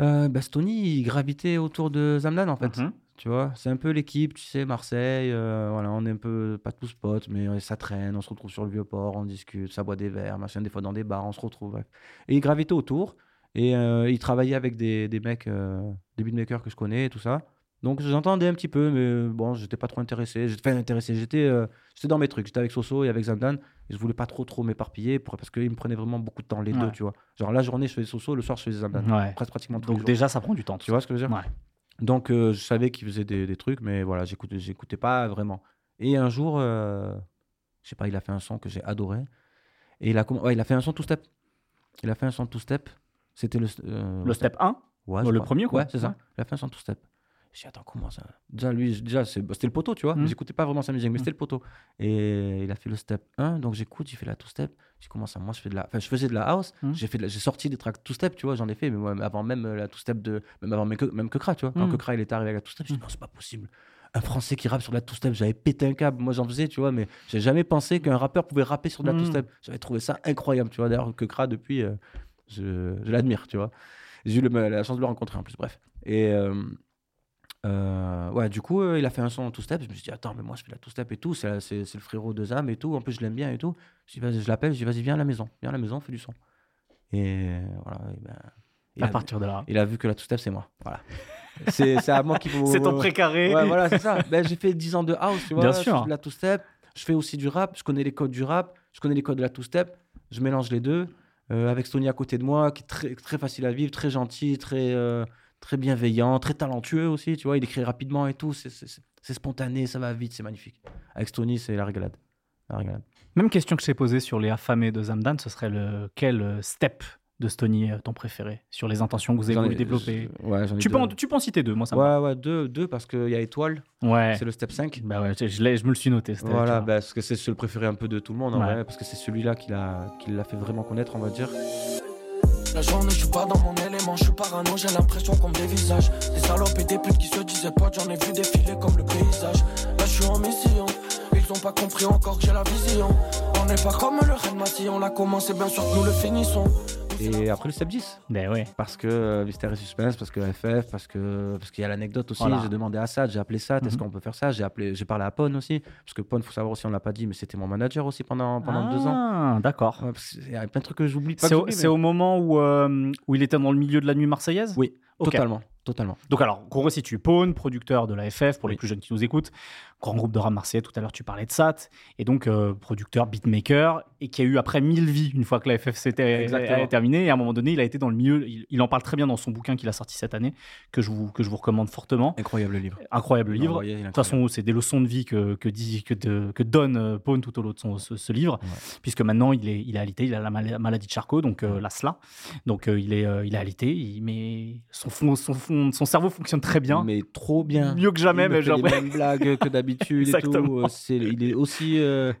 Speaker 2: Euh, bah, Stony, il gravitait autour de Zamdan, en fait.
Speaker 1: Mhm.
Speaker 2: Tu vois, c'est un peu l'équipe, tu sais, Marseille, euh, voilà, on est un peu, pas tous potes, mais ça traîne, on se retrouve sur le vieux port, on discute, ça boit des verres, machin, des fois dans des bars, on se retrouve, bref. Et il gravitait autour, et euh, il travaillait avec des, des mecs, euh, des beatmakers que je connais, et tout ça. Donc j'entendais un petit peu, mais euh, bon, j'étais pas trop intéressé. J'étais enfin, intéressé, j'étais euh, dans mes trucs, j'étais avec Soso et avec Zamdan, et je voulais pas trop trop m'éparpiller, pour- parce qu'ils me prenaient vraiment beaucoup de temps, les
Speaker 1: Ouais.
Speaker 2: deux, tu vois. Genre la journée, je faisais Soso, le soir, je faisais.
Speaker 1: Ouais.
Speaker 2: Presque pratiquement tous les
Speaker 1: Donc
Speaker 2: jours.
Speaker 1: déjà, ça prend du temps.
Speaker 2: Tu vois ce que je veux dire
Speaker 1: Ouais.
Speaker 2: donc, euh, je savais qu'il faisait des, des trucs, mais voilà, j'écoutais, pas vraiment. Et un jour, euh, je sais pas, il a fait un son que j'ai adoré. Et il a, il a fait un son two-step. Il a fait un son two-step. C'était le, euh,
Speaker 1: Le step 1
Speaker 2: Ouais,
Speaker 1: le premier, quoi.
Speaker 2: Ouais, c'est ça. Il a fait un son two-step. Je dis, attends, comment ça Déjà, lui, déjà, bah, c'était le poteau, tu vois.
Speaker 1: Mhm.
Speaker 2: J'écoutais pas vraiment sa musique, mais
Speaker 1: Mhm.
Speaker 2: c'était le poteau. Et il a fait le step 1, donc j'écoute, il fait la two-step. Je dis, comment ça Moi, je fais de la. Enfin, je faisais de la house.
Speaker 1: Mhm.
Speaker 2: J'ai fait de la- j'ai sorti des tracks two-step, tu vois, j'en ai fait, mais moi, avant même euh, la two-step de. Même avant même que, même que Kra, tu vois. Quand que Kra, il était arrivé avec la two-step, je dis, non, c'est pas possible. Un Français qui rappe sur de la two-step, j'avais pété un câble. Moi, j'en faisais, tu vois, mais j'ai jamais pensé qu'un rappeur pouvait rapper sur de la two-step. J'avais trouvé ça incroyable, tu vois. D'ailleurs, que Kra, depuis, euh, je, je l'admire, tu vois. J'ai eu le- la chance de le rencontrer en plus, bref. Et euh, euh, ouais, du coup, euh, il a fait un son en two-step. Je me suis dit, attends, mais moi je fais la two-step et tout. C'est, la- c'est, c'est le frérot de Zam et tout. En plus, je l'aime bien et tout. Je, dis, vas-y, je l'appelle, je dis, vas-y, viens à la maison. Viens à la maison, fais du son. Et voilà. et ben, il,
Speaker 1: À
Speaker 2: a,
Speaker 1: partir de là.
Speaker 2: il a vu que la two-step, c'est moi. Voilà. c'est, c'est à moi qu'il faut.
Speaker 1: C'est ton précaré.
Speaker 2: Ouais, voilà, c'est ça. Ben, j'ai fait 10 ans de house, tu vois.
Speaker 1: Bien
Speaker 2: je
Speaker 1: sûr.
Speaker 2: fais de la two-step. Je fais aussi du rap. Je connais les codes du rap. Je connais les codes de la two-step. Je mélange les deux. Euh, avec Stony à côté de moi, qui est très, très facile à vivre, très gentil, très, euh, très bienveillant, très talentueux aussi. Tu vois, il écrit rapidement et tout. C'est, spontané, ça va vite, c'est magnifique. Avec Stony, c'est la régalade. La régalade.
Speaker 1: Même question que je t'ai posée sur les affamés de Zamdan, ce serait le quel euh, step de Stony euh, ton préféré? Sur les intentions que vous avez
Speaker 2: je- ouais,
Speaker 1: tu, peux en, tu peux en citer deux, moi ça me
Speaker 2: Ouais, ouais, deux, deux parce qu'il y a Étoile.
Speaker 1: Ouais.
Speaker 2: c'est le step 5.
Speaker 1: Bah ouais, je, je l'ai- je me le suis noté.
Speaker 2: Voilà, bah, parce que c'est le préféré un peu de tout le monde,
Speaker 1: Ouais.
Speaker 2: parce que c'est celui-là qui l'a fait vraiment connaître, on va dire.
Speaker 9: La journée, je suis pas dans mon élément, je suis parano, j'ai l'impression qu'on me dévisage. Des salopes et des putes qui se disaient pas, j'en ai vu défiler comme le paysage. Là, je suis en mission, ils ont pas compris encore que j'ai la vision. On n'est pas comme le Red Mati, on l'a commencé, bien sûr que nous le finissons.
Speaker 2: Et après le step 10.
Speaker 1: Ben ouais.
Speaker 2: Parce que euh, Mystère et Suspense, parce que FF, parce que parce qu'il y a l'anecdote aussi.
Speaker 1: Voilà.
Speaker 2: J'ai demandé à Sad, j'ai appelé Sad, est-ce
Speaker 1: Mhm.
Speaker 2: qu'on peut faire ça? J'ai appelé, j'ai parlé à Pon aussi, parce que Pon, faut savoir aussi, on l'a pas dit, mais c'était mon manager aussi pendant pendant deux ans.
Speaker 1: Ah, d'accord.
Speaker 2: Ouais, parce qu'il y a plein de trucs que j'oublie pas.
Speaker 1: C'est
Speaker 2: que
Speaker 1: au,
Speaker 2: mais-
Speaker 1: au moment où, euh, où il était dans le milieu de la nuit marseillaise?
Speaker 2: Oui, Totalement, totalement.
Speaker 1: Donc alors, qu'on resitue Pone, producteur de la FF, pour les plus jeunes qui nous écoutent, grand groupe de rap marseillais, tout à l'heure tu parlais de SAT, et donc euh, producteur, beatmaker, et qui a eu après mille vies une fois que la FF s'était euh, terminée, et à un moment donné il a été dans le milieu, il, il en parle très bien dans son bouquin qu'il a sorti cette année, que je vous, que je vous recommande fortement,
Speaker 2: Incroyable livre.
Speaker 1: incroyable livre. De toute façon, c'est des leçons de vie que, que, dit, que, de- que donne euh, Pone tout au long de son, ce, ce livre,
Speaker 2: Ouais.
Speaker 1: puisque maintenant il est, il est alité, il a la mal- maladie de Charcot, donc euh, la SLA. Donc euh, il, est, il est alité, il, mais son, fond- son, fond- son cerveau fonctionne très bien.
Speaker 2: Mais trop bien.
Speaker 1: Mieux que jamais,
Speaker 2: il me
Speaker 1: mais
Speaker 2: fait les mêmes blagues que d'habitude et tout. Euh, C'est, il est aussi. euh,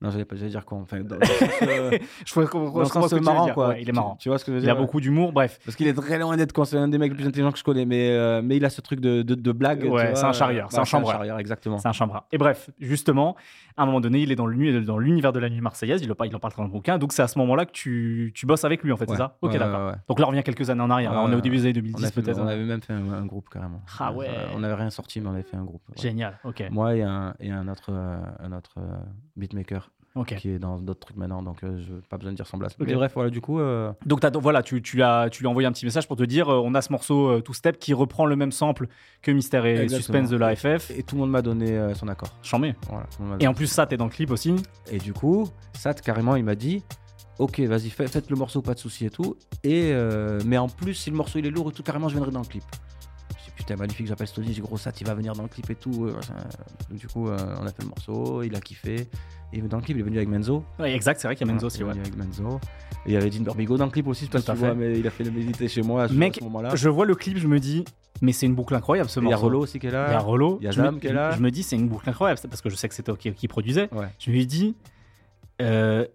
Speaker 2: Non, j'allais pas dire quoi. Enfin, dans, dans le sens, euh,
Speaker 1: Je crois qu'on-
Speaker 2: dans le sens
Speaker 1: veux
Speaker 2: marrant, quoi.
Speaker 1: Ouais, il est marrant.
Speaker 2: Tu, vois ce que je veux
Speaker 1: Il
Speaker 2: dire?
Speaker 1: a beaucoup d'humour, bref.
Speaker 2: Parce qu'il est très loin d'être quoi, c'est un des mecs les plus intelligents que je connais, mais, euh, mais il a ce truc de, de, de blague. tu
Speaker 1: Ouais, c'est un
Speaker 2: euh,
Speaker 1: charrieur, c'est un chambreur.
Speaker 2: exactement.
Speaker 1: C'est un chambreur. Et bref, justement, à un moment donné, il est dans dans l'univers de la nuit marseillaise, il, en parle- il dans le bouquin, donc c'est à ce moment-là que tu, tu bosses avec lui, en fait,
Speaker 2: Ouais,
Speaker 1: c'est ça? Ok, d'accord. Donc là, on revient quelques années en arrière, on est au début des années
Speaker 2: On,
Speaker 1: 2010
Speaker 2: a fait-
Speaker 1: peut-être.
Speaker 2: on avait même fait un, groupe carrément.
Speaker 1: Ah ouais.
Speaker 2: Euh, On n'avait rien sorti, mais on avait fait un groupe.
Speaker 1: Génial, ok.
Speaker 2: Moi et un, autre, euh, euh, beatmaker
Speaker 1: Ok.
Speaker 2: qui est dans d'autres trucs maintenant, donc euh, je pas besoin de dire son blast.
Speaker 1: Ok.
Speaker 2: Mais bref, voilà, du coup, euh,
Speaker 1: Donc t'as- voilà, tu, tu, as, tu lui as envoyé un petit message pour te dire euh, on a ce morceau Two Step qui reprend le même sample que Mystère et
Speaker 2: Exactement.
Speaker 1: Suspense de la FF.
Speaker 2: et tout le monde m'a donné son accord.
Speaker 1: Mets.
Speaker 2: Voilà,
Speaker 1: Et en plus, ça, t'es dans le clip aussi.
Speaker 2: Et du coup, Sat, carrément, il m'a dit Ok, vas-y, faites le morceau, pas de souci et tout. Et, euh, mais en plus, si le morceau il est lourd et tout, carrément, je viendrai dans le clip. Putain, magnifique, j'appelle Stony, j'ai gros Sat, il va venir dans le clip et tout. euh. Donc, du coup, euh, on a fait le morceau, il a kiffé. Et dans le clip, il est venu avec Menzo.
Speaker 1: Ouais, exact, c'est vrai qu'il y a Menzo aussi.
Speaker 2: il est venu avec Menzo. Et il y avait Dean Burbigo dans le clip aussi, je sais pas si tu
Speaker 1: fait.
Speaker 2: vois, mais il a fait le méditer chez moi
Speaker 1: Mec,
Speaker 2: à ce moment-là.
Speaker 1: Je vois le clip, je me dis, mais c'est une boucle incroyable ce
Speaker 2: Il y a
Speaker 1: morceau.
Speaker 2: Rollo aussi qui est là.
Speaker 1: Il y a Rollo.
Speaker 2: Il y a Zam qui est là.
Speaker 1: Je me dis, c'est une boucle incroyable, parce que je sais que c'est toi qui, qui produisais.
Speaker 2: Ouais.
Speaker 1: Je lui dis, euh,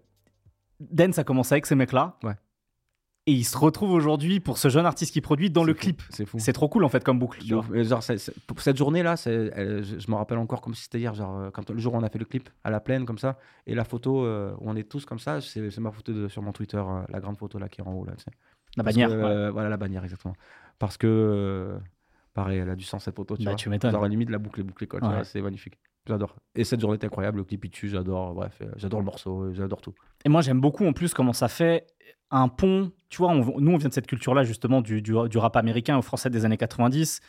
Speaker 1: Dance a commencé avec ces mecs-là.
Speaker 2: Ouais.
Speaker 1: Et il se retrouve aujourd'hui pour ce jeune artiste qui produit dans le
Speaker 2: fou,
Speaker 1: clip.
Speaker 2: C'est fou.
Speaker 1: C'est trop cool en fait comme boucle.
Speaker 2: genre, pour cette journée-là, je, me rappelle encore comme si c'était hier, genre euh, quand le jour où on a fait le clip à la plaine comme ça, et la photo euh, où on est tous comme ça, c'est ma photo de- sur mon Twitter, euh, la grande photo là qui est en haut là. tu sais.
Speaker 1: La
Speaker 2: Parce
Speaker 1: bannière.
Speaker 2: que,
Speaker 1: ouais.
Speaker 2: Voilà la bannière exactement. Parce que euh, pareil, elle a du sens cette photo. Tu
Speaker 1: Bah,
Speaker 2: vois.
Speaker 1: tu m'étonnes.
Speaker 2: Genre limite la boucle est bouclée quoi.
Speaker 1: Ouais.
Speaker 2: C'est magnifique. J'adore. Et cette journée était incroyable, le clip il tue, j'adore. Bref, j'adore le morceau, j'adore tout.
Speaker 1: Et moi, j'aime beaucoup en plus comment ça fait un pont. Tu vois, on- nous, on vient de cette culture-là, justement, du, du, du rap américain ou français des années 90,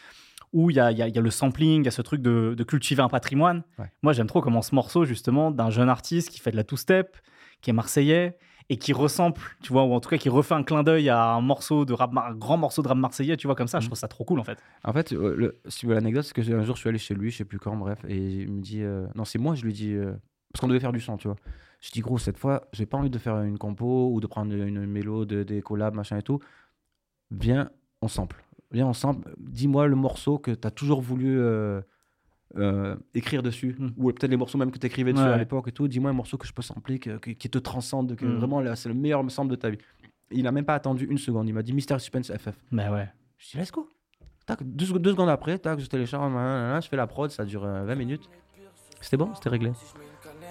Speaker 1: où il y a, y a- y a le sampling, il y a ce truc de, de cultiver un patrimoine.
Speaker 2: Ouais.
Speaker 1: Moi, j'aime trop comment ce morceau, justement, d'un jeune artiste qui fait de la two-step, qui est marseillais, et qui ressemble, tu vois, ou en tout cas qui refait un clin d'œil à un morceau de rap, un grand morceau de rap marseillais, tu vois, comme ça. Je
Speaker 2: Mhm.
Speaker 1: trouve ça trop cool, en fait.
Speaker 2: En fait, euh, le- si tu veux l'anecdote, c'est que un jour je suis allé chez lui, je sais plus quand, bref, et il me dit euh, non, c'est moi, je lui dis euh, parce qu'on devait faire du son, tu vois. Je dis gros, cette fois, j'ai pas envie de faire une compo ou de prendre une mélo, de, des collabs, machin et tout. Viens, on sample. Viens, on sample. Dis-moi le morceau que tu as toujours voulu euh, euh, écrire dessus,
Speaker 1: Mm.
Speaker 2: ou peut-être les morceaux même que tu écrivais dessus
Speaker 1: Ouais.
Speaker 2: à l'époque et tout. Dis-moi un morceau que je peux sampler, que- que- qui te transcende, que
Speaker 1: Mm.
Speaker 2: vraiment là, c'est le meilleur sample de ta vie. Il a même pas attendu une seconde. Il m'a dit Mystère Suspense FF.
Speaker 1: Mais ouais.
Speaker 2: Je dis, let's go. Tac, deux, secondes- deux secondes après, tac, je télécharge, je fais la prod, ça dure euh, 20 minutes. C'était bon, c'était réglé?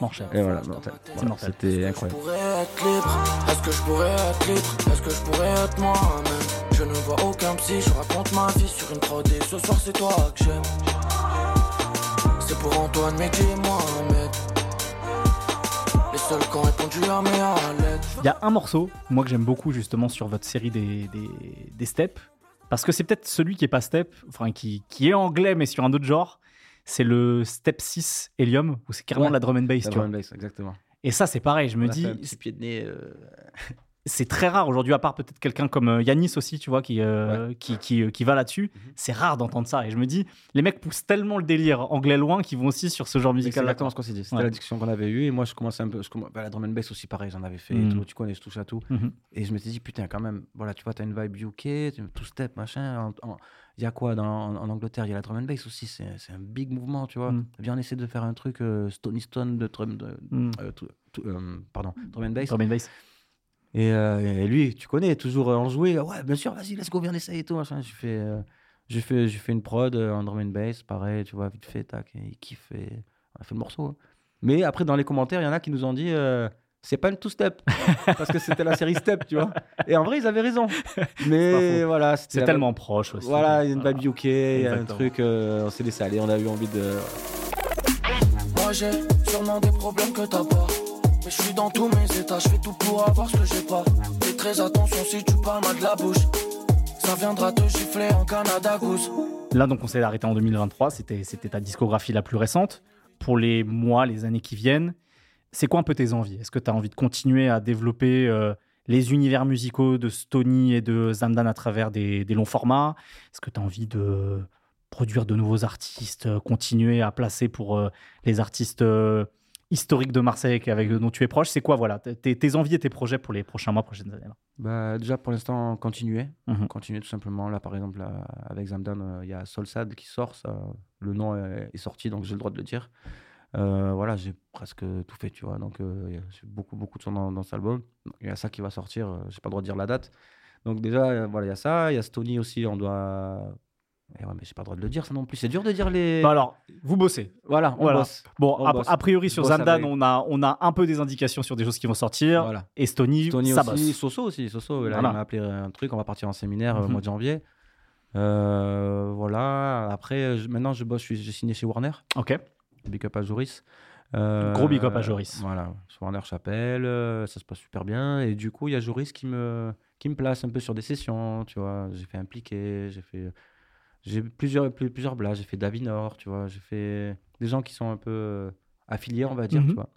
Speaker 1: Mortel.
Speaker 2: Et voilà, mortel. Voilà,
Speaker 1: mortel.
Speaker 2: c'était incroyable.
Speaker 9: pourrais être libre? Est-ce que je pourrais être libre? Est-ce que je pourrais être moi-même? Je ne vois aucun psy, je raconte ma vie sur une prod et ce soir c'est toi que j'aime C'est pour Antoine, Mickey et Mohamed Les seuls qui ont répondu à mes à l'aide
Speaker 1: Il y a un morceau, moi que j'aime beaucoup justement sur votre série des, des, des steps, parce que c'est peut-être celui qui est pas step, enfin qui, qui est anglais mais sur un autre genre. C'est le step 6 Helium, où c'est carrément
Speaker 2: Ouais.
Speaker 1: la drum and bass.
Speaker 2: La
Speaker 1: tu vois.
Speaker 2: drum and bass, exactement.
Speaker 1: Et ça, c'est pareil, je me
Speaker 2: On
Speaker 1: dis,
Speaker 2: un petit pied de nez. euh,
Speaker 1: c'est très rare aujourd'hui, à part peut-être quelqu'un comme euh, Yanis aussi, tu vois, qui, euh, qui, qui, qui va là-dessus.
Speaker 2: Mhm.
Speaker 1: C'est rare d'entendre ça. Et je me dis, les mecs poussent tellement le délire anglais loin qu'ils vont aussi sur ce genre
Speaker 2: C'est
Speaker 1: musical.
Speaker 2: exactement ce qu'on s'est dit. C'était
Speaker 1: Ouais.
Speaker 2: la discussion qu'on avait eue. Et moi, je commençais un peu. je bah, la drum and bass aussi, pareil, j'en avais fait. et tout, tu connais, je touche à tout.
Speaker 1: Mhm.
Speaker 2: Et je m'étais dit, putain, quand même, voilà, tu vois, t'as une vibe UK, tout step, machin. en- en- Il y a quoi dans, en, en Angleterre? Il y a la drum and bass aussi, c'est un big mouvement, tu vois.
Speaker 1: Mm.
Speaker 2: Viens, on essaie de faire un truc euh, Stony Stone de drum. De,
Speaker 1: Mm.
Speaker 2: euh, tout- tout- euh, pardon, drum and bass.
Speaker 1: Drum and bass.
Speaker 2: Et, et lui, tu connais, toujours euh, enjoué. Ouais, bien sûr, vas-y, let's go, viens, essaye et tout. Machin. J'ai fait, euh, j'ai fait, une prod en drum and bass, pareil, tu vois, vite fait, tac, et il kiffe. et on a fait le morceau. hein. Mais après, dans les commentaires, il y en a qui nous ont dit. C'est pas une two-step, parce que c'était la série Step, tu vois. Et en vrai, ils avaient raison. Mais voilà, c'était
Speaker 1: C'est tellement proche aussi.
Speaker 2: Voilà, il y a une vibe UK, il y a un truc, euh, on s'est laissé aller, on a eu envie de.
Speaker 9: Moi j'ai sûrement des problèmes que t'as pas Mais je suis dans tous mes états, je fais tout pour avoir ce que j'ai pas Fais très attention si tu parles mal de la bouche Ça viendra te gifler en Canada Goose
Speaker 1: Là, donc, on s'est arrêté en 2023. C'était, c'était ta discographie la plus récente. Pour les mois, les années qui viennent, c'est quoi un peu tes envies? Est-ce que tu as envie de continuer à développer euh, les univers musicaux de Stony et de Zamdan à travers des, des longs formats? Est-ce que tu as envie de produire de nouveaux artistes, euh, continuer à placer pour euh, les artistes euh, historiques de Marseille avec dont tu es proche? C'est quoi, voilà, tes, envies et tes projets pour les prochains mois, prochaines années là?
Speaker 2: Bah, déjà, pour l'instant, continuer.
Speaker 1: Mhm.
Speaker 2: Continuer tout simplement. Là, par exemple, là, avec Zamdan, il y a Solsad qui sort. Ça, le nom est, est sorti, donc j'ai le droit de le dire. Euh, voilà, j'ai presque tout fait, tu vois. Donc, euh, il y a- j'ai beaucoup, beaucoup de sons dans, dans cet album. Il y a ça qui va sortir. euh, j'ai pas le droit de dire la date. Donc, déjà, voilà, il y a ça. Il y a Stony aussi. On doit. Eh ouais, mais j'ai pas le droit de le dire, ça non plus. C'est dur de dire les.
Speaker 1: Bah alors, vous bossez.
Speaker 2: voilà, on
Speaker 1: voilà.
Speaker 2: bosse.
Speaker 1: Bon,
Speaker 2: On
Speaker 1: a,
Speaker 2: bosse.
Speaker 1: a priori sur
Speaker 2: avec.
Speaker 1: on a, on a un peu des indications sur des choses qui vont sortir.
Speaker 2: Voilà.
Speaker 1: Et Stony,
Speaker 2: Tony
Speaker 1: ça
Speaker 2: aussi,
Speaker 1: bosse.
Speaker 2: Soso aussi, Soso, là,
Speaker 1: Voilà.
Speaker 2: il m'a appelé un truc, on va partir en séminaire au
Speaker 1: Mhm.
Speaker 2: mois de janvier. Euh, voilà, après, je- maintenant je bosse, je suis- j'ai signé chez Warner,
Speaker 1: Ok.
Speaker 2: Big up à Joris. Euh,
Speaker 1: Gros big up à Joris.
Speaker 2: Voilà, sur Warner Chapelle, euh, ça se passe super bien. Et du coup, il y a Joris qui me, qui me place un peu sur des sessions, tu vois. J'ai fait Impliqué, j'ai fait. J'ai plusieurs, plus- plusieurs blagues, j'ai fait Davinor, tu vois. J'ai fait des gens qui sont un peu euh, affiliés, on va dire,
Speaker 1: Mhm.
Speaker 2: tu vois.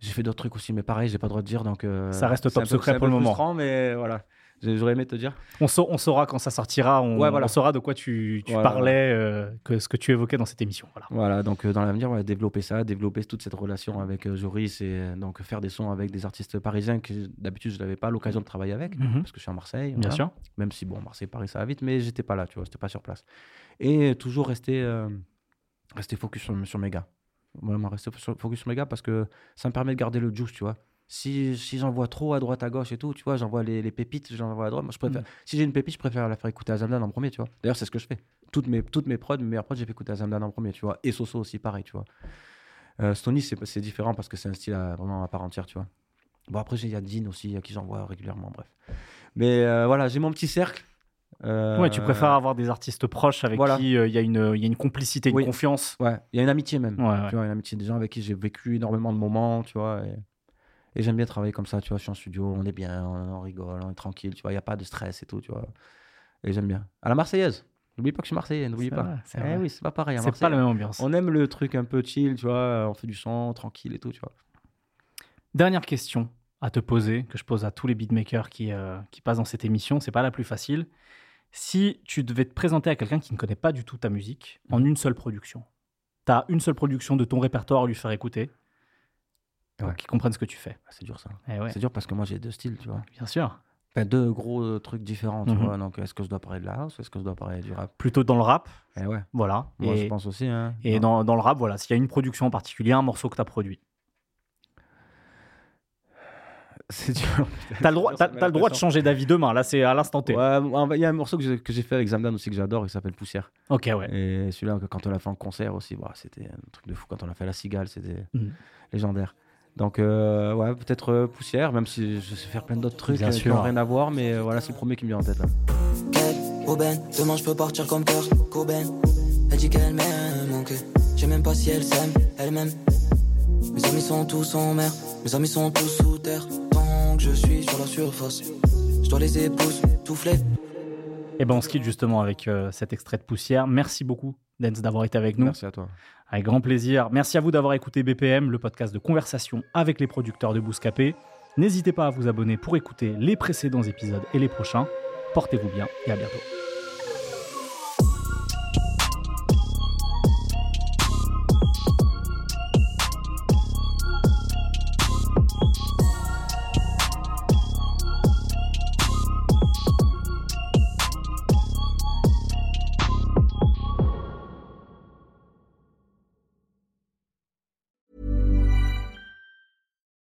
Speaker 2: J'ai fait d'autres trucs aussi, mais pareil, j'ai pas le droit de dire, donc. euh,
Speaker 1: Ça reste top secret pour le moment.
Speaker 2: frustrant, mais voilà. J'aurais aimé te dire.
Speaker 1: On, sa- on saura quand ça sortira, on,
Speaker 2: Ouais, voilà.
Speaker 1: on saura de quoi tu, tu
Speaker 2: Voilà,
Speaker 1: parlais, euh, que ce que tu évoquais dans cette émission. Voilà.
Speaker 2: Voilà, donc euh, dans l'avenir, on va développer ça, développer toute cette relation avec euh, Joris et euh, donc faire des sons avec des artistes parisiens que d'habitude je n'avais pas l'occasion de travailler avec
Speaker 1: Mhm.
Speaker 2: parce que je suis à Marseille.
Speaker 1: Bien sûr.
Speaker 2: Même si bon, Marseille, Paris, ça va vite, mais j'étais pas là, tu vois, j'étais pas sur place. Et toujours rester, rester focus sur, sur mes gars. Vraiment rester fo- focus sur mes gars parce que ça me permet de garder le juice, tu vois. Si, si j'en vois trop à droite, à gauche et tout, tu vois, j'envoie les, les pépites, j'en vois à droite. Moi, je préfère,
Speaker 1: Mhm.
Speaker 2: Si j'ai une pépite, je préfère la faire écouter à Zamdan en premier, tu vois. D'ailleurs, c'est ce que je fais. Toutes mes, toutes mes prods, mes meilleures prods, j'ai fait écouter à Zamdan en premier, tu vois. Et Soso aussi, pareil, tu vois. Euh, Stony, c'est c'est différent parce que c'est un style à- vraiment à part entière, tu vois. Bon, après, il y a Dean aussi, à qui j'envoie régulièrement, bref. Mais euh, voilà, j'ai mon petit cercle. Euh,
Speaker 1: Ouais, tu préfères avoir des artistes proches avec
Speaker 2: voilà.
Speaker 1: qui euh, il y, a une- il y a une complicité, une
Speaker 2: Oui.
Speaker 1: confiance.
Speaker 2: Ouais, il y a une amitié même.
Speaker 1: Ouais, ouais.
Speaker 2: Tu vois, une amitié des gens avec qui j'ai vécu énormément de moments, tu vois. Et, et j'aime bien travailler comme ça, tu vois. Je suis en studio, on est bien, on, on rigole, on est tranquille, tu vois. Il n'y a pas de stress et tout, tu vois. Et j'aime bien. À la Marseillaise. N'oublie pas que je suis Marseillais, n'oublie pas.
Speaker 1: vrai,
Speaker 2: eh
Speaker 1: vrai.
Speaker 2: oui, c'est pas pareil.
Speaker 1: C'est pas la même ambiance.
Speaker 2: On aime le truc un peu chill, tu vois. On fait du son, tranquille et tout, tu vois.
Speaker 1: Dernière question à te poser, que je pose à tous les beatmakers qui, euh, qui passent dans cette émission. C'est pas la plus facile. Si tu devais te présenter à quelqu'un qui ne connaît pas du tout ta musique en
Speaker 2: Mhm.
Speaker 1: une seule production, tu as une seule production de ton répertoire à lui faire écouter, pour
Speaker 2: Ouais.
Speaker 1: qu'il comprenne ce que tu fais.
Speaker 2: Ah, C'est dur ça.
Speaker 1: Eh ouais,
Speaker 2: C'est dur parce que moi j'ai deux styles, tu vois.
Speaker 1: bien sûr.
Speaker 2: Enfin, deux gros euh, trucs différents, tu
Speaker 1: Mhm.
Speaker 2: vois. Donc est-ce que je dois parler de la house Est-ce que je dois parler du rap?
Speaker 1: Plutôt dans le rap,
Speaker 2: Eh ouais.
Speaker 1: voilà.
Speaker 2: Moi
Speaker 1: et
Speaker 2: je pense aussi. Hein.
Speaker 1: et dans, dans le rap, voilà, s'il y a une production en particulier, un morceau que tu as produit.
Speaker 2: C'est dur.
Speaker 1: Tu as le droit, t'as- t'as
Speaker 2: la
Speaker 1: le droit de changer d'avis demain. Là, c'est à l'instant T.
Speaker 2: Ouais, il y a un morceau que j'ai fait avec Zamdan aussi que j'adore, il s'appelle Poussière.
Speaker 1: Ok, ouais.
Speaker 2: Et celui-là, quand on l'a fait en concert aussi, bah, c'était un truc de fou. Quand on a fait La Cigale, c'était
Speaker 1: Mhm.
Speaker 2: légendaire. Donc, euh, ouais, peut-être euh, Poussière, même si je sais faire plein d'autres trucs
Speaker 1: Bien
Speaker 2: euh, qui n'ont rien à voir, mais euh, voilà, c'est le premier qui me vient en tête. Là.
Speaker 9: Quelle aubaine, demain je peux partir comme Kurt Cobain. Elle dit qu'elle m'aime, ok. Je sais même pas si elle s'aime, elle-même. Mes amis sont tous en mer, mes amis sont tous sous terre. Tant que je suis sur la surface, je dois les époustoufler.
Speaker 1: Et ben on se quitte justement avec euh, cet extrait de poussière. Merci beaucoup, Dance, d'avoir été avec nous.
Speaker 2: Merci à toi.
Speaker 1: Avec grand plaisir. Merci à vous d'avoir écouté BPM, le podcast de conversation avec les producteurs de Bouscapé. N'hésitez pas à vous abonner pour écouter les précédents épisodes et les prochains. Portez-vous bien et à bientôt.